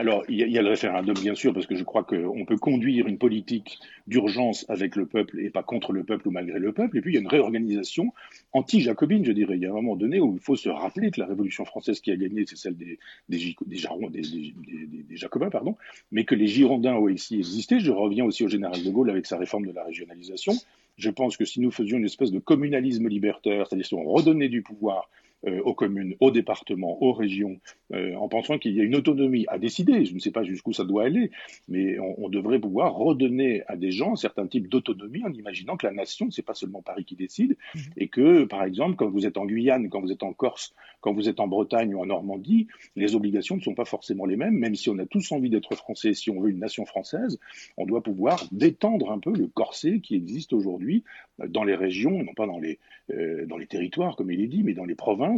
[SPEAKER 20] Alors, il y, a, le référendum, bien sûr, parce que je crois qu'on peut conduire une politique d'urgence avec le peuple et pas contre le peuple ou malgré le peuple. Et puis, il y a une réorganisation anti-jacobine, je dirais. Il y a un moment donné où il faut se rappeler que la Révolution française qui a gagné, c'est celle des, des, des, Jacobins, pardon, mais que les Girondins ont ici existé. Je reviens aussi au général de Gaulle avec sa réforme de la régionalisation. Je pense que si nous faisions une espèce de communalisme libertaire, c'est-à-dire si on redonnait du pouvoir euh, aux communes, aux départements, aux régions, euh, en pensant qu'il y a une autonomie à décider. Je ne sais pas jusqu'où ça doit aller, mais on, devrait pouvoir redonner à des gens un certain type d'autonomie en imaginant que la nation, c'est pas seulement Paris qui décide, mhm. et que, par exemple, quand vous êtes en Guyane, quand vous êtes en Corse, quand vous êtes en Bretagne ou en Normandie, les obligations ne sont pas forcément les mêmes, même si on a tous envie d'être français, si on veut une nation française, on doit pouvoir détendre un peu le corset qui existe aujourd'hui dans les régions, non pas dans les, euh, dans les territoires, comme il est dit, mais dans les provinces,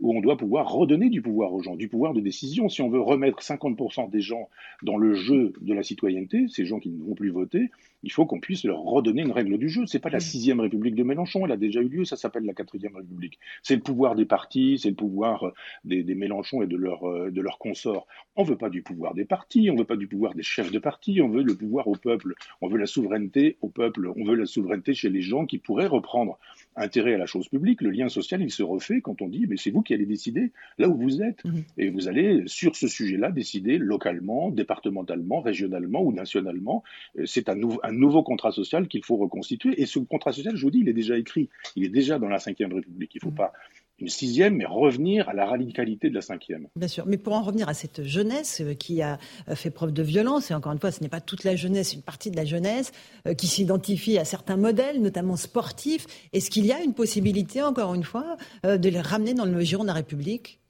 [SPEAKER 20] où on doit pouvoir redonner du pouvoir aux gens, du pouvoir de décision. Si on veut remettre 50% des gens dans le jeu de la citoyenneté, ces gens qui ne vont plus voter, il faut qu'on puisse leur redonner une règle du jeu. C'est pas la sixième République de Mélenchon, elle a déjà eu lieu, ça s'appelle la quatrième République. C'est le pouvoir des partis, c'est le pouvoir euh, des, des Mélenchons et de, leur, euh, de leurs consorts. On veut pas du pouvoir des partis, on veut pas du pouvoir des chefs de parti, on veut le pouvoir au peuple, on veut la souveraineté au peuple, on veut la souveraineté chez les gens qui pourraient reprendre intérêt à la chose publique. Le lien social, il se refait quand on dit, mais c'est vous qui allez décider là où vous êtes. Mmh. Et vous allez, sur ce sujet-là, décider localement, départementalement, régionalement ou nationalement. Euh, c'est un, un, nouveau contrat social qu'il faut reconstituer. Et ce contrat social, je vous dis, il est déjà écrit. Il est déjà dans la Ve République. Il ne faut mmh. pas une sixième, mais revenir à la radicalité de la cinquième.
[SPEAKER 1] Bien sûr, mais pour en revenir à cette jeunesse euh, qui a euh, fait preuve de violence, et encore une fois, ce n'est pas toute la jeunesse, une partie de la jeunesse, qui s'identifie à certains modèles, notamment sportifs, est-ce qu'il y a une possibilité, encore une fois, de les ramener dans le giron de la République?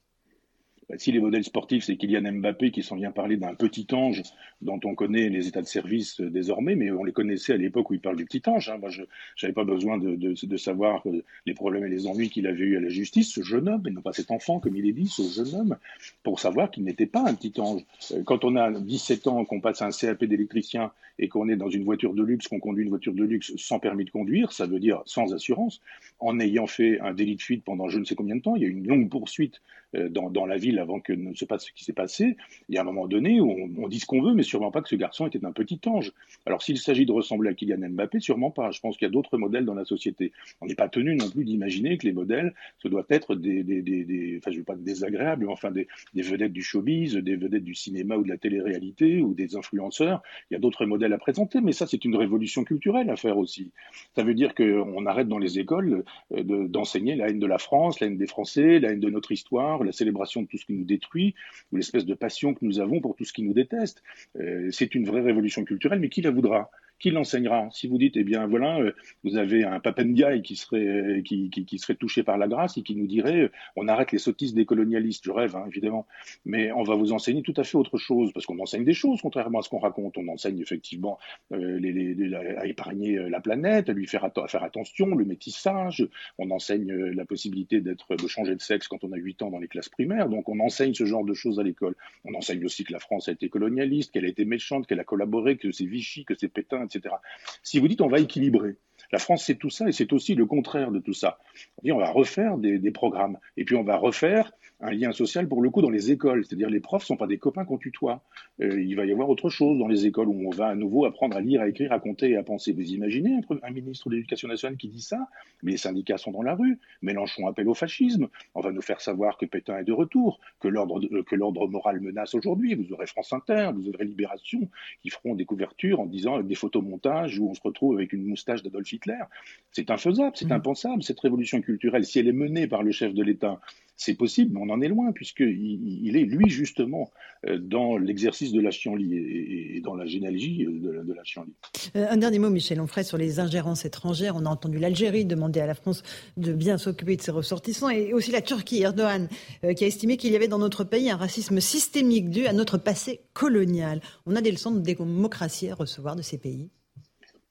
[SPEAKER 20] Bah, si les modèles sportifs, c'est Kylian Mbappé qui s'en vient parler d'un petit ange dont on connaît les états de service euh, désormais, mais on les connaissait à l'époque où il parle du petit ange. Hein. Moi, je n'avais pas besoin de, savoir euh, les problèmes et les ennuis qu'il avait eu à la justice, ce jeune homme, et non pas cet enfant, comme il est dit, ce jeune homme, pour savoir qu'il n'était pas un petit ange. Euh, quand on a 17 ans, qu'on passe un CAP d'électricien et qu'on est dans une voiture de luxe, qu'on conduit une voiture de luxe sans permis de conduire, ça veut dire sans assurance, en ayant fait un délit de fuite pendant je ne sais combien de temps, il y a une longue poursuite dans, la ville avant que ne se passe ce qui s'est passé. Il y a un moment donné où on, dit ce qu'on veut, mais sûrement pas que ce garçon était un petit ange. Alors s'il s'agit de ressembler à Kylian Mbappé, sûrement pas. Je pense qu'il y a d'autres modèles dans la société. On n'est pas tenu non plus d'imaginer que les modèles, ce doivent être des, des, des, enfin je veux pas désagréables, mais enfin des, des vedettes du showbiz, des vedettes du cinéma ou de la télé-réalité ou des influenceurs. Il y a d'autres modèles à présenter, mais ça c'est une révolution culturelle à faire aussi. Ça veut dire qu'on arrête dans les écoles euh, d'enseigner la haine de la France, la haine des Français, la haine de notre histoire, la célébration de tout ce qui nous détruit, ou l'espèce de passion que nous avons pour tout ce qui nous déteste. Euh, c'est une vraie révolution culturelle, mais qui la voudra? Qui l'enseignera. Si vous dites, eh bien voilà, euh, vous avez un Papendiaï qui serait, euh, qui, serait touché par la grâce et qui nous dirait, euh, on arrête les sottises des colonialistes, je rêve, hein, évidemment, mais on va vous enseigner tout à fait autre chose, parce qu'on enseigne des choses, contrairement à ce qu'on raconte. On enseigne effectivement à épargner la planète, à lui faire attention, le métissage, on enseigne la possibilité d'être, de changer de sexe quand on a 8 ans dans les classes primaires, donc on enseigne ce genre de choses à l'école. On enseigne aussi que la France a été colonialiste, qu'elle a été méchante, qu'elle a collaboré, que c'est Vichy, que c'est Pétain, si vous dites on va équilibrer, la France, c'est tout ça et c'est aussi le contraire de tout ça. On va refaire des, programmes et puis on va refaire un lien social pour le coup dans les écoles. C'est-à-dire les profs ne sont pas des copains qu'on tutoie. Euh, il va y avoir autre chose dans les écoles où on va à nouveau apprendre à lire, à écrire, à compter et à penser. Vous imaginez un, ministre de l'Éducation nationale qui dit ça? Mais les syndicats sont dans la rue. Mélenchon appelle au fascisme. On va nous faire savoir que Pétain est de retour, que l'ordre euh, que l'ordre moral menace aujourd'hui. Vous aurez France Inter, vous aurez Libération qui feront des couvertures en disant avec des photomontages où on se retrouve avec une moustache d'Adolf Hitler. C'est infaisable, c'est mmh. impensable, cette révolution culturelle. Si elle est menée par le chef de l'État, c'est possible, mais on en est loin, puisqu'il il est, lui, justement, euh, dans l'exercice de la chienlit et, dans la généalogie de, de la chienlit.
[SPEAKER 1] Euh, un dernier mot, Michel Onfray, sur les ingérences étrangères. On a entendu l'Algérie demander à la France de bien s'occuper de ses ressortissants, et aussi la Turquie, Erdogan, euh, qui a estimé qu'il y avait dans notre pays un racisme systémique dû à notre passé colonial. On a des leçons de démocratie à recevoir de ces pays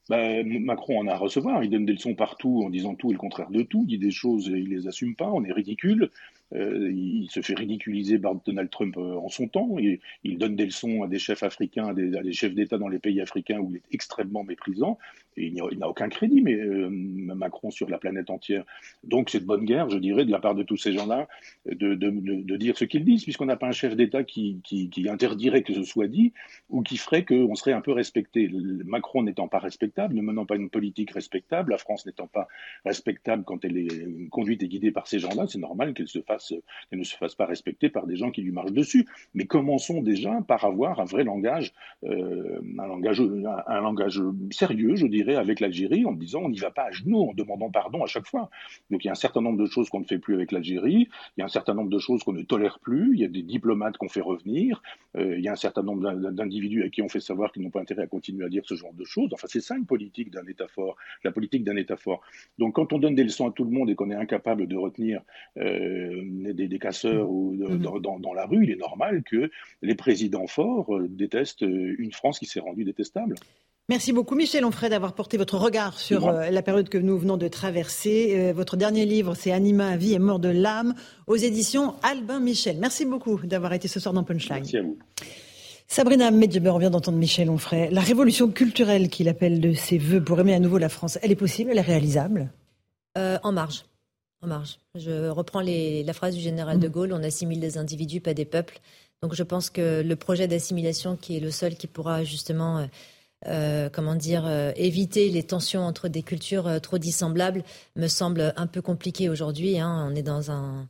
[SPEAKER 20] bah, Macron en a à recevoir. Il donne des leçons partout en disant tout et le contraire de tout. Il dit des choses et il les assume pas. On est ridicule. Euh, il se fait ridiculiser par Donald Trump euh, en son temps. Il, donne des leçons à des chefs africains, à des, chefs d'État dans les pays africains où il est extrêmement méprisant. Il n'a aucun crédit, mais euh, Macron sur la planète entière. Donc c'est de bonne guerre, je dirais, de la part de tous ces gens-là, de, dire ce qu'ils disent, puisqu'on n'a pas un chef d'État qui, interdirait que ce soit dit ou qui ferait qu'on serait un peu respecté. Macron n'étant pas respectable, ne menant pas une politique respectable, la France n'étant pas respectable quand elle est conduite et guidée par ces gens-là, c'est normal qu'elle ne se fasse pas respecter par des gens qui lui marchent dessus. Mais commençons déjà par avoir un vrai langage, euh, un langage, un, langage sérieux, je dirais, avec l'Algérie, en disant on n'y va pas à genoux, en demandant pardon à chaque fois. Donc il y a un certain nombre de choses qu'on ne fait plus avec l'Algérie, il y a un certain nombre de choses qu'on ne tolère plus, il y a des diplomates qu'on fait revenir, euh, il y a un certain nombre d'individus à qui on fait savoir qu'ils n'ont pas intérêt à continuer à dire ce genre de choses. Enfin, c'est ça une politique d'un État fort, la politique d'un État fort. Donc quand on donne des leçons à tout le monde et qu'on est incapable de retenir euh, des, casseurs ou mm-hmm. dans, la rue, il est normal que les présidents forts euh, détestent une France qui s'est rendue détestable.
[SPEAKER 1] Merci beaucoup Michel Onfray d'avoir porté votre regard sur euh, la période que nous venons de traverser. votre dernier livre, c'est Anima, vie et mort de l'âme, aux éditions Albin Michel. Merci beaucoup d'avoir été ce soir dans Punchline.
[SPEAKER 20] Merci à vous.
[SPEAKER 1] Sabrina Medjeber, on vient d'entendre Michel Onfray. La révolution culturelle qu'il appelle de ses voeux pour aimer à nouveau la France, elle est possible, elle est réalisable?
[SPEAKER 19] En marge. En marge. Je reprends la phrase du général de Gaulle on assimile des individus, pas des peuples. Donc je pense que le projet d'assimilation, qui est le seul qui pourra justement, euh, euh, comment dire, euh, éviter les tensions entre des cultures trop dissemblables, me semble un peu compliqué aujourd'hui. Hein. On est dans un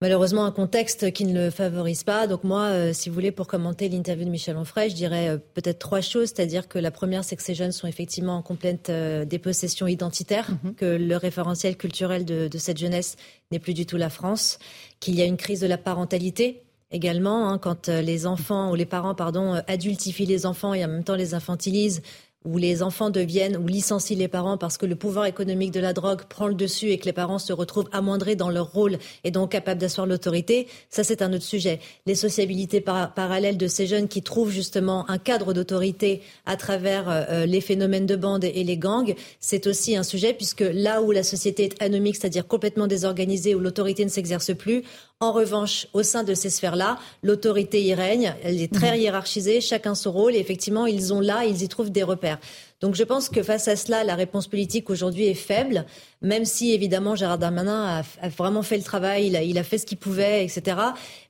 [SPEAKER 19] malheureusement un contexte qui ne le favorise pas. Donc moi, euh, si vous voulez, pour commenter l'interview de Michel Onfray, je dirais euh, peut-être trois choses. C'est-à-dire que la première, c'est que ces jeunes sont effectivement en complète euh, dépossession identitaire, mhm. que le référentiel culturel de, de cette jeunesse n'est plus du tout la France, qu'il y a une crise de la parentalité également, hein, quand les enfants ou les parents, pardon, adultifient les enfants et en même temps les infantilisent où les enfants deviennent ou licencient les parents parce que le pouvoir économique de la drogue prend le dessus et que les parents se retrouvent amoindrés dans leur rôle et donc capables d'asseoir l'autorité, ça c'est un autre sujet. Les sociabilités parallèles de ces jeunes qui trouvent justement un cadre d'autorité à travers euh, euh, les phénomènes de bande et les gangs, c'est aussi un sujet puisque là où la société est anomique, c'est-à-dire complètement désorganisée, où l'autorité ne s'exerce plus, en revanche, au sein de ces sphères-là, l'autorité y règne, elle est très mhm. hiérarchisée, chacun son rôle, et effectivement, ils ont là, ils y trouvent des repères. Donc je pense que face à cela, la réponse politique aujourd'hui est faible, même si évidemment Gérard Darmanin a, vraiment fait le travail, il a, il a fait ce qu'il pouvait, etc.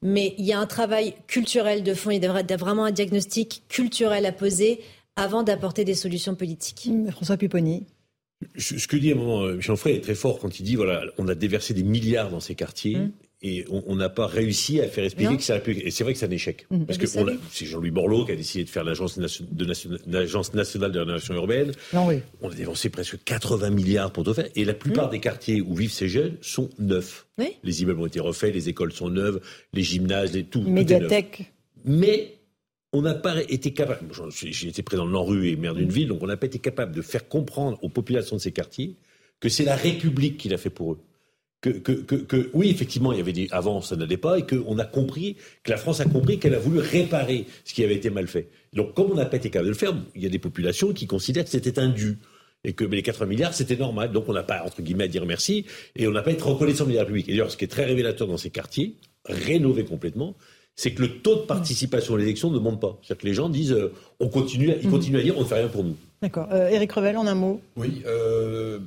[SPEAKER 19] Mais il y a un travail culturel de fond, il y a vraiment un diagnostic culturel à poser avant d'apporter des solutions politiques.
[SPEAKER 1] François Pupponi.
[SPEAKER 6] Ce que dit à un moment euh, Jean Frey est très fort quand il dit voilà, on a déversé des milliards dans ces quartiers. Mmh. Et on n'a pas réussi à faire expliquer que ça pu. Et c'est vrai que c'est un échec. Mmh. Parce que c'est Jean-Louis Borloo qui a décidé de faire l'agence nationale de la nation urbaine.
[SPEAKER 1] Non, oui.
[SPEAKER 6] On a dépensé presque 80 milliards pour tout faire. Et la plupart mmh. des quartiers où vivent ces jeunes sont neufs. Les immeubles ont été refaits, les écoles sont neuves, les gymnases, les, tout.
[SPEAKER 1] Médiathèque.
[SPEAKER 6] Mais on n'a pas été capable, j'ai été président de l'ANRU et maire d'une ville, donc on n'a pas été capable de faire comprendre aux populations de ces quartiers que c'est la République qui l'a fait pour eux. Que, que, que, oui, effectivement, il y avait des avant, ça n'allait pas, et qu'on a compris, que la France a compris qu'elle a voulu réparer ce qui avait été mal fait. Donc, comme on n'a pas été capable de le faire, il y a des populations qui considèrent que c'était indu et que les 80 milliards, c'était normal. Donc, on n'a pas, entre guillemets, à dire merci, et on n'a pas été reconnaissant de la République. Et d'ailleurs, ce qui est très révélateur dans ces quartiers, rénovés complètement, c'est que le taux de participation à l'élection ne monte pas. C'est-à-dire que les gens disent, euh, on continue, ils mhm. continuent à dire, on ne fait rien pour nous.
[SPEAKER 1] D'accord. Euh, Éric Revel, en un mot.
[SPEAKER 5] Oui. Euh,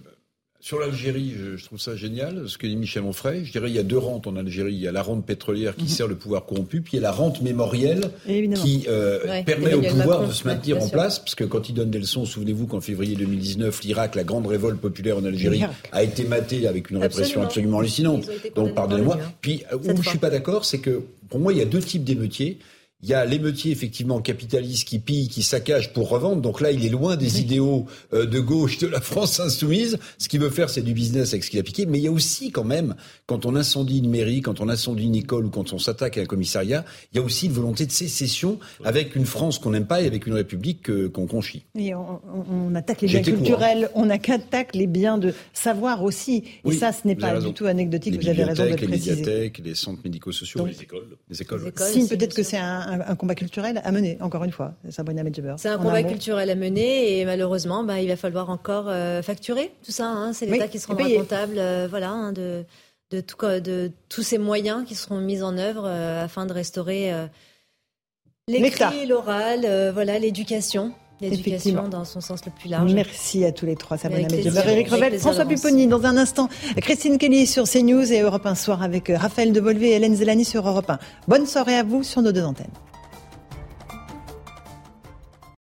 [SPEAKER 5] sur l'Algérie, je, trouve ça génial, ce que dit Michel Onfray. Je dirais il y a deux rentes en Algérie. Il y a la rente pétrolière qui mhm. sert le pouvoir corrompu, puis il y a la rente mémorielle qui euh, permet au pouvoir de se maintenir en place. Parce que quand il donne des leçons, souvenez-vous qu'en février 2019, l'Irak, la grande révolte populaire en Algérie, a été matée avec une répression absolument, hallucinante. Donc pardonnez-moi. Puis où je suis pas d'accord, c'est que pour moi, il y a deux types d'émeutiers. Il y a l'émeutier effectivement capitaliste qui pille, qui saccage pour revendre. Donc là, il est loin des idéaux euh, de gauche de la France insoumise. Ce qu'il veut faire, c'est du business avec ce qu'il a piqué. Mais il y a aussi quand même, quand on incendie une mairie, quand on incendie une école ou quand on s'attaque à un commissariat, il y a aussi une volonté de sécession avec une France qu'on n'aime pas et avec une République qu'on conchit.
[SPEAKER 1] Et on, attaque les biens culturels, on attaque les biens de savoir aussi. Et ça, ce n'est pas du tout anecdotique. vous avez raison de le préciser.
[SPEAKER 5] Les médiathèques, les centres médico-sociaux, les écoles.
[SPEAKER 1] Les écoles. Si, peut-être que c'est un un, combat culturel à mener, encore une fois, Sabrina Medjeber.
[SPEAKER 19] C'est un combat culturel à mener et malheureusement, bah, il va falloir encore euh, facturer tout ça. Hein. C'est l'État qui se rendra comptable euh, voilà, hein, de, de, tout, de, tous ces moyens qui seront mis en œuvre euh, afin de restaurer l'écrit, l'oral, voilà, l'éducation. L'éducation dans son sens le plus large.
[SPEAKER 1] Merci à tous les trois, Sabrina Medjeber, Eric Revel, François Pupponi. Dans un instant, Christine Kelly sur CNews et Europe 1 Soir avec Raphaël Devolvé et Hélène Zelani sur Europe 1. Bonne soirée à vous sur nos deux antennes.